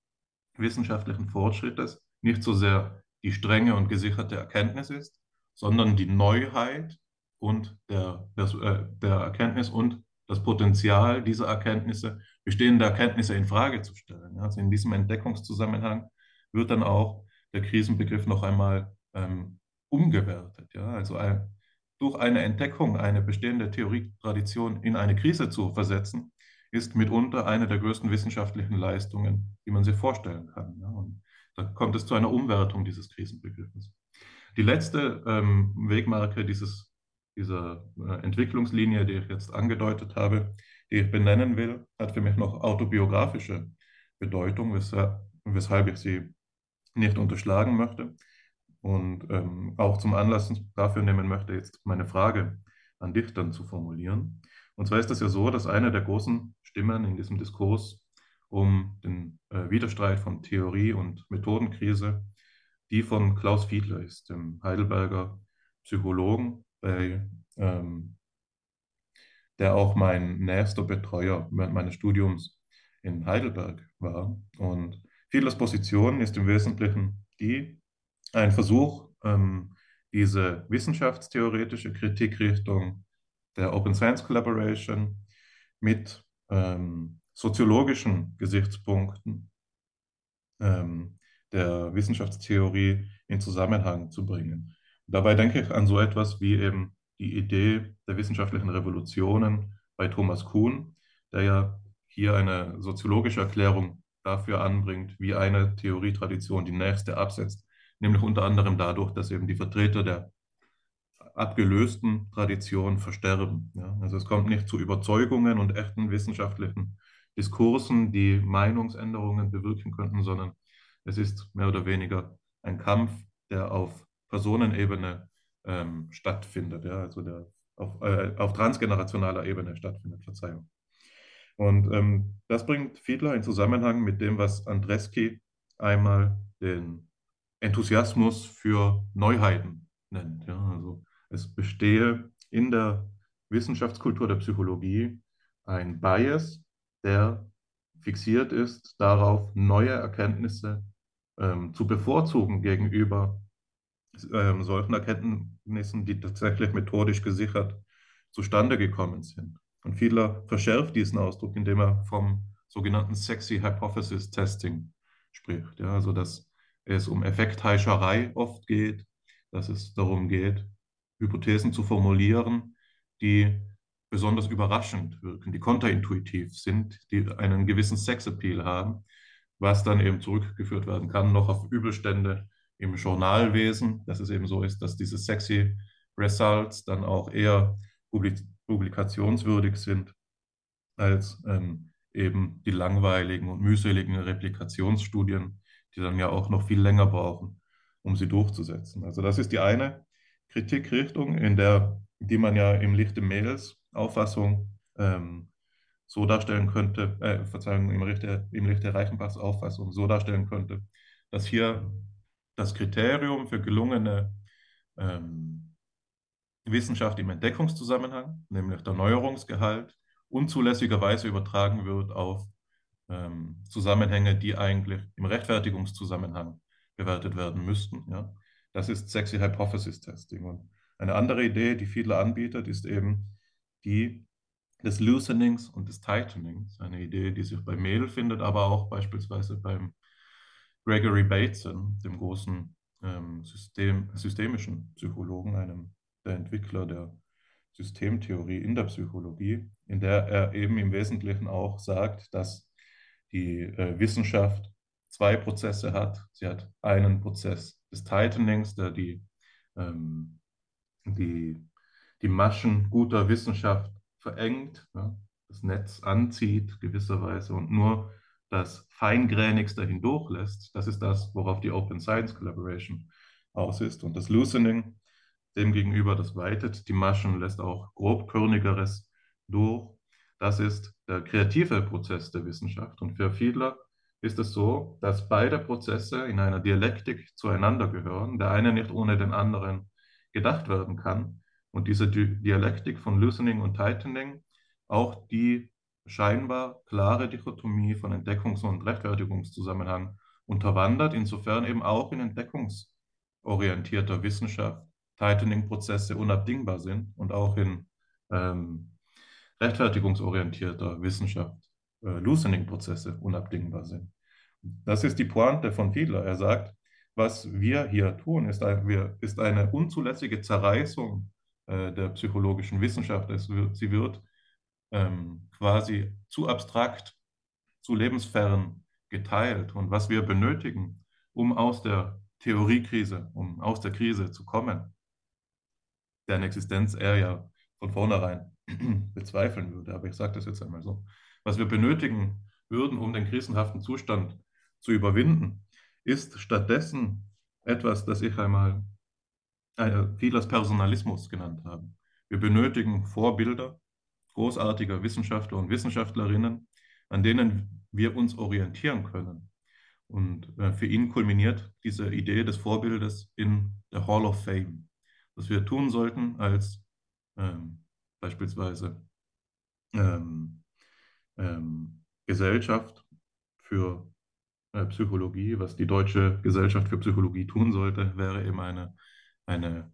C: wissenschaftlichen Fortschrittes nicht so sehr die strenge und gesicherte Erkenntnis ist, sondern die Neuheit und der, der, äh, der Erkenntnis und das Potenzial dieser Erkenntnisse, bestehende Erkenntnisse in Frage zu stellen. Also in diesem Entdeckungszusammenhang wird dann auch der Krisenbegriff noch einmal ähm, umgewertet. Ja? Also ein, durch eine Entdeckung eine bestehende Theorietradition in eine Krise zu versetzen, ist mitunter eine der größten wissenschaftlichen Leistungen, die man sich vorstellen kann. Ja? Und da kommt es zu einer Umwertung dieses Krisenbegriffes. Die letzte ähm, Wegmarke dieses, dieser äh, Entwicklungslinie, die ich jetzt angedeutet habe, die ich benennen will, hat für mich noch autobiografische Bedeutung, weshalb, ich sie nicht unterschlagen möchte und ähm, auch zum Anlass dafür nehmen möchte, jetzt meine Frage an dich dann zu formulieren. Und zwar ist es ja so, dass eine der großen Stimmen in diesem Diskurs um den äh, Widerstreit von Theorie und Methodenkrise die von Klaus Fiedler ist, dem Heidelberger Psychologen, bei, ähm, der auch mein nächster Betreuer während meines Studiums in Heidelberg war. Und Fiedlers Position ist im Wesentlichen die, ein Versuch, ähm, diese wissenschaftstheoretische Kritikrichtung der Open Science Collaboration mit ähm, soziologischen Gesichtspunkten ähm, der Wissenschaftstheorie in Zusammenhang zu bringen. Dabei denke ich an so etwas wie eben die Idee der wissenschaftlichen Revolutionen bei Thomas Kuhn, der ja hier eine soziologische Erklärung dafür anbringt, wie eine Theorietradition die nächste absetzt, nämlich unter anderem dadurch, dass eben die Vertreter der abgelösten Tradition versterben. Ja, also es kommt nicht zu Überzeugungen und echten wissenschaftlichen Diskursen, die Meinungsänderungen bewirken könnten, sondern es ist mehr oder weniger ein Kampf, der auf Personenebene ähm, stattfindet, ja, also der auf, äh, auf transgenerationaler Ebene stattfindet, Verzeihung. Und ähm, das bringt Fiedler in Zusammenhang mit dem, was Andreski einmal den Enthusiasmus für Neuheiten nennt. Ja, also es bestehe in der Wissenschaftskultur der Psychologie ein Bias, der fixiert ist darauf, neue Erkenntnisse ähm, zu bevorzugen gegenüber ähm, solchen Erkenntnissen, die tatsächlich methodisch gesichert zustande gekommen sind. Und Fiedler verschärft diesen Ausdruck, indem er vom sogenannten Sexy Hypothesis Testing spricht. Ja, also dass es um Effektheischerei oft geht, dass es darum geht, Hypothesen zu formulieren, die besonders überraschend wirken, die kontraintuitiv sind, die einen gewissen Sexappeal haben was dann eben zurückgeführt werden kann, noch auf Übelstände im Journalwesen, dass es eben so ist, dass diese sexy Results dann auch eher publikationswürdig sind als ähm, eben die langweiligen und mühseligen Replikationsstudien, die dann ja auch noch viel länger brauchen, um sie durchzusetzen. Also das ist die eine Kritikrichtung, in der, die man ja im Lichte Mails Auffassung ähm, so darstellen könnte, äh, Verzeihung, im Lichte, im Lichte Reichenbachs Auffassung so darstellen könnte, dass hier das Kriterium für gelungene ähm, Wissenschaft im Entdeckungszusammenhang, nämlich der Neuerungsgehalt, unzulässigerweise übertragen wird auf ähm, Zusammenhänge, die eigentlich im Rechtfertigungszusammenhang bewertet werden müssten. Ja? Das ist Sexy Hypothesis Testing. Und eine andere Idee, die Fiedler anbietet, ist eben die des Loosenings und des Tightenings. Eine Idee, die sich bei Mehl findet, aber auch beispielsweise beim Gregory Bateson, dem großen ähm, System, systemischen Psychologen, einem der Entwickler der Systemtheorie in der Psychologie, in der er eben im Wesentlichen auch sagt, dass die äh, Wissenschaft zwei Prozesse hat. Sie hat einen Prozess des Tightenings, der die, ähm, die, die Maschen guter Wissenschaft verengt. Ja. das Netz anzieht gewisserweise und nur das Feingränigste hindurchlässt. Das ist das, worauf die Open Science Collaboration aus ist. Und das Loosening demgegenüber, das weitet die Maschen, lässt auch grobkörnigeres durch. Das ist der kreative Prozess der Wissenschaft. Und für Fiedler ist es so, dass beide Prozesse in einer Dialektik zueinander gehören, der eine nicht ohne den anderen gedacht werden kann. Und diese Dialektik von Loosening und Tightening auch die scheinbar klare Dichotomie von Entdeckungs- und Rechtfertigungszusammenhang unterwandert, insofern eben auch in entdeckungsorientierter Wissenschaft Tightening-Prozesse unabdingbar sind und auch in ähm, rechtfertigungsorientierter Wissenschaft äh, Loosening-Prozesse unabdingbar sind. Das ist die Pointe von Fiedler. Er sagt, was wir hier tun, ist, ist eine unzulässige Zerreißung äh, der psychologischen Wissenschaft. Es wird, sie wird ähm, quasi zu abstrakt, zu lebensfern geteilt. Und was wir benötigen, um aus der Theoriekrise, um aus der Krise zu kommen, deren Existenz er ja von vornherein bezweifeln würde. Aber ich sage das jetzt einmal so. Was wir benötigen würden, um den krisenhaften Zustand zu überwinden, ist stattdessen etwas, das ich einmal äh, Fiedlers Personalismus genannt habe. Wir benötigen Vorbilder großartiger Wissenschaftler und Wissenschaftlerinnen, an denen wir uns orientieren können. Und äh, für ihn kulminiert diese Idee des Vorbildes in der Hall of Fame. Was wir tun sollten als ähm, beispielsweise ähm, ähm, Gesellschaft für äh, Psychologie, was die Deutsche Gesellschaft für Psychologie tun sollte, wäre eben eine, eine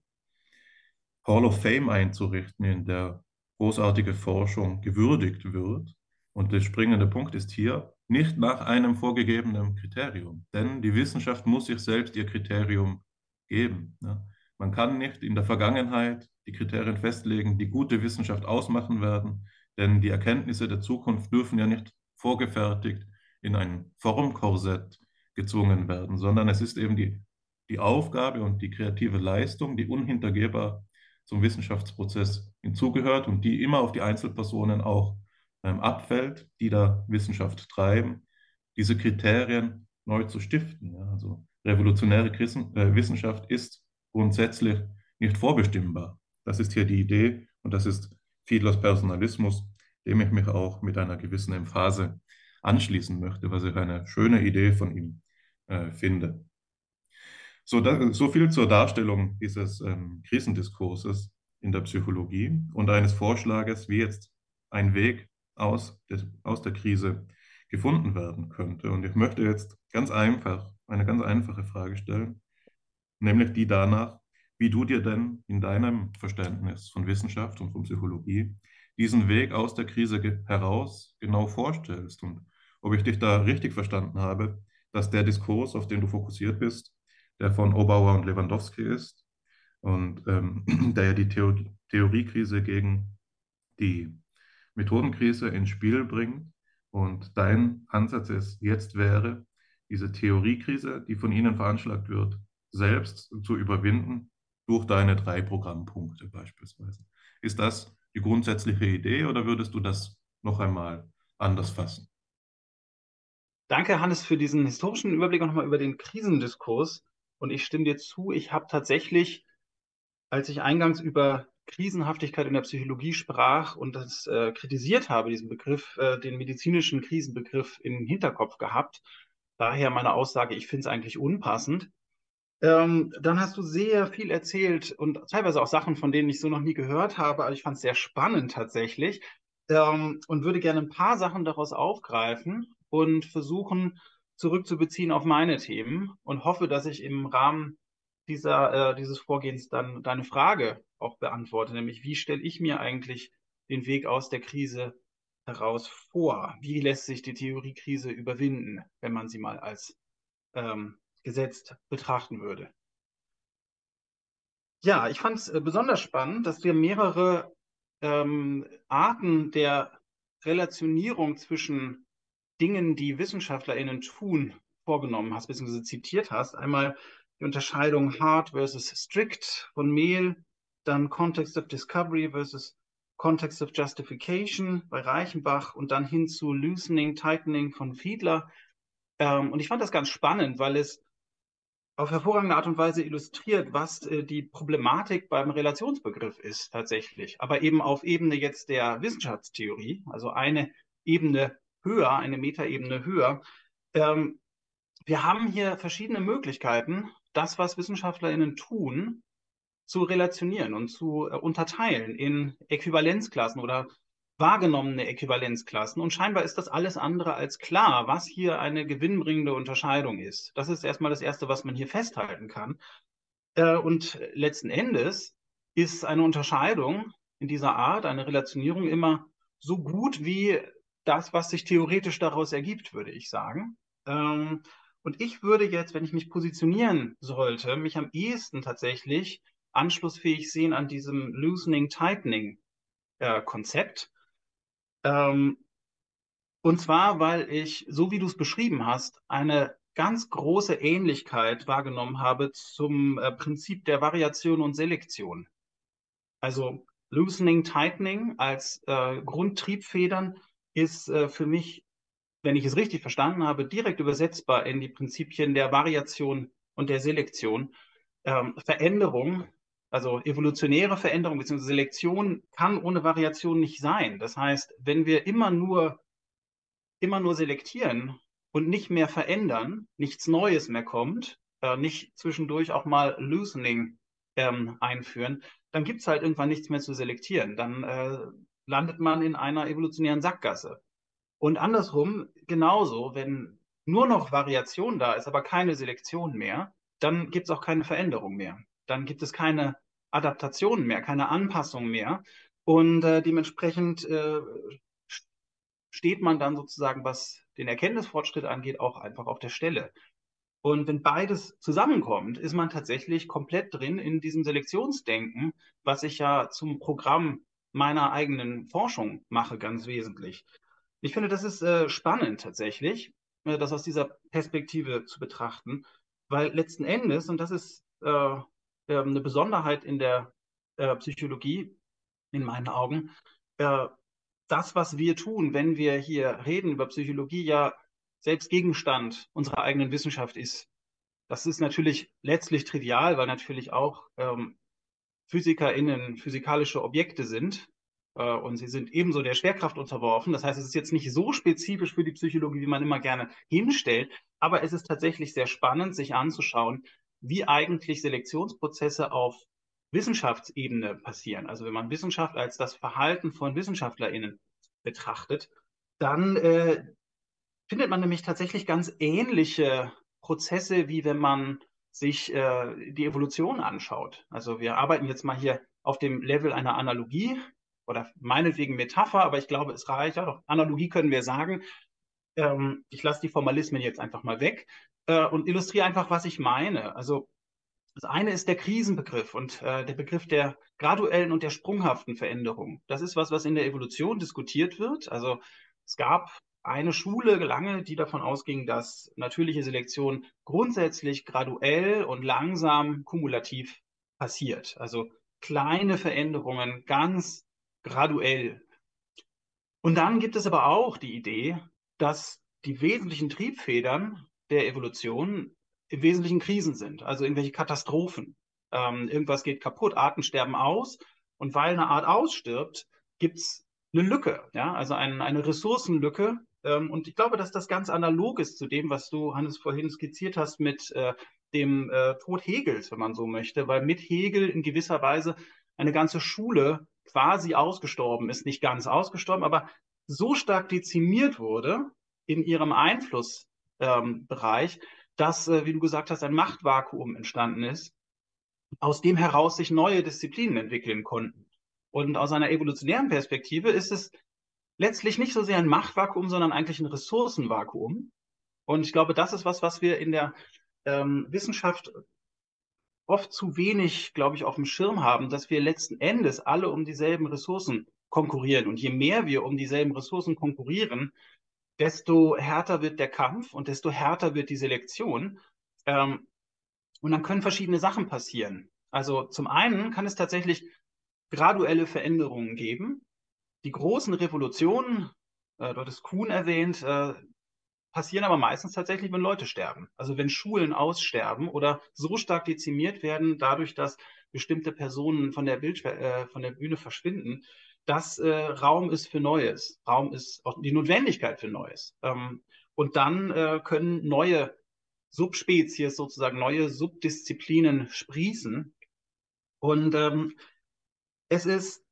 C: Hall of Fame einzurichten, in der großartige Forschung gewürdigt wird. Und der springende Punkt ist hier, nicht nach einem vorgegebenen Kriterium, denn die Wissenschaft muss sich selbst ihr Kriterium geben. Ne? Man kann nicht in der Vergangenheit die Kriterien festlegen, die gute Wissenschaft ausmachen werden, denn die Erkenntnisse der Zukunft dürfen ja nicht vorgefertigt in ein Formkorsett gezwungen werden, sondern es ist eben die, die Aufgabe und die kreative Leistung, die unhintergehbar zum Wissenschaftsprozess hinzugehört und die immer auf die Einzelpersonen auch ähm, abfällt, die da Wissenschaft treiben, diese Kriterien neu zu stiften. Ja. Also revolutionäre Christen, äh, Wissenschaft ist grundsätzlich nicht vorbestimmbar. Das ist hier die Idee und das ist Fiedlers Personalismus, dem ich mich auch mit einer gewissen Emphase anschließen möchte, was ich eine schöne Idee von ihm äh, finde. So, da, so viel zur Darstellung dieses ähm, Krisendiskurses in der Psychologie und eines Vorschlages, wie jetzt ein Weg aus, des, aus der Krise gefunden werden könnte. Und ich möchte jetzt ganz einfach eine ganz einfache Frage stellen, nämlich die danach, wie du dir denn in deinem Verständnis von Wissenschaft und von Psychologie diesen Weg aus der Krise heraus genau vorstellst und ob ich dich da richtig verstanden habe, dass der Diskurs, auf den du fokussiert bist, der von Obauer und Lewandowski ist und ähm, der ja die Theorie Theoriekrise gegen die Methodenkrise ins Spiel bringt. Und dein Ansatz ist, jetzt wäre diese Theoriekrise, die von Ihnen veranschlagt wird, selbst zu überwinden durch deine drei Programmpunkte beispielsweise. Ist das die grundsätzliche Idee oder würdest du das noch einmal anders fassen?
A: Danke, Hannes, für diesen historischen Überblick nochmal über den Krisendiskurs. Und ich stimme dir zu, ich habe tatsächlich, als ich eingangs über Krisenhaftigkeit in der Psychologie sprach und das äh, kritisiert habe, diesen Begriff, äh, den medizinischen Krisenbegriff im Hinterkopf gehabt. Daher meine Aussage, ich finde es eigentlich unpassend. Ähm, dann hast du sehr viel erzählt und teilweise auch Sachen, von denen ich so noch nie gehört habe, aber ich fand es sehr spannend tatsächlich ähm, und würde gerne ein paar Sachen daraus aufgreifen und versuchen zurückzubeziehen auf meine Themen und hoffe, dass ich im Rahmen dieser, äh, dieses Vorgehens dann deine Frage auch beantworte, nämlich wie stelle ich mir eigentlich den Weg aus der Krise heraus vor? Wie lässt sich die Theoriekrise überwinden, wenn man sie mal als ähm, gesetzt betrachten würde. Ja, ich fand es äh, besonders spannend, dass du mehrere ähm, Arten der Relationierung zwischen Dingen, die WissenschaftlerInnen tun, vorgenommen hast, beziehungsweise zitiert hast. Einmal die Unterscheidung Hard versus Strict von Mehl, dann Context of Discovery versus Context of Justification bei Reichenbach und dann hin zu Loosening, Tightening von Fiedler. Ähm, und ich fand das ganz spannend, weil es auf hervorragende Art und Weise illustriert, was äh, die Problematik beim Relationsbegriff ist tatsächlich. Aber eben auf Ebene jetzt der Wissenschaftstheorie, also eine Ebene höher, eine Metaebene höher. Ähm, wir haben hier verschiedene Möglichkeiten, das, was WissenschaftlerInnen tun, zu relationieren und zu äh, unterteilen in Äquivalenzklassen oder wahrgenommene Äquivalenzklassen. Und scheinbar ist das alles andere als klar, was hier eine gewinnbringende Unterscheidung ist. Das ist erstmal das Erste, was man hier festhalten kann. Äh, und letzten Endes ist eine Unterscheidung in dieser Art, eine Relationierung immer so gut wie das, was sich theoretisch daraus ergibt, würde ich sagen. Ähm, und ich würde jetzt, wenn ich mich positionieren sollte, mich am ehesten tatsächlich anschlussfähig sehen an diesem Loosening-Tightening-Konzept. Äh, ähm, und zwar, weil ich, so wie du es beschrieben hast, eine ganz große Ähnlichkeit wahrgenommen habe zum äh, Prinzip der Variation und Selektion. Also Loosening, Tightening als äh, Grundtriebfedern ist äh, für mich, wenn ich es richtig verstanden habe, direkt übersetzbar in die Prinzipien der Variation und der Selektion. Ähm, Veränderung also evolutionäre Veränderung bzw. Selektion kann ohne Variation nicht sein. Das heißt, wenn wir immer nur, immer nur selektieren und nicht mehr verändern, nichts Neues mehr kommt, äh, nicht zwischendurch auch mal Loosening ähm, einführen, dann gibt es halt irgendwann nichts mehr zu selektieren. Dann äh, landet man in einer evolutionären Sackgasse. Und andersrum genauso, wenn nur noch Variation da ist, aber keine Selektion mehr, dann gibt es auch keine Veränderung mehr dann gibt es keine Adaptationen mehr, keine Anpassungen mehr. Und äh, dementsprechend äh, steht man dann sozusagen, was den Erkenntnisfortschritt angeht, auch einfach auf der Stelle. Und wenn beides zusammenkommt, ist man tatsächlich komplett drin in diesem Selektionsdenken, was ich ja zum Programm meiner eigenen Forschung mache, ganz wesentlich. Ich finde, das ist äh, spannend tatsächlich, äh, das aus dieser Perspektive zu betrachten, weil letzten Endes, und das ist äh, äh, eine Besonderheit in der äh, Psychologie, in meinen Augen. Äh, das, was wir tun, wenn wir hier reden über Psychologie, ja selbst Gegenstand unserer eigenen Wissenschaft ist. Das ist natürlich letztlich trivial, weil natürlich auch ähm, PhysikerInnen physikalische Objekte sind. Äh, und sie sind ebenso der Schwerkraft unterworfen. Das heißt, es ist jetzt nicht so spezifisch für die Psychologie, wie man immer gerne hinstellt. Aber es ist tatsächlich sehr spannend, sich anzuschauen, wie eigentlich Selektionsprozesse auf Wissenschaftsebene passieren. Also wenn man Wissenschaft als das Verhalten von WissenschaftlerInnen betrachtet, dann äh, findet man nämlich tatsächlich ganz ähnliche Prozesse, wie wenn man sich äh, die Evolution anschaut. Also wir arbeiten jetzt mal hier auf dem Level einer Analogie oder meinetwegen Metapher, aber ich glaube, es reicht. Ja, Analogie können wir sagen. Ähm, ich lasse die Formalismen jetzt einfach mal weg äh, und illustriere einfach, was ich meine. Also das eine ist der Krisenbegriff und äh, der Begriff der graduellen und der sprunghaften Veränderung. Das ist was, was in der Evolution diskutiert wird. Also es gab eine Schule lange, die davon ausging, dass natürliche Selektion grundsätzlich graduell und langsam kumulativ passiert. Also kleine Veränderungen ganz graduell. Und dann gibt es aber auch die Idee, dass die wesentlichen Triebfedern der Evolution im Wesentlichen Krisen sind, also irgendwelche Katastrophen. Ähm, irgendwas geht kaputt, Arten sterben aus und weil eine Art ausstirbt, gibt es eine Lücke, ja, also ein, eine Ressourcenlücke. Ähm, und ich glaube, dass das ganz analog ist zu dem, was du, Hannes, vorhin skizziert hast mit äh, dem äh, Tod Hegels, wenn man so möchte, weil mit Hegel in gewisser Weise eine ganze Schule quasi ausgestorben ist, nicht ganz ausgestorben, aber so stark dezimiert wurde in ihrem Einfluss ähm, dass, äh, wie du gesagt hast, ein Machtvakuum entstanden ist, aus dem heraus sich neue Disziplinen entwickeln konnten. Und aus einer evolutionären Perspektive ist es letztlich nicht so sehr ein Machtvakuum, sondern eigentlich ein Ressourcenvakuum. Und ich glaube, das ist was, was wir in der ähm, Wissenschaft oft zu wenig, glaube ich, auf dem Schirm haben, dass wir letzten Endes alle um dieselben Ressourcen konkurrieren. Und je mehr wir um dieselben Ressourcen konkurrieren, desto härter wird der Kampf und desto härter wird die Selektion. Ähm, und dann können verschiedene Sachen passieren. Also zum einen kann es tatsächlich graduelle Veränderungen geben. Die großen Revolutionen, äh, dort ist Kuhn erwähnt, äh, passieren aber meistens tatsächlich, wenn Leute sterben. Also wenn Schulen aussterben oder so stark dezimiert werden, dadurch, dass bestimmte Personen von der, Bild, äh, von der Bühne verschwinden, dass äh, Raum ist für Neues. Raum ist auch die Notwendigkeit für Neues. Ähm, und dann äh, können neue Subspezies, sozusagen neue Subdisziplinen sprießen. Und ähm, es ist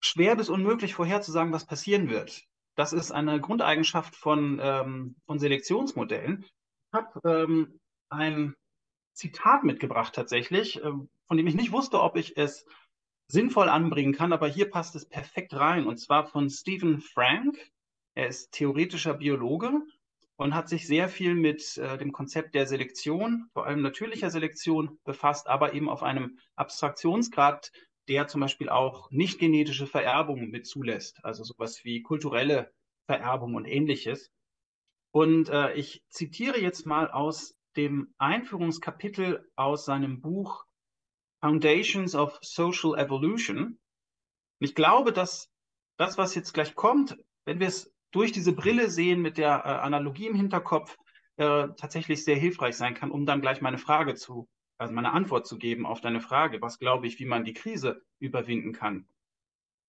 A: schwer bis unmöglich vorherzusagen, was passieren wird. Das ist eine Grundeigenschaft von, ähm, von Selektionsmodellen. Ich habe ähm, ein Zitat mitgebracht tatsächlich, äh, von dem ich nicht wusste, ob ich es sinnvoll anbringen kann, aber hier passt es perfekt rein. Und zwar von Stephen Frank. Er ist theoretischer Biologe und hat sich sehr viel mit äh, dem Konzept der Selektion, vor allem natürlicher Selektion, befasst, aber eben auf einem Abstraktionsgrad, der zum Beispiel auch nicht genetische Vererbung mit zulässt, also sowas wie kulturelle Vererbung und ähnliches. Und äh, ich zitiere jetzt mal aus dem Einführungskapitel aus seinem Buch Foundations of Social Evolution. ich glaube, dass das, was jetzt gleich kommt, wenn wir es durch diese Brille sehen mit der äh, Analogie im Hinterkopf, äh, tatsächlich sehr hilfreich sein kann, um dann gleich meine Frage zu also meine Antwort zu geben auf deine Frage, was glaube ich, wie man die Krise überwinden kann.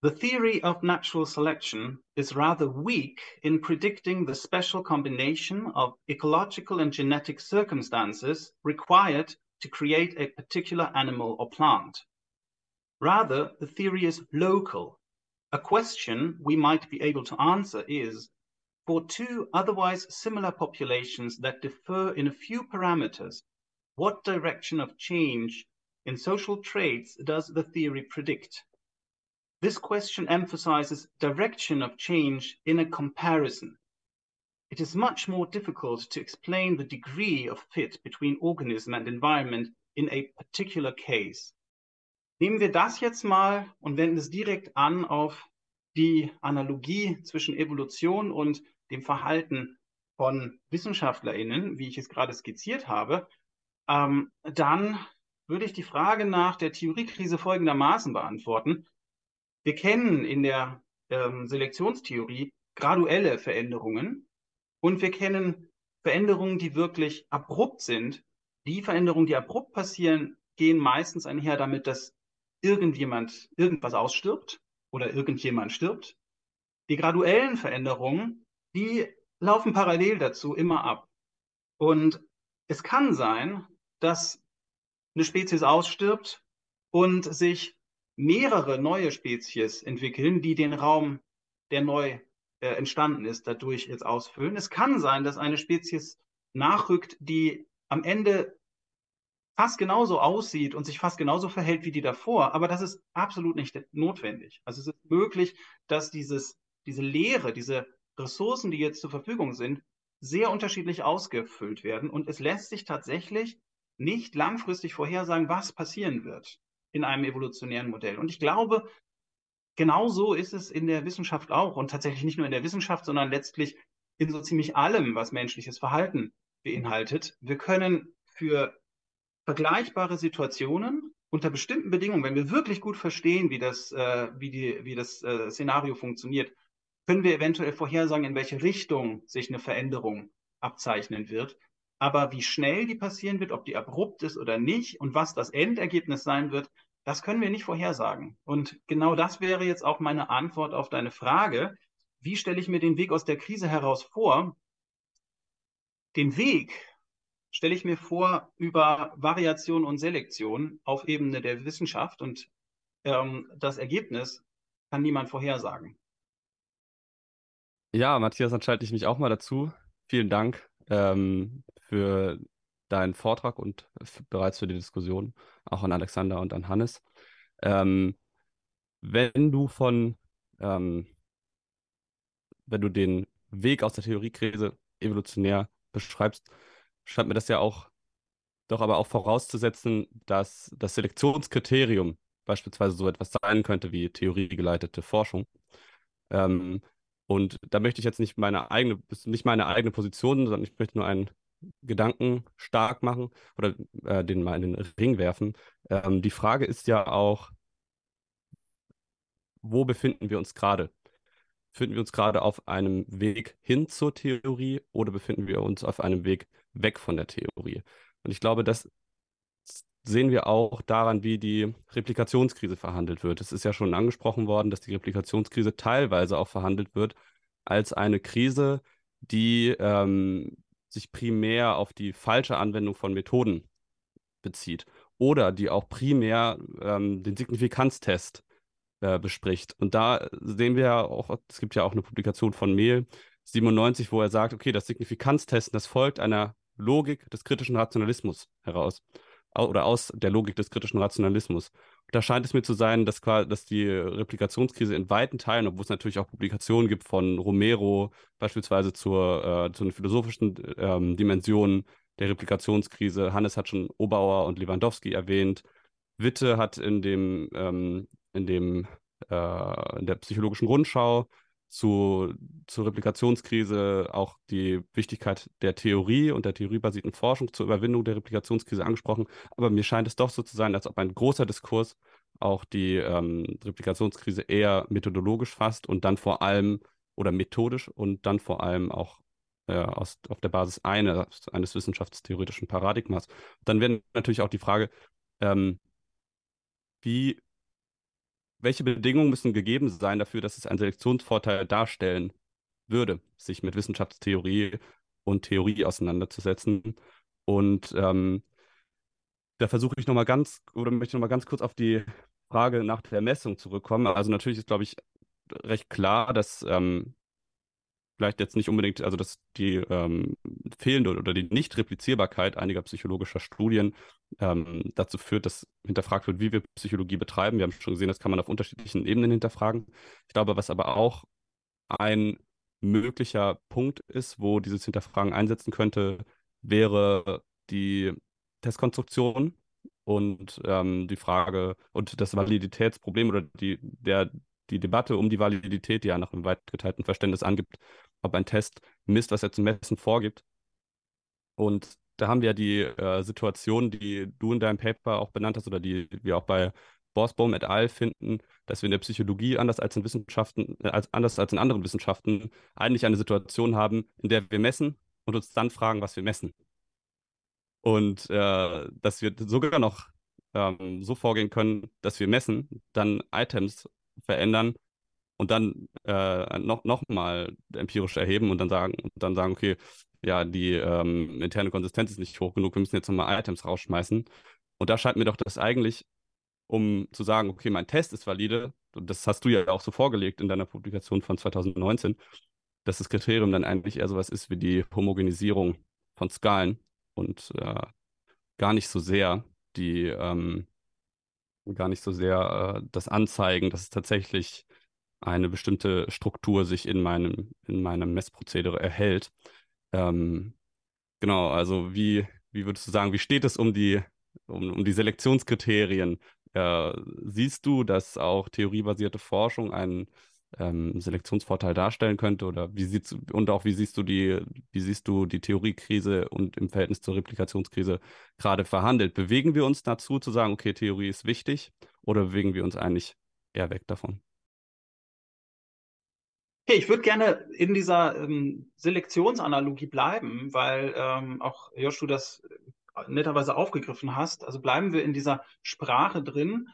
A: The theory of natural selection is rather weak in predicting the special combination of ecological and genetic circumstances required to create a particular animal or plant. Rather, the theory is local. A question we might be able to answer is for two otherwise similar populations that differ in a few parameters, what direction of change in social traits does the theory predict? This question emphasizes direction of change in a comparison. It is much more difficult to explain the degree of fit between organism and environment in a particular case. Nehmen wir das jetzt mal und wenden es direkt an auf die Analogie zwischen Evolution und dem Verhalten von WissenschaftlerInnen, wie ich es gerade skizziert habe, ähm, dann würde ich die Frage nach der Theoriekrise folgendermaßen beantworten. Wir kennen in der ähm, Selektionstheorie graduelle Veränderungen und wir kennen Veränderungen, die wirklich abrupt sind. Die Veränderungen, die abrupt passieren, gehen meistens einher damit, dass irgendjemand irgendwas ausstirbt oder irgendjemand stirbt. Die graduellen Veränderungen, die laufen parallel dazu immer ab. Und es kann sein, dass eine Spezies ausstirbt und sich mehrere neue Spezies entwickeln, die den Raum, der neu äh, entstanden ist, dadurch jetzt ausfüllen. Es kann sein, dass eine Spezies nachrückt, die am Ende fast genauso aussieht und sich fast genauso verhält wie die davor, aber das ist absolut nicht notwendig. Also es ist möglich, dass dieses, diese Leere, diese Ressourcen, die jetzt zur Verfügung sind, sehr unterschiedlich ausgefüllt werden und es lässt sich tatsächlich nicht langfristig vorhersagen, was passieren wird in einem evolutionären Modell. Und ich glaube, genau so ist es in der Wissenschaft auch und tatsächlich nicht nur in der Wissenschaft, sondern letztlich in so ziemlich allem, was menschliches Verhalten beinhaltet. Wir können für vergleichbare Situationen unter bestimmten Bedingungen, wenn wir wirklich gut verstehen, wie das, äh, wie die, wie das äh, Szenario funktioniert, können wir eventuell vorhersagen, in welche Richtung sich eine Veränderung abzeichnen wird. Aber wie schnell die passieren wird, ob die abrupt ist oder nicht und was das Endergebnis sein wird, das können wir nicht vorhersagen. Und genau das wäre jetzt auch meine Antwort auf deine Frage. Wie stelle ich mir den Weg aus der Krise heraus vor? Den Weg stelle ich mir vor über Variation und Selektion auf Ebene der Wissenschaft und ähm, das Ergebnis kann niemand vorhersagen.
D: Ja, Matthias, dann schalte ich mich auch mal dazu. Vielen Dank ähm, für deinen Vortrag und bereits für die Diskussion, auch an Alexander und an Hannes. Ähm, wenn du von, ähm, wenn du den Weg aus der Theoriekrise evolutionär beschreibst, scheint mir das ja auch doch aber auch vorauszusetzen, dass das Selektionskriterium beispielsweise so etwas sein könnte wie theoriegeleitete Forschung. Ähm, und da möchte ich jetzt nicht meine eigene, nicht meine eigene Position, sondern ich möchte nur einen Gedanken stark machen oder äh, den mal in den Ring werfen. Ähm, die Frage ist ja auch, wo befinden wir uns gerade? befinden wir uns gerade auf einem Weg hin zur Theorie oder befinden wir uns auf einem Weg weg von der Theorie? Und ich glaube, das sehen wir auch daran, wie die Replikationskrise verhandelt wird. Es ist ja schon angesprochen worden, dass die Replikationskrise teilweise auch verhandelt wird als eine Krise, die ähm, sich primär auf die falsche Anwendung von Methoden bezieht oder die auch primär ähm, den Signifikanztest äh, bespricht. Und da sehen wir ja auch, es gibt ja auch eine Publikation von Mehl 97, wo er sagt, okay, das Signifikanztesten, das folgt einer Logik des kritischen Rationalismus heraus oder aus der Logik des kritischen Rationalismus. Da scheint es mir zu sein, dass, dass die Replikationskrise in weiten Teilen, obwohl es natürlich auch Publikationen gibt von Romero, beispielsweise zur, äh, zu den philosophischen ähm, Dimensionen der Replikationskrise. Hannes hat schon Obauer und Lewandowski erwähnt. Witte hat in dem, ähm, in dem äh, in der psychologischen Rundschau zu, zur Replikationskrise auch die Wichtigkeit der Theorie und der theoriebasierten Forschung zur Überwindung der Replikationskrise angesprochen. Aber mir scheint es doch so zu sein, als ob ein großer Diskurs auch die ähm, Replikationskrise eher methodologisch fasst und dann vor allem oder methodisch und dann vor allem auch äh, aus, auf der Basis eines, eines wissenschaftstheoretischen Paradigmas. Dann wäre natürlich auch die Frage, ähm, wie welche Bedingungen müssen gegeben sein dafür, dass es einen Selektionsvorteil darstellen würde, sich mit Wissenschaftstheorie und Theorie auseinanderzusetzen. Und ähm, da versuche ich nochmal ganz, oder möchte nochmal ganz kurz auf die Frage nach der Messung zurückkommen. Also natürlich ist, glaube ich, recht klar, dass ähm, vielleicht jetzt nicht unbedingt, also dass die ähm, fehlende oder die Nicht-Replizierbarkeit einiger psychologischer Studien ähm, dazu führt, dass hinterfragt wird, wie wir Psychologie betreiben. Wir haben schon gesehen, das kann man auf unterschiedlichen Ebenen hinterfragen. Ich glaube, was aber auch ein möglicher Punkt ist, wo dieses Hinterfragen einsetzen könnte, wäre die Testkonstruktion und ähm, die Frage und das Validitätsproblem oder die, der, die Debatte um die Validität, die ja nach einem weit geteilten Verständnis angibt, ob ein Test misst, was er zum Messen vorgibt. Und da haben wir ja die äh, Situation, die du in deinem Paper auch benannt hast oder die wir auch bei Borsbaum et al. finden, dass wir in der Psychologie anders als in Wissenschaften, äh, als, anders als in anderen Wissenschaften eigentlich eine Situation haben, in der wir messen und uns dann fragen, was wir messen. Und äh, dass wir sogar noch ähm, so vorgehen können, dass wir messen, dann Items verändern und dann äh, noch, noch mal empirisch erheben und dann sagen, und dann sagen, okay, ja, die ähm, interne Konsistenz ist nicht hoch genug, wir müssen jetzt nochmal Items rausschmeißen. Und da scheint mir doch das eigentlich, um zu sagen, okay, mein Test ist valide, das hast du ja auch so vorgelegt in deiner Publikation von 2019, dass das Kriterium dann eigentlich eher sowas ist wie die Homogenisierung von Skalen und äh, gar nicht so sehr die, ähm, gar nicht so sehr äh, das Anzeigen, dass es tatsächlich eine bestimmte Struktur sich in meinem, in meinem Messprozedere erhält. Ähm, genau, also wie, wie würdest du sagen, wie steht es um die, um, um die Selektionskriterien? Äh, siehst du, dass auch theoriebasierte Forschung einen ähm, Selektionsvorteil darstellen könnte? Oder wie siehst und auch wie siehst du die, wie siehst du die Theoriekrise und im Verhältnis zur Replikationskrise gerade verhandelt? Bewegen wir uns dazu zu sagen, okay, Theorie ist wichtig, oder bewegen wir uns eigentlich eher weg davon?
A: Okay, ich würde gerne in dieser ähm, Selektionsanalogie bleiben, weil ähm, auch Josh, du das äh, netterweise aufgegriffen hast. Also bleiben wir in dieser Sprache drin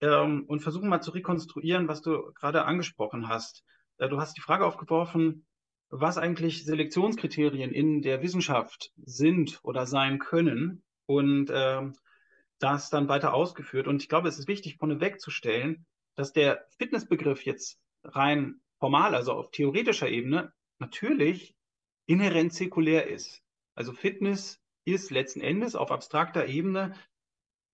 A: ähm, und versuchen mal zu rekonstruieren, was du gerade angesprochen hast. Äh, du hast die Frage aufgeworfen, was eigentlich Selektionskriterien in der Wissenschaft sind oder sein können und ähm, das dann weiter ausgeführt. Und ich glaube, es ist wichtig, vorneweg zu stellen, dass der Fitnessbegriff jetzt rein formal, also auf theoretischer Ebene, natürlich inhärent säkulär ist. Also Fitness ist letzten Endes auf abstrakter Ebene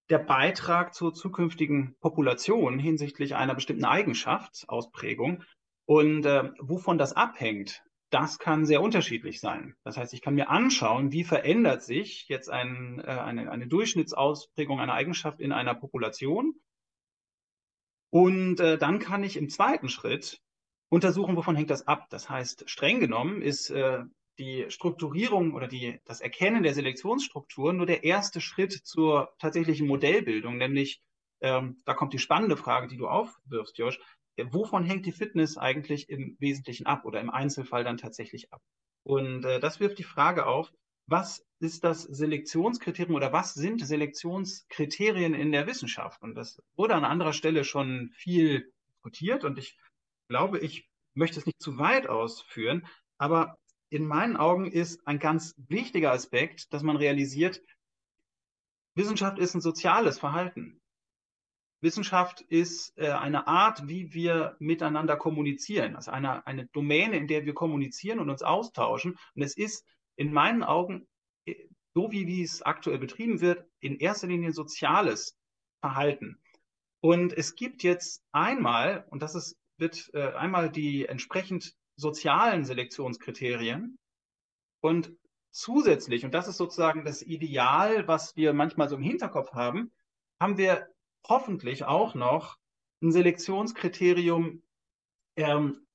A: der Beitrag zur zukünftigen Population hinsichtlich einer bestimmten Eigenschaftsausprägung. Und äh, wovon das abhängt, das kann sehr unterschiedlich sein. Das heißt, ich kann mir anschauen, wie verändert sich jetzt ein, äh, eine, eine Durchschnittsausprägung einer Eigenschaft in einer Population. Und äh, dann kann ich im zweiten Schritt untersuchen, wovon hängt das ab. Das heißt, streng genommen ist äh, die Strukturierung oder die, das Erkennen der Selektionsstrukturen nur der erste Schritt zur tatsächlichen Modellbildung, nämlich, ähm, da kommt die spannende Frage, die du aufwirfst, Josh, wovon hängt die Fitness eigentlich im Wesentlichen ab oder im Einzelfall dann tatsächlich ab? Und äh, das wirft die Frage auf, was ist das Selektionskriterium oder was sind Selektionskriterien in der Wissenschaft? Und das wurde an anderer Stelle schon viel diskutiert und ich glaube, ich möchte es nicht zu weit ausführen, aber in meinen Augen ist ein ganz wichtiger Aspekt, dass man realisiert, Wissenschaft ist ein soziales Verhalten. Wissenschaft ist äh, eine Art, wie wir miteinander kommunizieren, also eine, eine Domäne, in der wir kommunizieren und uns austauschen. Und es ist in meinen Augen, äh, so wie, wie es aktuell betrieben wird, in erster Linie soziales Verhalten. Und es gibt jetzt einmal, und das ist, wird äh, einmal die entsprechend sozialen Selektionskriterien und zusätzlich, und das ist sozusagen das Ideal, was wir manchmal so im Hinterkopf haben, haben wir hoffentlich auch noch ein Selektionskriterium ähm,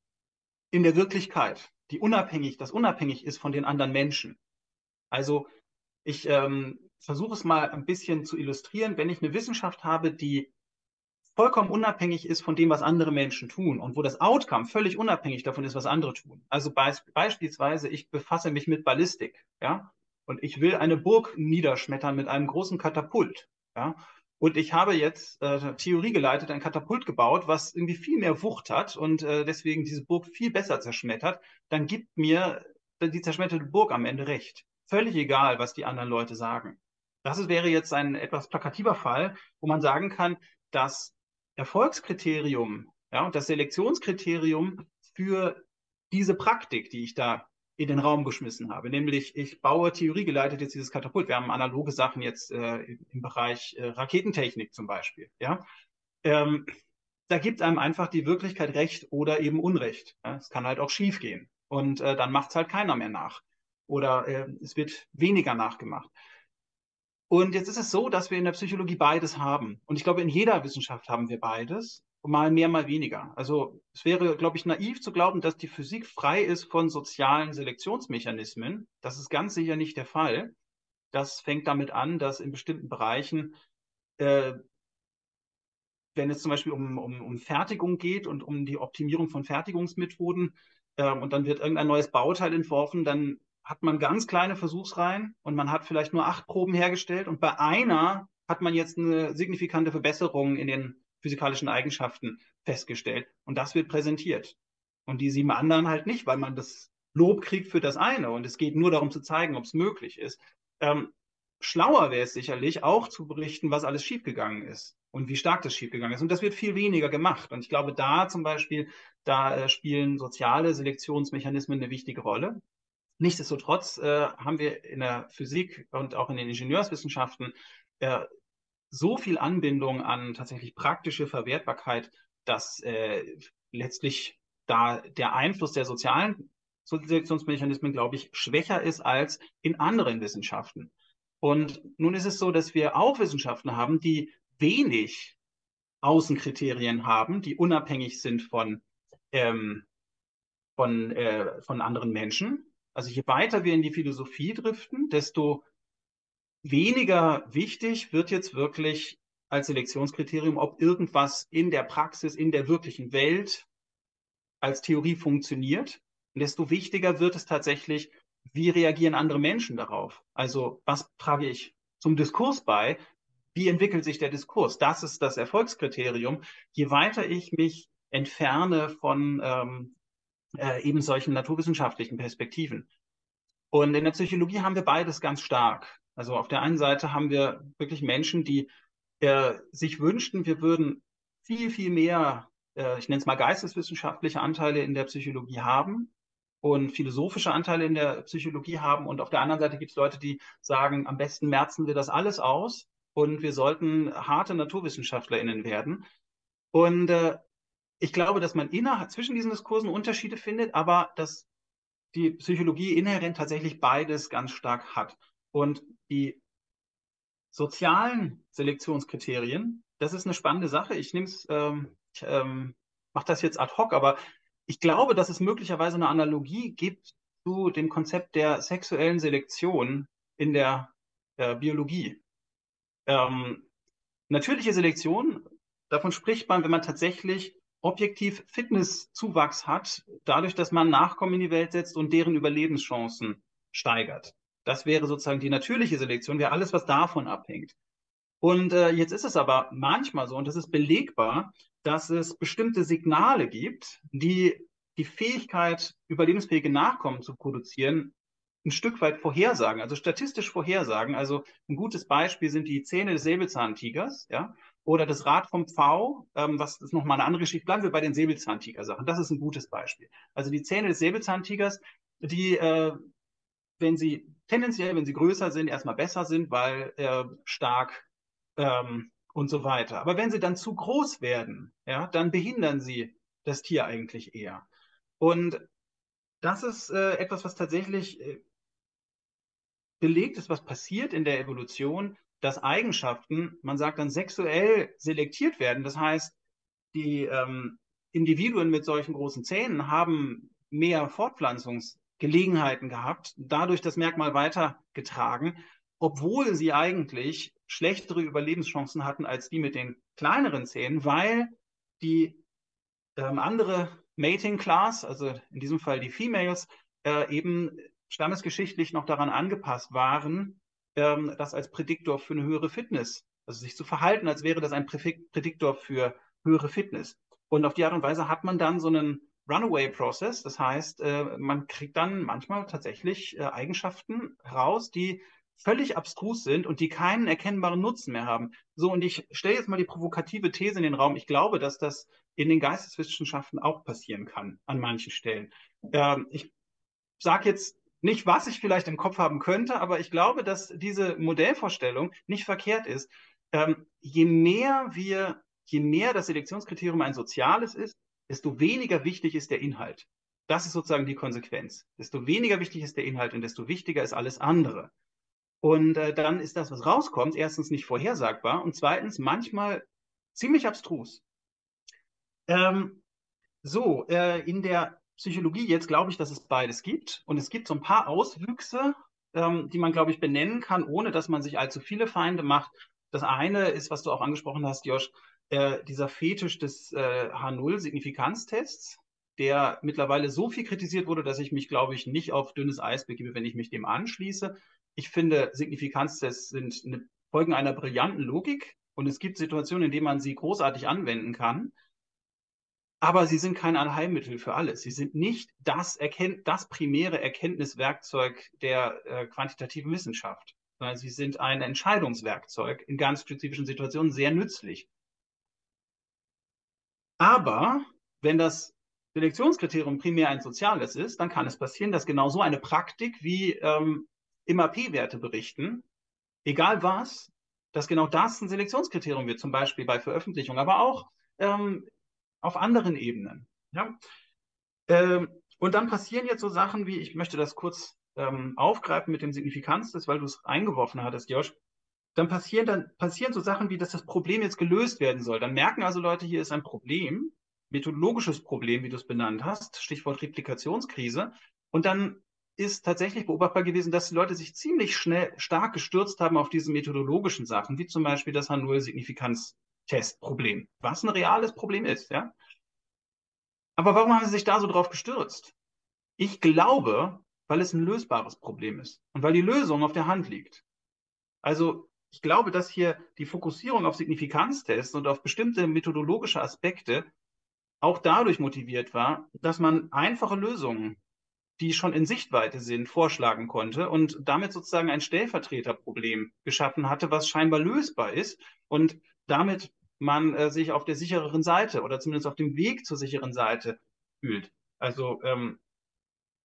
A: in der Wirklichkeit, die unabhängig, das unabhängig ist von den anderen Menschen. Also ich ähm, versuche es mal ein bisschen zu illustrieren. Wenn ich eine Wissenschaft habe, die vollkommen unabhängig ist von dem, was andere Menschen tun und wo das Outcome völlig unabhängig davon ist, was andere tun. Also be beispielsweise, ich befasse mich mit Ballistik, ja, und ich will eine Burg niederschmettern mit einem großen Katapult, ja, und ich habe jetzt äh, Theorie geleitet, ein Katapult gebaut, was irgendwie viel mehr Wucht hat und äh, deswegen diese Burg viel besser zerschmettert. Dann gibt mir die zerschmetterte Burg am Ende recht. Völlig egal, was die anderen Leute sagen. Das wäre jetzt ein etwas plakativer Fall, wo man sagen kann, das Erfolgskriterium ja, und das Selektionskriterium für diese Praktik, die ich da in den Raum geschmissen habe. Nämlich, ich baue theoriegeleitet jetzt dieses Katapult. Wir haben analoge Sachen jetzt äh, im Bereich äh, Raketentechnik zum Beispiel. Ja? Ähm, da gibt einem einfach die Wirklichkeit Recht oder eben Unrecht. Ja? Es kann halt auch schief gehen. Und äh, dann macht es halt keiner mehr nach. Oder äh, es wird weniger nachgemacht. Und jetzt ist es so, dass wir in der Psychologie beides haben. Und ich glaube, in jeder Wissenschaft haben wir beides mal mehr, mal weniger. Also es wäre, glaube ich, naiv zu glauben, dass die Physik frei ist von sozialen Selektionsmechanismen. Das ist ganz sicher nicht der Fall. Das fängt damit an, dass in bestimmten Bereichen, äh, wenn es zum Beispiel um, um, um Fertigung geht und um die Optimierung von Fertigungsmethoden, äh, und dann wird irgendein neues Bauteil entworfen, dann hat man ganz kleine Versuchsreihen und man hat vielleicht nur acht Proben hergestellt und bei einer hat man jetzt eine signifikante Verbesserung in den physikalischen Eigenschaften festgestellt. Und das wird präsentiert. Und die sieben anderen halt nicht, weil man das Lob kriegt für das eine. Und es geht nur darum zu zeigen, ob es möglich ist. Ähm, schlauer wäre es sicherlich auch zu berichten, was alles schiefgegangen ist und wie stark das schiefgegangen ist. Und das wird viel weniger gemacht. Und ich glaube, da zum Beispiel, da äh, spielen soziale Selektionsmechanismen eine wichtige Rolle. Nichtsdestotrotz äh, haben wir in der Physik und auch in den Ingenieurswissenschaften äh, so viel Anbindung an tatsächlich praktische Verwertbarkeit, dass äh, letztlich da der Einfluss der sozialen Selektionsmechanismen, glaube ich, schwächer ist als in anderen Wissenschaften. Und nun ist es so, dass wir auch Wissenschaften haben, die wenig Außenkriterien haben, die unabhängig sind von, ähm, von, äh, von anderen Menschen. Also je weiter wir in die Philosophie driften, desto weniger wichtig wird jetzt wirklich als Selektionskriterium, ob irgendwas in der Praxis, in der wirklichen Welt als Theorie funktioniert. Und desto wichtiger wird es tatsächlich, wie reagieren andere Menschen darauf? Also was trage ich zum Diskurs bei? Wie entwickelt sich der Diskurs? Das ist das Erfolgskriterium. Je weiter ich mich entferne von ähm, äh, eben solchen naturwissenschaftlichen Perspektiven. Und in der Psychologie haben wir beides ganz stark. Also auf der einen Seite haben wir wirklich Menschen, die äh, sich wünschten, wir würden viel, viel mehr, äh, ich nenne es mal geisteswissenschaftliche Anteile in der Psychologie haben und philosophische Anteile in der Psychologie haben. Und auf der anderen Seite gibt es Leute, die sagen, am besten merzen wir das alles aus und wir sollten harte NaturwissenschaftlerInnen werden. Und äh, ich glaube, dass man innerhalb zwischen diesen Diskursen Unterschiede findet, aber dass die Psychologie inhärent tatsächlich beides ganz stark hat. Und die sozialen Selektionskriterien, das ist eine spannende Sache. Ich nehme es, ähm, ich ähm, mache das jetzt ad hoc, aber ich glaube, dass es möglicherweise eine Analogie gibt zu dem Konzept der sexuellen Selektion in der, der Biologie. Ähm, natürliche Selektion, davon spricht man, wenn man tatsächlich objektiv Fitnesszuwachs hat, dadurch, dass man Nachkommen in die Welt setzt und deren Überlebenschancen steigert. Das wäre sozusagen die natürliche Selektion, wäre alles, was davon abhängt. Und äh, jetzt ist es aber manchmal so, und das ist belegbar, dass es bestimmte Signale gibt, die die Fähigkeit, überlebensfähige Nachkommen zu produzieren, ein Stück weit vorhersagen, also statistisch vorhersagen. Also ein gutes Beispiel sind die Zähne des Säbelzahntigers, ja, oder das Rad vom Pfau, ähm, was ist nochmal eine andere Geschichte. Bleiben wir bei den Säbelzahntiger-Sachen. Das ist ein gutes Beispiel. Also die Zähne des Säbelzahntigers, die, äh, wenn sie tendenziell, wenn sie größer sind, erstmal besser sind, weil äh, stark ähm, und so weiter. Aber wenn sie dann zu groß werden, ja, dann behindern sie das Tier eigentlich eher. Und das ist äh, etwas, was tatsächlich äh, belegt ist, was passiert in der Evolution, dass Eigenschaften, man sagt dann sexuell selektiert werden. Das heißt, die ähm, Individuen mit solchen großen Zähnen haben mehr Fortpflanzungsgelegenheiten gehabt, dadurch das Merkmal weitergetragen, obwohl sie eigentlich schlechtere Überlebenschancen hatten als die mit den kleineren Zähnen, weil die ähm, andere Mating Class, also in diesem Fall die Females, äh, eben stammesgeschichtlich noch daran angepasst waren, ähm, das als Prädiktor für eine höhere Fitness, also sich zu verhalten, als wäre das ein Prädiktor für höhere Fitness. Und auf die Art und Weise hat man dann so einen Runaway-Process, das heißt, äh, man kriegt dann manchmal tatsächlich äh, Eigenschaften raus, die völlig abstrus sind und die keinen erkennbaren Nutzen mehr haben. So, und ich stelle jetzt mal die provokative These in den Raum. Ich glaube, dass das in den Geisteswissenschaften auch passieren kann, an manchen Stellen. Ähm, ich sage jetzt nicht, was ich vielleicht im Kopf haben könnte, aber ich glaube, dass diese Modellvorstellung nicht verkehrt ist. Ähm, je mehr wir, je mehr das Selektionskriterium ein soziales ist, desto weniger wichtig ist der Inhalt. Das ist sozusagen die Konsequenz. Desto weniger wichtig ist der Inhalt und desto wichtiger ist alles andere. Und äh, dann ist das, was rauskommt, erstens nicht vorhersagbar und zweitens manchmal ziemlich abstrus. Ähm, so, äh, in der Psychologie jetzt glaube ich, dass es beides gibt. Und es gibt so ein paar Auswüchse, ähm, die man, glaube ich, benennen kann, ohne dass man sich allzu viele Feinde macht. Das eine ist, was du auch angesprochen hast, Josh, äh, dieser Fetisch des äh, H0-Signifikanztests, der mittlerweile so viel kritisiert wurde, dass ich mich, glaube ich, nicht auf dünnes Eis begebe, wenn ich mich dem anschließe. Ich finde, Signifikanztests sind eine, folgen einer brillanten Logik und es gibt Situationen, in denen man sie großartig anwenden kann. Aber sie sind kein Allheilmittel für alles. Sie sind nicht das, Erkennt das primäre Erkenntniswerkzeug der äh, quantitativen Wissenschaft, sondern sie sind ein Entscheidungswerkzeug in ganz spezifischen Situationen sehr nützlich. Aber wenn das Selektionskriterium primär ein soziales ist, dann kann es passieren, dass genau so eine Praktik wie ähm, P-Werte berichten, egal was, dass genau das ein Selektionskriterium wird, zum Beispiel bei Veröffentlichung, aber auch ähm, auf anderen Ebenen. Ja? Ähm, und dann passieren jetzt so Sachen wie, ich möchte das kurz ähm, aufgreifen mit dem Signifikanztest, weil du es eingeworfen hattest, Josh. Dann passieren, dann passieren so Sachen wie, dass das Problem jetzt gelöst werden soll. Dann merken also Leute, hier ist ein Problem, methodologisches Problem, wie du es benannt hast, Stichwort Replikationskrise. Und dann ist tatsächlich beobachtbar gewesen, dass die Leute sich ziemlich schnell stark gestürzt haben auf diese methodologischen Sachen, wie zum Beispiel das H0-Signifikanz-Testproblem, was ein reales Problem ist, ja. Aber warum haben sie sich da so drauf gestürzt? Ich glaube, weil es ein lösbares Problem ist und weil die Lösung auf der Hand liegt. Also ich glaube, dass hier die Fokussierung auf Signifikanztests und auf bestimmte methodologische Aspekte auch dadurch motiviert war, dass man einfache Lösungen die schon in Sichtweite sind, vorschlagen konnte und damit sozusagen ein Stellvertreterproblem geschaffen hatte, was scheinbar lösbar ist und damit man äh, sich auf der sichereren Seite oder zumindest auf dem Weg zur sicheren Seite fühlt. Also ähm,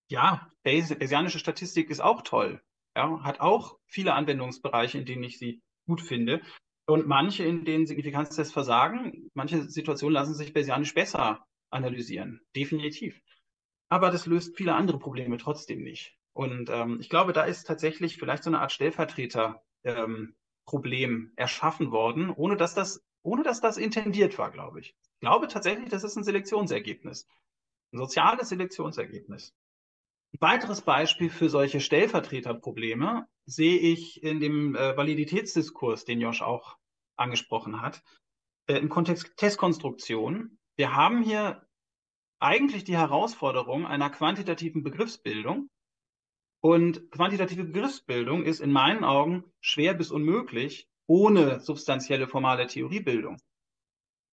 A: ja, Bayesianische Statistik ist auch toll, ja, hat auch viele Anwendungsbereiche, in denen ich sie gut finde. Und manche, in denen Signifikanztests versagen, manche Situationen lassen sich Bayesianisch besser analysieren. Definitiv. Aber das löst viele andere Probleme trotzdem nicht. Und ähm, ich glaube, da ist tatsächlich vielleicht so eine Art Stellvertreter-Problem ähm, erschaffen worden, ohne dass das, ohne dass das intendiert war, glaube ich. Ich glaube tatsächlich, das ist ein Selektionsergebnis. Ein soziales Selektionsergebnis. Ein weiteres Beispiel für solche Stellvertreterprobleme sehe ich in dem äh, Validitätsdiskurs, den Josh auch angesprochen hat, äh, im Kontext Testkonstruktion wir haben hier eigentlich die Herausforderung einer quantitativen Begriffsbildung. Und quantitative Begriffsbildung ist in meinen Augen schwer bis unmöglich ohne substanzielle formale Theoriebildung.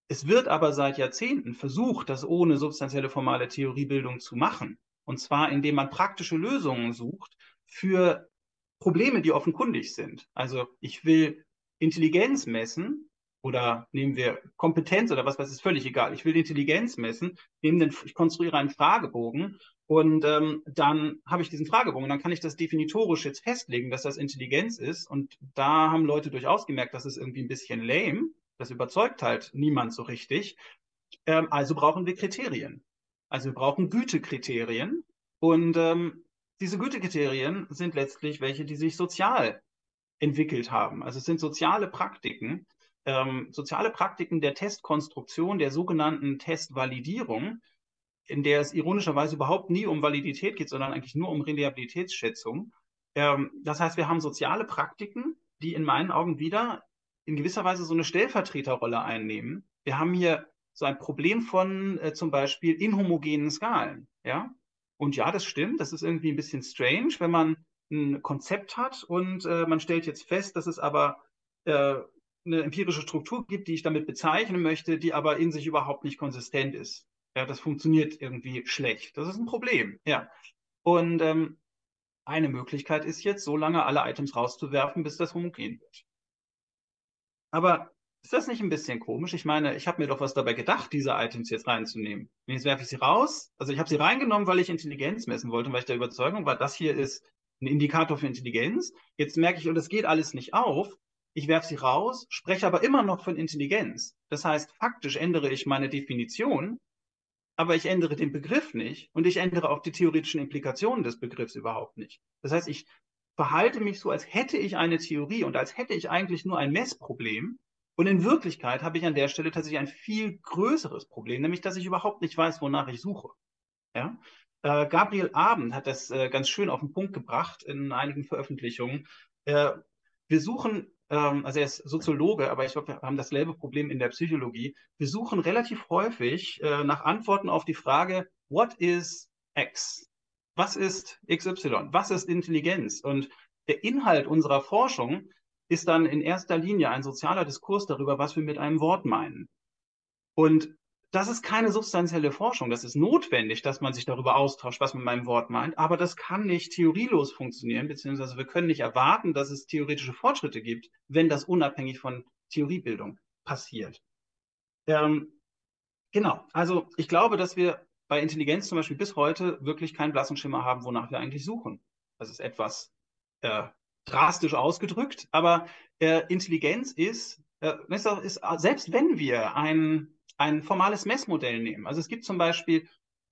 A: Es wird aber seit Jahrzehnten versucht, das ohne substanzielle formale Theoriebildung zu machen. Und zwar, indem man praktische Lösungen sucht für Probleme, die offenkundig sind. Also ich will Intelligenz messen oder nehmen wir Kompetenz oder was, was ist völlig egal. Ich will Intelligenz messen, nehme den, ich konstruiere einen Fragebogen und ähm, dann habe ich diesen Fragebogen, dann kann ich das definitorisch jetzt festlegen, dass das Intelligenz ist. Und da haben Leute durchaus gemerkt, das ist irgendwie ein bisschen lame. Das überzeugt halt niemand so richtig. Ähm, also brauchen wir Kriterien. Also wir brauchen Gütekriterien. Und ähm, diese Gütekriterien sind letztlich welche, die sich sozial entwickelt haben. Also es sind soziale Praktiken, ähm, soziale Praktiken der Testkonstruktion, der sogenannten Testvalidierung, in der es ironischerweise überhaupt nie um Validität geht, sondern eigentlich nur um Reliabilitätsschätzung. Ähm, das heißt, wir haben soziale Praktiken, die in meinen Augen wieder in gewisser Weise so eine Stellvertreterrolle einnehmen. Wir haben hier so ein Problem von äh, zum Beispiel inhomogenen Skalen. Ja? Und ja, das stimmt, das ist irgendwie ein bisschen strange, wenn man ein Konzept hat und äh, man stellt jetzt fest, dass es aber äh, eine empirische Struktur gibt, die ich damit bezeichnen möchte, die aber in sich überhaupt nicht konsistent ist. Ja, das funktioniert irgendwie schlecht. Das ist ein Problem. Ja. Und ähm, eine Möglichkeit ist jetzt, so lange alle Items rauszuwerfen, bis das homogen wird. Aber ist das nicht ein bisschen komisch? Ich meine, ich habe mir doch was dabei gedacht, diese Items jetzt reinzunehmen. Und jetzt werfe ich sie raus. Also ich habe sie reingenommen, weil ich Intelligenz messen wollte und weil ich der Überzeugung war, das hier ist ein Indikator für Intelligenz. Jetzt merke ich, und das geht alles nicht auf. Ich werfe sie raus, spreche aber immer noch von Intelligenz. Das heißt, faktisch ändere ich meine Definition, aber ich ändere den Begriff nicht und ich ändere auch die theoretischen Implikationen des Begriffs überhaupt nicht. Das heißt, ich verhalte mich so, als hätte ich eine Theorie und als hätte ich eigentlich nur ein Messproblem und in Wirklichkeit habe ich an der Stelle tatsächlich ein viel größeres Problem, nämlich dass ich überhaupt nicht weiß, wonach ich suche. Ja? Äh, Gabriel Abend hat das äh, ganz schön auf den Punkt gebracht in einigen Veröffentlichungen. Äh, wir suchen, ähm, also er ist Soziologe, aber ich glaube, wir haben dasselbe Problem in der Psychologie. Wir suchen relativ häufig äh, nach Antworten auf die Frage, what is X? Was ist XY? Was ist Intelligenz? Und der Inhalt unserer Forschung ist dann in erster Linie ein sozialer Diskurs darüber, was wir mit einem Wort meinen. Und das ist keine substanzielle Forschung. Das ist notwendig, dass man sich darüber austauscht, was man mit meinem Wort meint. Aber das kann nicht theorielos funktionieren, beziehungsweise wir können nicht erwarten, dass es theoretische Fortschritte gibt, wenn das unabhängig von Theoriebildung passiert. Ähm, genau. Also ich glaube, dass wir bei Intelligenz zum Beispiel bis heute wirklich keinen blassen Schimmer haben, wonach wir eigentlich suchen. Das ist etwas äh, drastisch ausgedrückt, aber äh, Intelligenz ist, äh, ist, selbst wenn wir ein, ein formales Messmodell nehmen, also es gibt zum Beispiel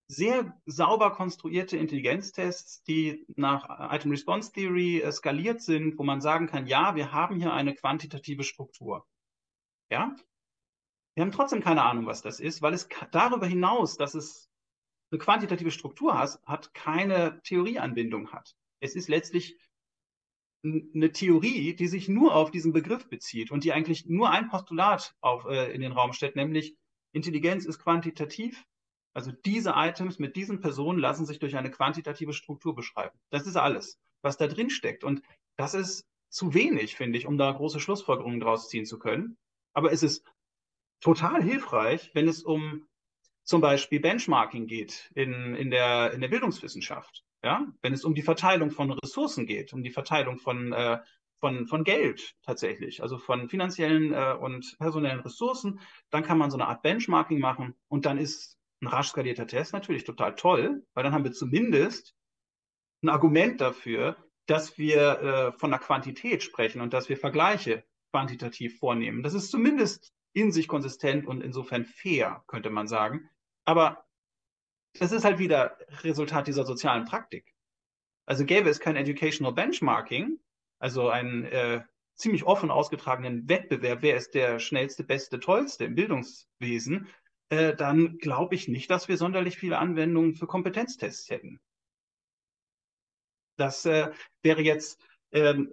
A: sehr sauber konstruierte Intelligenztests, die nach Item Response Theory äh, skaliert sind, wo man sagen kann, ja, wir haben hier eine quantitative Struktur. Ja? Wir haben trotzdem keine Ahnung, was das ist, weil es darüber hinaus, dass es eine quantitative Struktur hat, hat keine Theorieanbindung hat. Es ist letztlich eine Theorie, die sich nur auf diesen Begriff bezieht und die eigentlich nur ein Postulat auf, äh, in den Raum stellt, nämlich Intelligenz ist quantitativ. Also diese Items mit diesen Personen lassen sich durch eine quantitative Struktur beschreiben. Das ist alles, was da drin steckt. Und das ist zu wenig, finde ich, um da große Schlussfolgerungen draus ziehen zu können. Aber es ist total hilfreich, wenn es um zum Beispiel Benchmarking geht in, in, der, in der Bildungswissenschaft. Ja? Wenn es um die Verteilung von Ressourcen geht, um die Verteilung von, äh, von, von Geld tatsächlich, also von finanziellen äh, und personellen Ressourcen, dann kann man so eine Art Benchmarking machen und dann ist ein rasch skalierter Test natürlich total toll, weil dann haben wir zumindest ein Argument dafür, dass wir äh, von der Quantität sprechen und dass wir Vergleiche quantitativ vornehmen. Das ist zumindest in sich konsistent und insofern fair, könnte man sagen. Aber das ist halt wieder Resultat dieser sozialen Praktik. Also gäbe es kein Educational Benchmarking, also einen äh, ziemlich offen ausgetragenen Wettbewerb, wer ist der schnellste, beste, tollste im Bildungswesen, äh, dann glaube ich nicht, dass wir sonderlich viele Anwendungen für Kompetenztests hätten. Das äh, wäre jetzt ähm,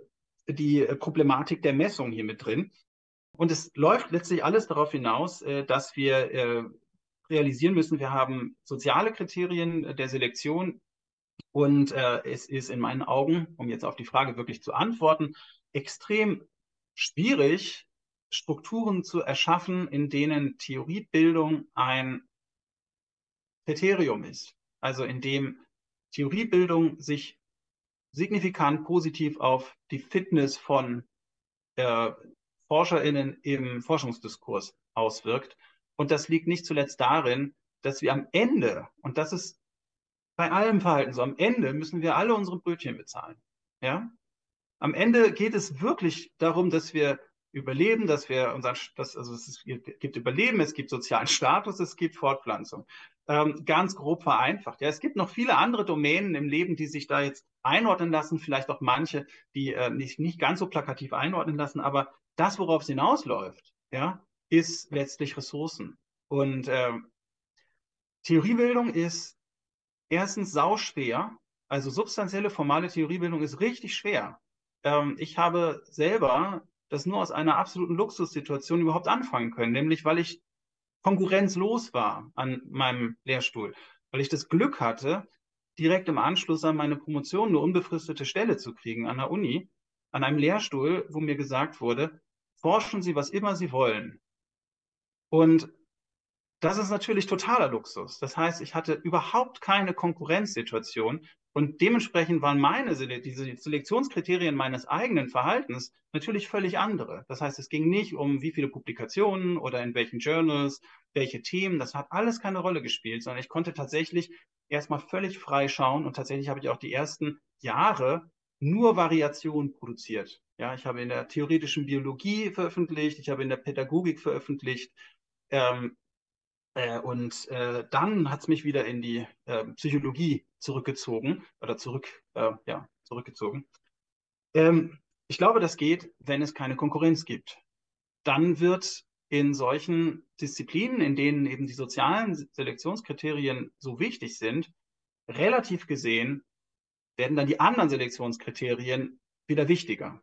A: die Problematik der Messung hier mit drin. Und es läuft letztlich alles darauf hinaus, äh, dass wir äh, realisieren müssen, wir haben soziale Kriterien der Selektion und äh, es ist in meinen Augen, um jetzt auf die Frage wirklich zu antworten, extrem schwierig, Strukturen zu erschaffen, in denen Theoriebildung ein Kriterium ist. Also in dem Theoriebildung sich signifikant positiv auf die Fitness von äh, ForscherInnen im Forschungsdiskurs auswirkt. Und das liegt nicht zuletzt darin, dass wir am Ende, und das ist bei allem Verhalten so, am Ende müssen wir alle unsere Brötchen bezahlen. Ja? Am Ende geht es wirklich darum, dass wir überleben, dass wir unseren, dass, also es gibt Überleben, es gibt sozialen Status, es gibt Fortpflanzung. Ähm, ganz grob vereinfacht. Ja, es gibt noch viele andere Domänen im Leben, die sich da jetzt einordnen lassen, vielleicht auch manche, die äh, nicht, nicht ganz so plakativ einordnen lassen, aber das, worauf es hinausläuft, ja, ist letztlich Ressourcen. Und ähm, Theoriebildung ist erstens sauschwer, also substanzielle formale Theoriebildung ist richtig schwer. Ähm, ich habe selber das nur aus einer absoluten Luxussituation überhaupt anfangen können, nämlich weil ich konkurrenzlos war an meinem Lehrstuhl, weil ich das Glück hatte, direkt im Anschluss an meine Promotion eine unbefristete Stelle zu kriegen an der Uni, an einem Lehrstuhl, wo mir gesagt wurde, forschen Sie, was immer Sie wollen. Und das ist natürlich totaler Luxus. Das heißt, ich hatte überhaupt keine Konkurrenzsituation und dementsprechend waren meine diese Selektionskriterien meines eigenen Verhaltens natürlich völlig andere. Das heißt, es ging nicht um wie viele Publikationen oder in welchen Journals, welche Themen, das hat alles keine Rolle gespielt, sondern ich konnte tatsächlich erstmal völlig frei schauen und tatsächlich habe ich auch die ersten Jahre nur Variationen produziert. Ja, ich habe in der theoretischen Biologie veröffentlicht, ich habe in der Pädagogik veröffentlicht, ähm, äh, und äh, dann hat es mich wieder in die äh, Psychologie zurückgezogen oder zurück, äh, ja, zurückgezogen. Ähm, ich glaube, das geht, wenn es keine Konkurrenz gibt. Dann wird in solchen Disziplinen, in denen eben die sozialen Selektionskriterien so wichtig sind, relativ gesehen werden dann die anderen Selektionskriterien wieder wichtiger.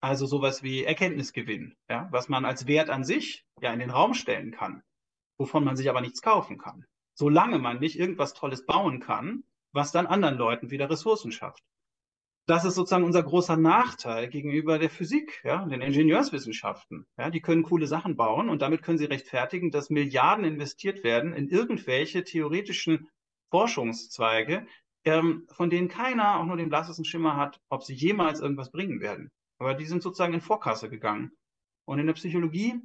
A: Also sowas wie Erkenntnisgewinn, ja, was man als Wert an sich ja in den Raum stellen kann wovon man sich aber nichts kaufen kann. Solange man nicht irgendwas Tolles bauen kann, was dann anderen Leuten wieder Ressourcen schafft. Das ist sozusagen unser großer Nachteil gegenüber der Physik, ja, den Ingenieurswissenschaften. Ja, die können coole Sachen bauen und damit können sie rechtfertigen, dass Milliarden investiert werden in irgendwelche theoretischen Forschungszweige, ähm, von denen keiner auch nur den blassesten Schimmer hat, ob sie jemals irgendwas bringen werden. Aber die sind sozusagen in Vorkasse gegangen. Und in der Psychologie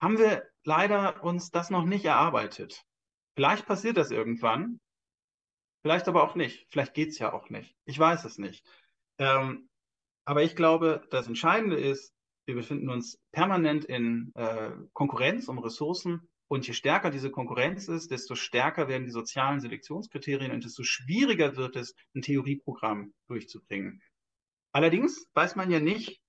A: haben wir leider uns das noch nicht erarbeitet. Vielleicht passiert das irgendwann, vielleicht aber auch nicht. Vielleicht geht es ja auch nicht. Ich weiß es nicht. Ähm, aber ich glaube, das Entscheidende ist, wir befinden uns permanent in äh, Konkurrenz um Ressourcen. Und je stärker diese Konkurrenz ist, desto stärker werden die sozialen Selektionskriterien und desto schwieriger wird es, ein Theorieprogramm durchzubringen. Allerdings weiß man ja nicht,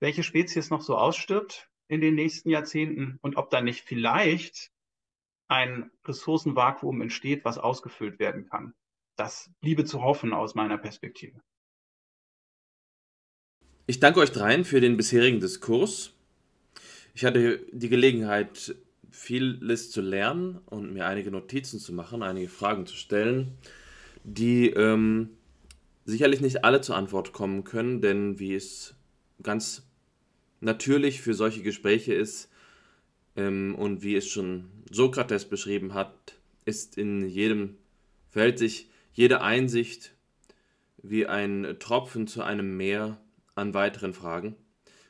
A: welche Spezies noch so ausstirbt in den nächsten Jahrzehnten und ob da nicht vielleicht ein Ressourcenvakuum entsteht, was ausgefüllt werden kann. Das bliebe zu hoffen aus meiner Perspektive.
B: Ich danke euch dreien für den bisherigen Diskurs. Ich hatte die Gelegenheit, vieles zu lernen und mir einige Notizen zu machen, einige Fragen zu stellen, die ähm, sicherlich nicht alle zur Antwort kommen können, denn wie es ganz natürlich für solche Gespräche ist ähm, und wie es schon Sokrates beschrieben hat, ist in jedem verhält sich jede Einsicht wie ein Tropfen zu einem Meer an weiteren Fragen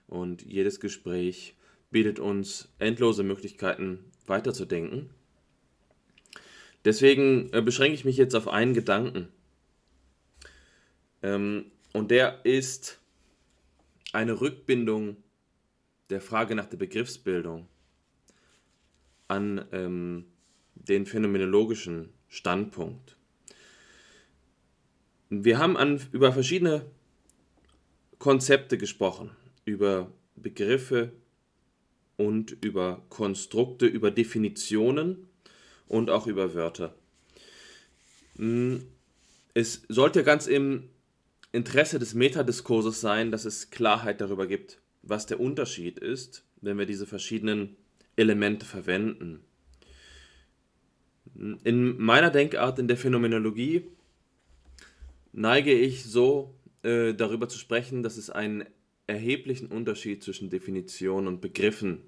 B: und jedes Gespräch bietet uns endlose Möglichkeiten weiterzudenken. Deswegen äh, beschränke ich mich jetzt auf einen Gedanken. Ähm, und der ist eine Rückbindung der Frage nach der Begriffsbildung an ähm, den phänomenologischen Standpunkt. Wir haben an, über verschiedene Konzepte gesprochen, über Begriffe und über Konstrukte, über Definitionen und auch über Wörter. Hm, es sollte ganz im Interesse des Metadiskurses sein, dass es Klarheit darüber gibt, was der Unterschied ist, wenn wir diese verschiedenen Elemente verwenden. In meiner Denkart in der Phänomenologie neige ich so äh, darüber zu sprechen, dass es einen erheblichen Unterschied zwischen Definition und Begriffen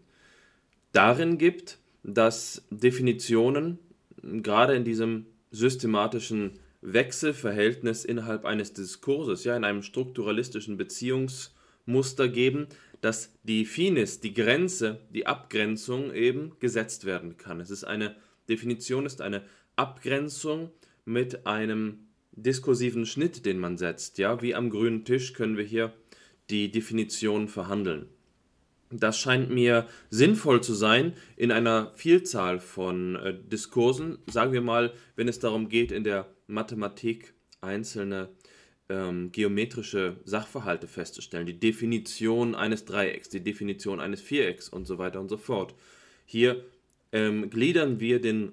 B: darin gibt, dass Definitionen gerade in diesem systematischen Wechselverhältnis innerhalb eines Diskurses, ja, in einem strukturalistischen Beziehungsmuster geben, dass die Finis, die Grenze, die Abgrenzung eben gesetzt werden kann. Es ist eine Definition, ist eine Abgrenzung mit einem diskursiven Schnitt, den man setzt. Ja, wie am grünen Tisch können wir hier die Definition verhandeln. Das scheint mir sinnvoll zu sein in einer Vielzahl von äh, Diskursen. Sagen wir mal, wenn es darum geht, in der Mathematik einzelne ähm, geometrische Sachverhalte festzustellen, die Definition eines Dreiecks, die Definition eines Vierecks und so weiter und so fort. Hier ähm, gliedern wir den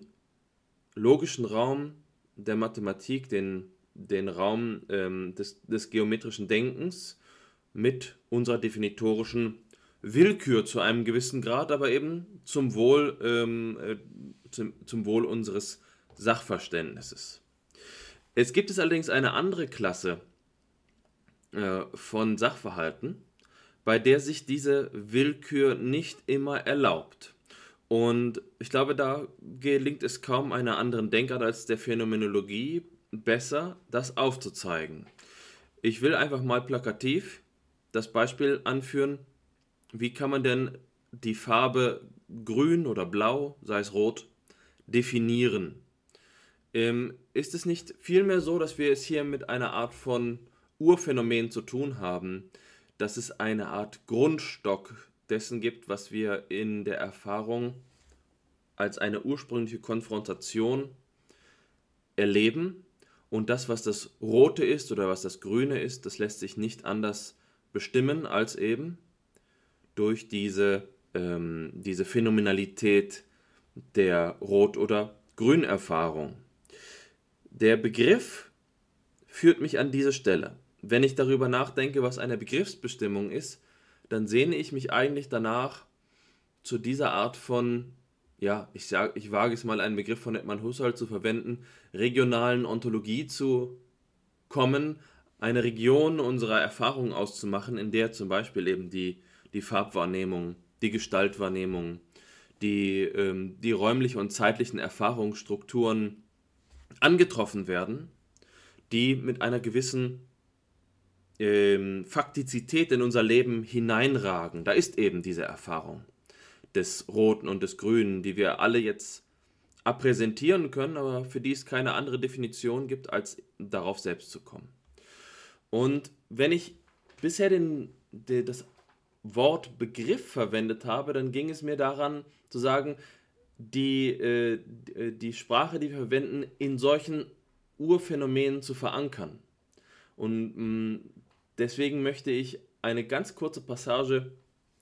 B: logischen Raum der Mathematik, den, den Raum ähm, des, des geometrischen Denkens mit unserer definitorischen Willkür zu einem gewissen Grad, aber eben zum Wohl, ähm, äh, zum, zum Wohl unseres Sachverständnisses. Es gibt es allerdings eine andere Klasse äh, von Sachverhalten, bei der sich diese Willkür nicht immer erlaubt. Und ich glaube, da gelingt es kaum einer anderen Denkart als der Phänomenologie besser, das aufzuzeigen. Ich will einfach mal plakativ das Beispiel anführen, wie kann man denn die Farbe grün oder blau, sei es rot, definieren? Ähm, ist es nicht vielmehr so, dass wir es hier mit einer Art von Urphänomen zu tun haben, dass es eine Art Grundstock dessen gibt, was wir in der Erfahrung als eine ursprüngliche Konfrontation erleben und das, was das Rote ist oder was das Grüne ist, das lässt sich nicht anders bestimmen als eben durch diese, ähm, diese Phänomenalität der Rot- oder Grünerfahrung. Der Begriff führt mich an diese Stelle. Wenn ich darüber nachdenke, was eine Begriffsbestimmung ist, dann sehne ich mich eigentlich danach zu dieser Art von, ja, ich, sag, ich wage es mal einen Begriff von Edmund Husserl zu verwenden, regionalen Ontologie zu kommen, eine Region unserer Erfahrung auszumachen, in der zum Beispiel eben die die Farbwahrnehmung, die Gestaltwahrnehmung, die, ähm, die räumlichen und zeitlichen Erfahrungsstrukturen angetroffen werden, die mit einer gewissen ähm, Faktizität in unser Leben hineinragen. Da ist eben diese Erfahrung des Roten und des Grünen, die wir alle jetzt appräsentieren können, aber für die es keine andere Definition gibt, als darauf selbst zu kommen. Und wenn ich bisher den, den, das Wort Begriff verwendet habe, dann ging es mir daran zu sagen, die, äh, die Sprache, die wir verwenden, in solchen Urphänomenen zu verankern. Und mh, mm, deswegen möchte ich eine ganz kurze Passage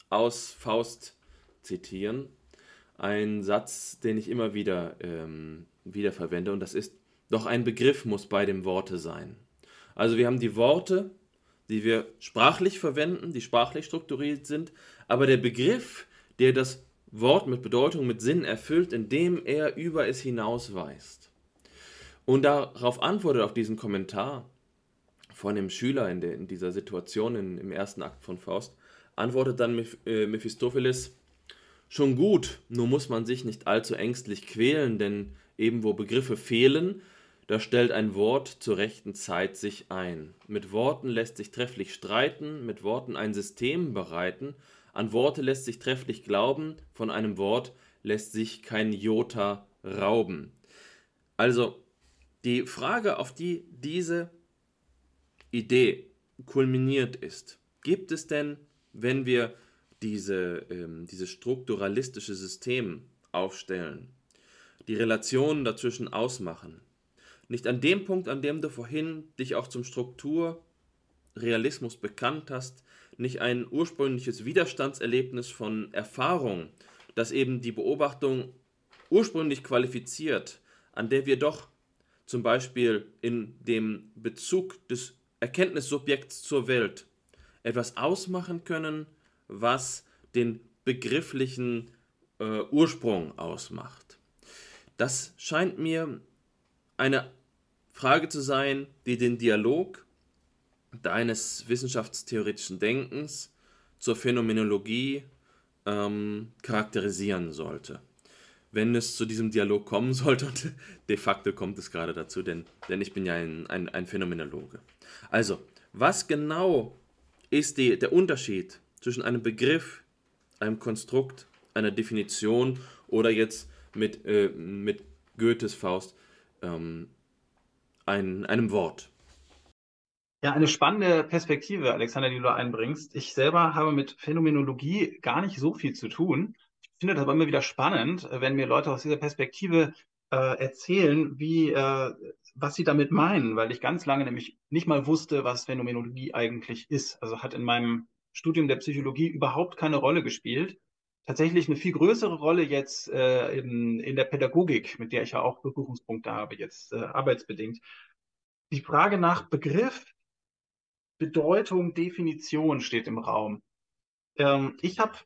B: aus Faust zitieren. Ein Satz, den ich immer wieder, ähm, wieder verwende, und das ist, doch ein Begriff muss bei dem Worte sein. Also wir haben die Worte, die wir sprachlich verwenden, die sprachlich strukturiert sind, aber der Begriff, der das Wort mit Bedeutung, mit Sinn erfüllt, indem er über es hinausweist. Und darauf antwortet auf diesen Kommentar von dem Schüler in, der, in dieser Situation in, im ersten Akt von Faust, antwortet dann äh, Mephistopheles, schon gut, nur muss man sich nicht allzu ängstlich quälen, denn eben wo Begriffe fehlen, da stellt ein Wort zur rechten Zeit sich ein. Mit Worten lässt sich trefflich streiten, mit Worten ein System bereiten, an Worte lässt sich trefflich glauben, von einem Wort lässt sich kein Jota rauben. Also die Frage, auf die diese Idee kulminiert ist, gibt es denn, wenn wir diese, ähm, dieses strukturalistische System aufstellen, die Relationen dazwischen ausmachen, nicht an dem Punkt, an dem du vorhin dich auch zum Strukturrealismus bekannt hast, nicht ein ursprüngliches Widerstandserlebnis von Erfahrung, das eben die Beobachtung ursprünglich qualifiziert, an der wir doch zum Beispiel in dem Bezug des Erkenntnissubjekts zur Welt etwas ausmachen können, was den begrifflichen äh, Ursprung ausmacht. Das scheint mir eine Frage zu sein, die den Dialog deines wissenschaftstheoretischen Denkens zur Phänomenologie ähm, charakterisieren sollte. Wenn es zu diesem Dialog kommen sollte, und de facto kommt es gerade dazu, denn, denn ich bin ja ein, ein, ein Phänomenologe. Also, was genau ist die, der Unterschied zwischen einem Begriff, einem Konstrukt, einer Definition oder jetzt mit, äh, mit Goethes Faust ähm, ein, einem Wort?
A: Ja, eine spannende Perspektive, Alexander, die du einbringst. Ich selber habe mit Phänomenologie gar nicht so viel zu tun. Finde das aber immer wieder spannend, wenn mir Leute aus dieser Perspektive äh, erzählen, wie, äh, was sie damit meinen, weil ich ganz lange nämlich nicht mal wusste, was Phänomenologie eigentlich ist. Also hat in meinem Studium der Psychologie überhaupt keine Rolle gespielt. Tatsächlich eine viel größere Rolle jetzt äh, in, in der Pädagogik, mit der ich ja auch Berührungspunkte habe, jetzt äh, arbeitsbedingt. Die Frage nach Begriff Bedeutung, Definition steht im Raum. Ähm, ich habe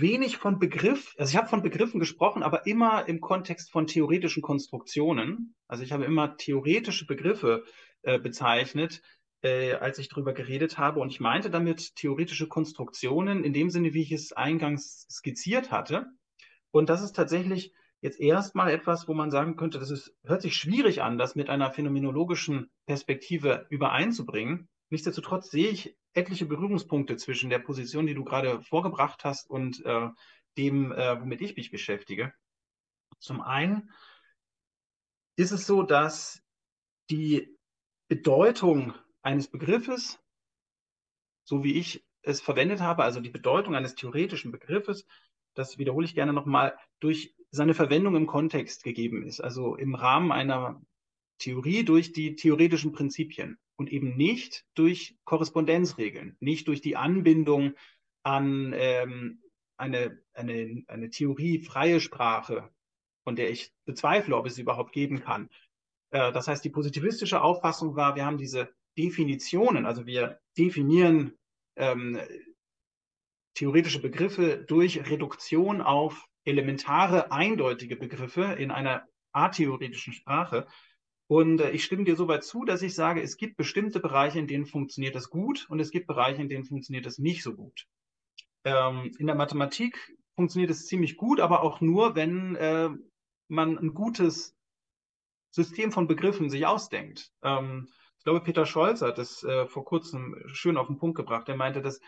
A: wenig von Begriff, also ich habe von Begriffen gesprochen, aber immer im Kontext von theoretischen Konstruktionen. Also ich habe immer theoretische Begriffe äh, bezeichnet, äh, als ich darüber geredet habe. Und ich meinte damit theoretische Konstruktionen in dem Sinne, wie ich es eingangs skizziert hatte. Und das ist tatsächlich jetzt erstmal etwas, wo man sagen könnte, das ist, hört sich schwierig an, das mit einer phänomenologischen Perspektive übereinzubringen. Nichtsdestotrotz sehe ich etliche Berührungspunkte zwischen der Position, die du gerade vorgebracht hast, und äh, dem, äh, womit ich mich beschäftige. Zum einen ist es so, dass die Bedeutung eines Begriffes, so wie ich es verwendet habe, also die Bedeutung eines theoretischen Begriffes, das wiederhole ich gerne nochmal, durch seine Verwendung im Kontext gegeben ist. Also im Rahmen einer Theorie durch die theoretischen Prinzipien und eben nicht durch Korrespondenzregeln, nicht durch die Anbindung an ähm, eine, eine, eine theoriefreie Sprache, von der ich bezweifle, ob es sie überhaupt geben kann. Äh, das heißt, die positivistische Auffassung war, wir haben diese Definitionen, also wir definieren ähm, theoretische Begriffe durch Reduktion auf elementare, eindeutige Begriffe in einer atheoretischen Sprache. Und äh, ich stimme dir soweit zu, dass ich sage, es gibt bestimmte Bereiche, in denen funktioniert das gut und es gibt Bereiche, in denen funktioniert das nicht so gut. Ähm, in der Mathematik funktioniert es ziemlich gut, aber auch nur, wenn äh, man ein gutes System von Begriffen sich ausdenkt. Ähm, ich glaube, Peter Scholz hat das äh, vor kurzem schön auf den Punkt gebracht. Er meinte, das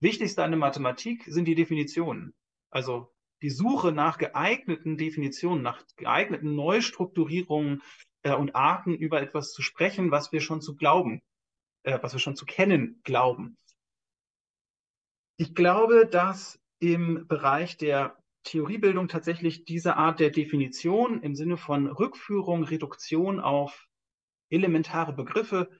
A: Wichtigste an der Mathematik sind die Definitionen. Also die Suche nach geeigneten Definitionen, nach geeigneten Neustrukturierungen äh, und Arten über etwas zu sprechen, was wir schon zu glauben, äh, was wir schon zu kennen glauben. Ich glaube, dass im Bereich der Theoriebildung tatsächlich diese Art der Definition im Sinne von Rückführung, Reduktion auf elementare Begriffe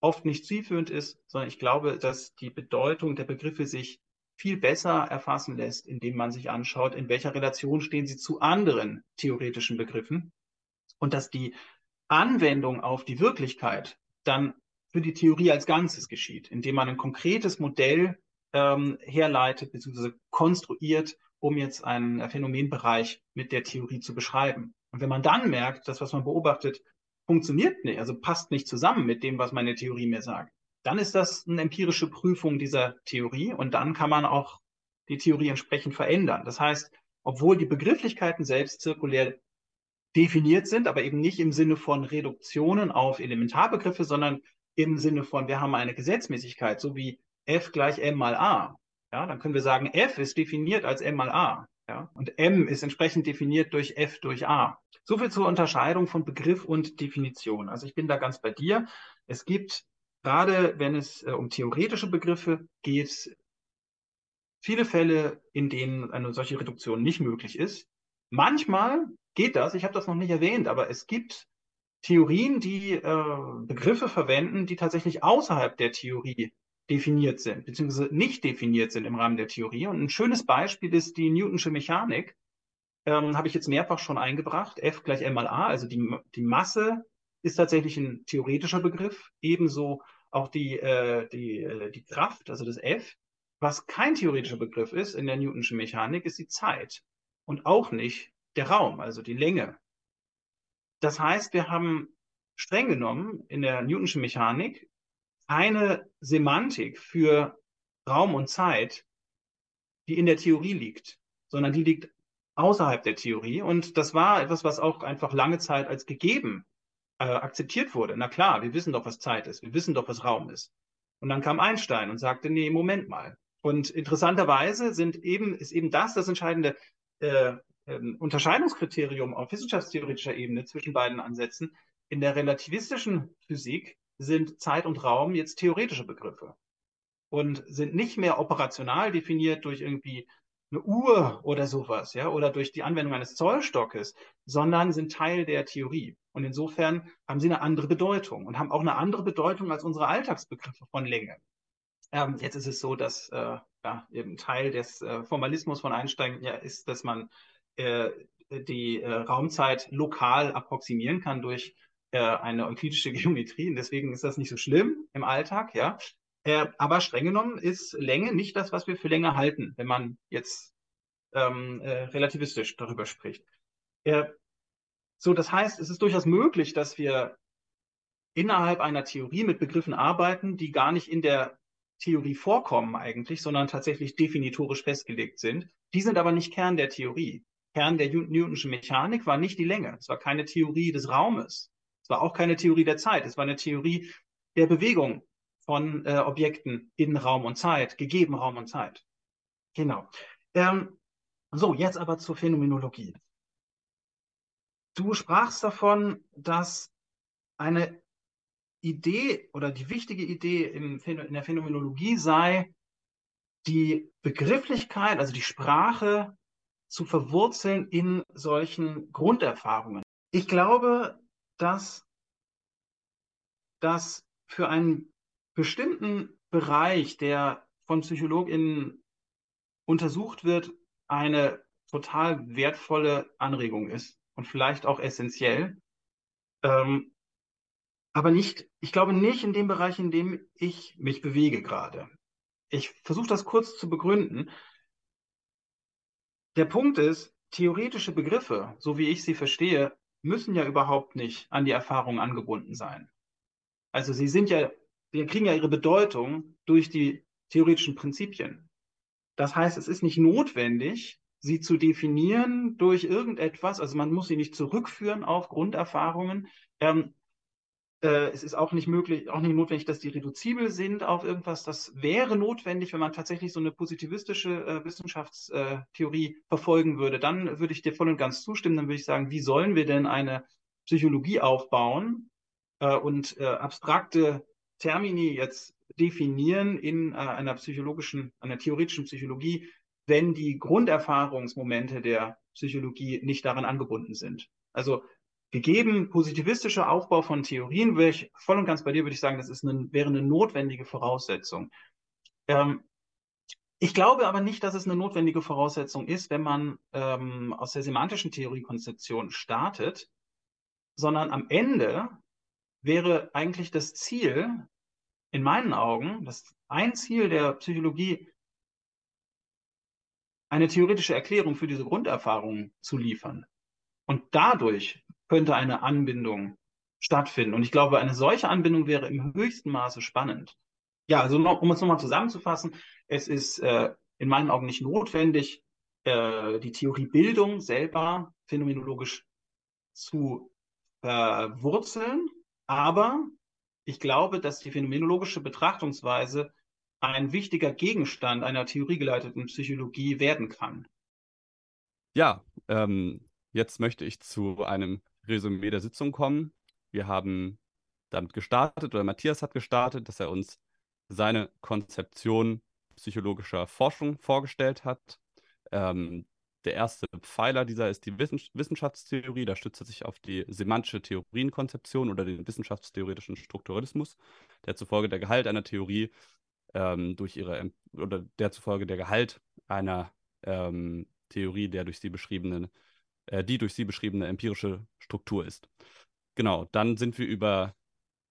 A: oft nicht zielführend ist, sondern ich glaube, dass die Bedeutung der Begriffe sich viel besser erfassen lässt, indem man sich anschaut, in welcher Relation stehen sie zu anderen theoretischen Begriffen und dass die Anwendung auf die Wirklichkeit dann für die Theorie als Ganzes geschieht, indem man ein konkretes Modell ähm, herleitet bzw. konstruiert, um jetzt einen Phänomenbereich mit der Theorie zu beschreiben. Und wenn man dann merkt, dass was man beobachtet funktioniert nicht, also passt nicht zusammen mit dem, was meine Theorie mir sagt, dann ist das eine empirische Prüfung dieser Theorie und dann kann man auch die Theorie entsprechend verändern. Das heißt, obwohl die Begrifflichkeiten selbst zirkulär definiert sind, aber eben nicht im Sinne von Reduktionen auf Elementarbegriffe, sondern im Sinne von, wir haben eine Gesetzmäßigkeit, so wie F gleich M mal A. Ja, dann können wir sagen, F ist definiert als M mal A. Ja, und M ist entsprechend definiert durch F durch A. So viel zur Unterscheidung von Begriff und Definition. Also ich bin da ganz bei dir. Es gibt, gerade wenn es äh, um theoretische Begriffe geht, viele Fälle, in denen eine solche Reduktion nicht möglich ist. Manchmal geht das. Ich habe das noch nicht erwähnt, aber es gibt Theorien, die äh, Begriffe verwenden, die tatsächlich außerhalb der Theorie definiert sind, beziehungsweise nicht definiert sind im Rahmen der Theorie. Und ein schönes Beispiel ist die Newtonsche Mechanik. Ähm, habe ich jetzt mehrfach schon eingebracht. F gleich m mal a, also die, die Masse ist tatsächlich ein theoretischer Begriff. Ebenso auch die, äh, die, äh, die Kraft, also das F. Was kein theoretischer Begriff ist in der Newtonschen Mechanik, ist die Zeit. Und auch nicht der Raum, also die Länge. Das heißt, wir haben streng genommen in der Newtonschen Mechanik keine Semantik für Raum und Zeit, die in der Theorie liegt, sondern die liegt außerhalb der Theorie. Und das war etwas, was auch einfach lange Zeit als gegeben äh, akzeptiert wurde. Na klar, wir wissen doch, was Zeit ist, wir wissen doch, was Raum ist. Und dann kam Einstein und sagte, nee, Moment mal. Und interessanterweise sind eben, ist eben das das entscheidende äh, äh, Unterscheidungskriterium auf wissenschaftstheoretischer Ebene zwischen beiden Ansätzen. In der relativistischen Physik sind Zeit und Raum jetzt theoretische Begriffe und sind nicht mehr operational definiert durch irgendwie eine Uhr oder sowas, ja, oder durch die Anwendung eines Zollstockes, sondern sind Teil der Theorie. Und insofern haben sie eine andere Bedeutung und haben auch eine andere Bedeutung als unsere Alltagsbegriffe von Länge. Ähm, jetzt ist es so, dass äh, ja, eben Teil des äh, Formalismus von Einstein ja ist, dass man äh, die äh, Raumzeit lokal approximieren kann durch äh, eine euklidische Geometrie. Und deswegen ist das nicht so schlimm im Alltag, ja. Äh, aber streng genommen ist Länge nicht das, was wir für Länge halten, wenn man jetzt ähm, äh, relativistisch darüber spricht. Äh, so, das heißt, es ist durchaus möglich, dass wir innerhalb einer Theorie mit Begriffen arbeiten, die gar nicht in der Theorie vorkommen eigentlich, sondern tatsächlich definitorisch festgelegt sind. Die sind aber nicht Kern der Theorie. Kern der Newtonschen Mechanik war nicht die Länge. Es war keine Theorie des Raumes. Es war auch keine Theorie der Zeit. Es war eine Theorie der Bewegung von äh, Objekten in Raum und Zeit, gegeben Raum und Zeit. Genau. Ähm, so, jetzt aber zur Phänomenologie. Du sprachst davon, dass eine Idee oder die wichtige Idee in der Phänomenologie sei, die Begrifflichkeit, also die Sprache zu verwurzeln in solchen Grunderfahrungen. Ich glaube, dass das für einen bestimmten Bereich, der von PsychologInnen untersucht wird, eine total wertvolle Anregung ist und vielleicht auch essentiell. Ähm, aber nicht, ich glaube nicht in dem Bereich, in dem ich mich bewege gerade. Ich versuche das kurz zu begründen. Der Punkt ist, theoretische Begriffe, so wie ich sie verstehe, müssen ja überhaupt nicht an die Erfahrung angebunden sein. Also sie sind ja wir kriegen ja ihre Bedeutung durch die theoretischen Prinzipien. Das heißt, es ist nicht notwendig, sie zu definieren durch irgendetwas. Also man muss sie nicht zurückführen auf Grunderfahrungen. Ähm, äh, es ist auch nicht möglich, auch nicht notwendig, dass die reduzibel sind auf irgendwas. Das wäre notwendig, wenn man tatsächlich so eine positivistische äh, Wissenschaftstheorie verfolgen würde. Dann würde ich dir voll und ganz zustimmen. Dann würde ich sagen, wie sollen wir denn eine Psychologie aufbauen äh, und äh, abstrakte Termini jetzt definieren in äh, einer psychologischen, einer theoretischen Psychologie, wenn die Grunderfahrungsmomente der Psychologie nicht daran angebunden sind. Also gegeben positivistischer Aufbau von Theorien, wäre ich voll und ganz bei dir, würde ich sagen, das ist eine, wäre eine notwendige Voraussetzung. Ähm, ich glaube aber nicht, dass es eine notwendige Voraussetzung ist, wenn man ähm, aus der semantischen Theoriekonzeption startet, sondern am Ende wäre eigentlich das Ziel, in meinen Augen, das ein Ziel der Psychologie, eine theoretische Erklärung für diese Grunderfahrungen zu liefern. Und dadurch könnte eine Anbindung stattfinden. Und ich glaube, eine solche Anbindung wäre im höchsten Maße spannend. Ja, also noch, um es nochmal zusammenzufassen, es ist äh, in meinen Augen nicht notwendig, äh, die Theoriebildung selber phänomenologisch zu verwurzeln, aber ich glaube, dass die phänomenologische Betrachtungsweise ein wichtiger Gegenstand einer theoriegeleiteten Psychologie werden kann.
D: Ja, ähm, jetzt möchte ich zu einem Resümee der Sitzung kommen. Wir haben damit gestartet, oder Matthias hat gestartet, dass er uns seine Konzeption psychologischer Forschung vorgestellt hat. Ähm, der erste Pfeiler dieser ist die Wissenschaftstheorie. Da stützt er sich auf die semantische Theorienkonzeption oder den wissenschaftstheoretischen Strukturalismus, der zufolge der Gehalt einer Theorie ähm, durch ihre oder der zufolge der Gehalt einer ähm, Theorie der durch sie beschriebenen, äh, die durch sie beschriebene empirische Struktur ist. Genau, dann sind wir über,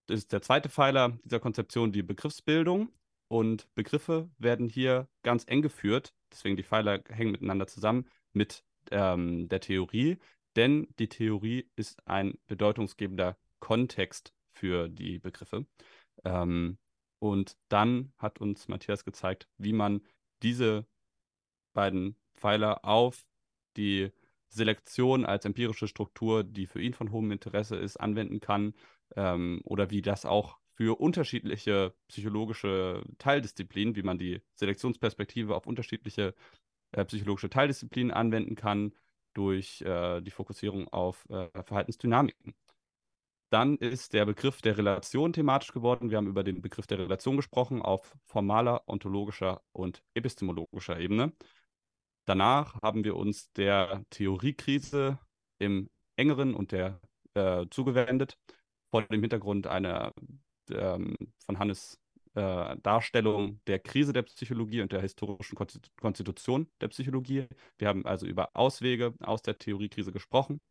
D: das ist der zweite Pfeiler dieser Konzeption, die Begriffsbildung. Und Begriffe werden hier ganz eng geführt, deswegen die Pfeiler hängen miteinander zusammen, mit ähm, der Theorie, denn die Theorie ist ein bedeutungsgebender Kontext für die Begriffe. Ähm, und dann hat uns Matthias gezeigt, wie man diese beiden Pfeiler auf die Selektion als empirische Struktur, die für ihn von hohem Interesse ist, anwenden kann ähm, oder wie das auch für unterschiedliche psychologische Teildisziplinen, wie man die Selektionsperspektive auf unterschiedliche äh, psychologische Teildisziplinen anwenden kann durch äh, die Fokussierung auf äh, Verhaltensdynamiken. Dann ist der Begriff der Relation thematisch geworden. Wir haben über den Begriff der Relation gesprochen auf formaler, ontologischer und epistemologischer Ebene. Danach haben wir uns der Theoriekrise im engeren und der äh, zugewendet, vor dem Hintergrund einer ähm, von Hannes äh, Darstellung der Krise der Psychologie und der historischen Konstitution der Psychologie. Wir haben also über Auswege aus der Theoriekrise gesprochen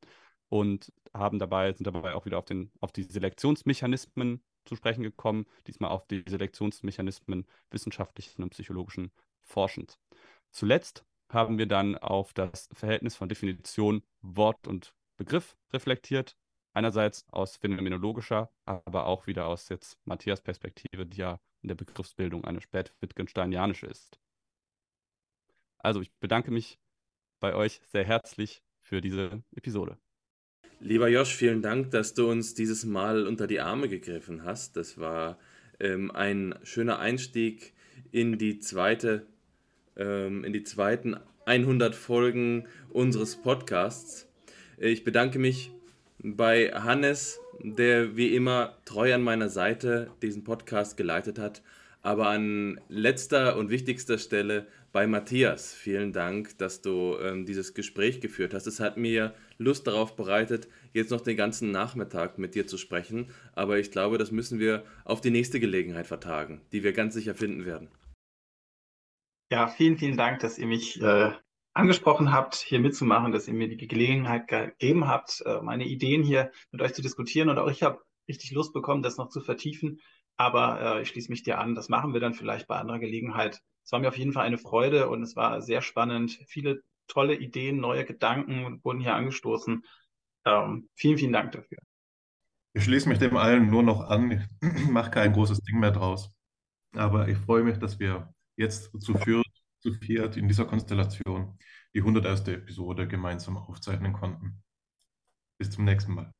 D: und haben dabei, sind dabei auch wieder auf, den, auf die Selektionsmechanismen zu sprechen gekommen, diesmal auf die Selektionsmechanismen wissenschaftlichen und psychologischen Forschens. Zuletzt haben wir dann auf das Verhältnis von Definition, Wort und Begriff reflektiert. Einerseits aus phänomenologischer, aber auch wieder aus jetzt Matthias Perspektive, die ja in der Begriffsbildung eine spät-wittgensteinianische ist. Also ich bedanke mich bei euch sehr herzlich für diese Episode.
B: Lieber Josh, vielen Dank, dass du uns dieses Mal unter die Arme gegriffen hast. Das war ähm, ein schöner Einstieg in die zweite, ähm, in die zweiten 100 Folgen unseres Podcasts. Ich bedanke mich bei Hannes, der wie immer treu an meiner Seite diesen Podcast geleitet hat, aber an letzter und wichtigster Stelle bei Matthias. Vielen Dank, dass du ähm, dieses Gespräch geführt hast. Es hat mir Lust darauf bereitet, jetzt noch den ganzen Nachmittag mit dir zu sprechen. Aber ich glaube, das müssen wir auf die nächste Gelegenheit vertagen, die wir ganz sicher finden werden.
A: Ja, vielen, vielen Dank, dass ihr mich äh, angesprochen habt, hier mitzumachen, dass ihr mir die Gelegenheit gegeben habt, äh, meine Ideen hier mit euch zu diskutieren. Und auch ich habe richtig Lust bekommen, das noch zu vertiefen. Aber äh, ich schließe mich dir an. Das machen wir dann vielleicht bei anderer Gelegenheit. Es war mir auf jeden Fall eine Freude und es war sehr spannend. Viele tolle Ideen, neue Gedanken wurden hier angestoßen. Ähm, vielen, vielen Dank dafür.
C: Ich schließe mich dem allen nur noch an. Ich mache kein großes Ding mehr draus. Aber ich freue mich, dass wir jetzt zu viert, zu viert in dieser Konstellation die 101. Episode gemeinsam aufzeichnen konnten. Bis zum nächsten Mal.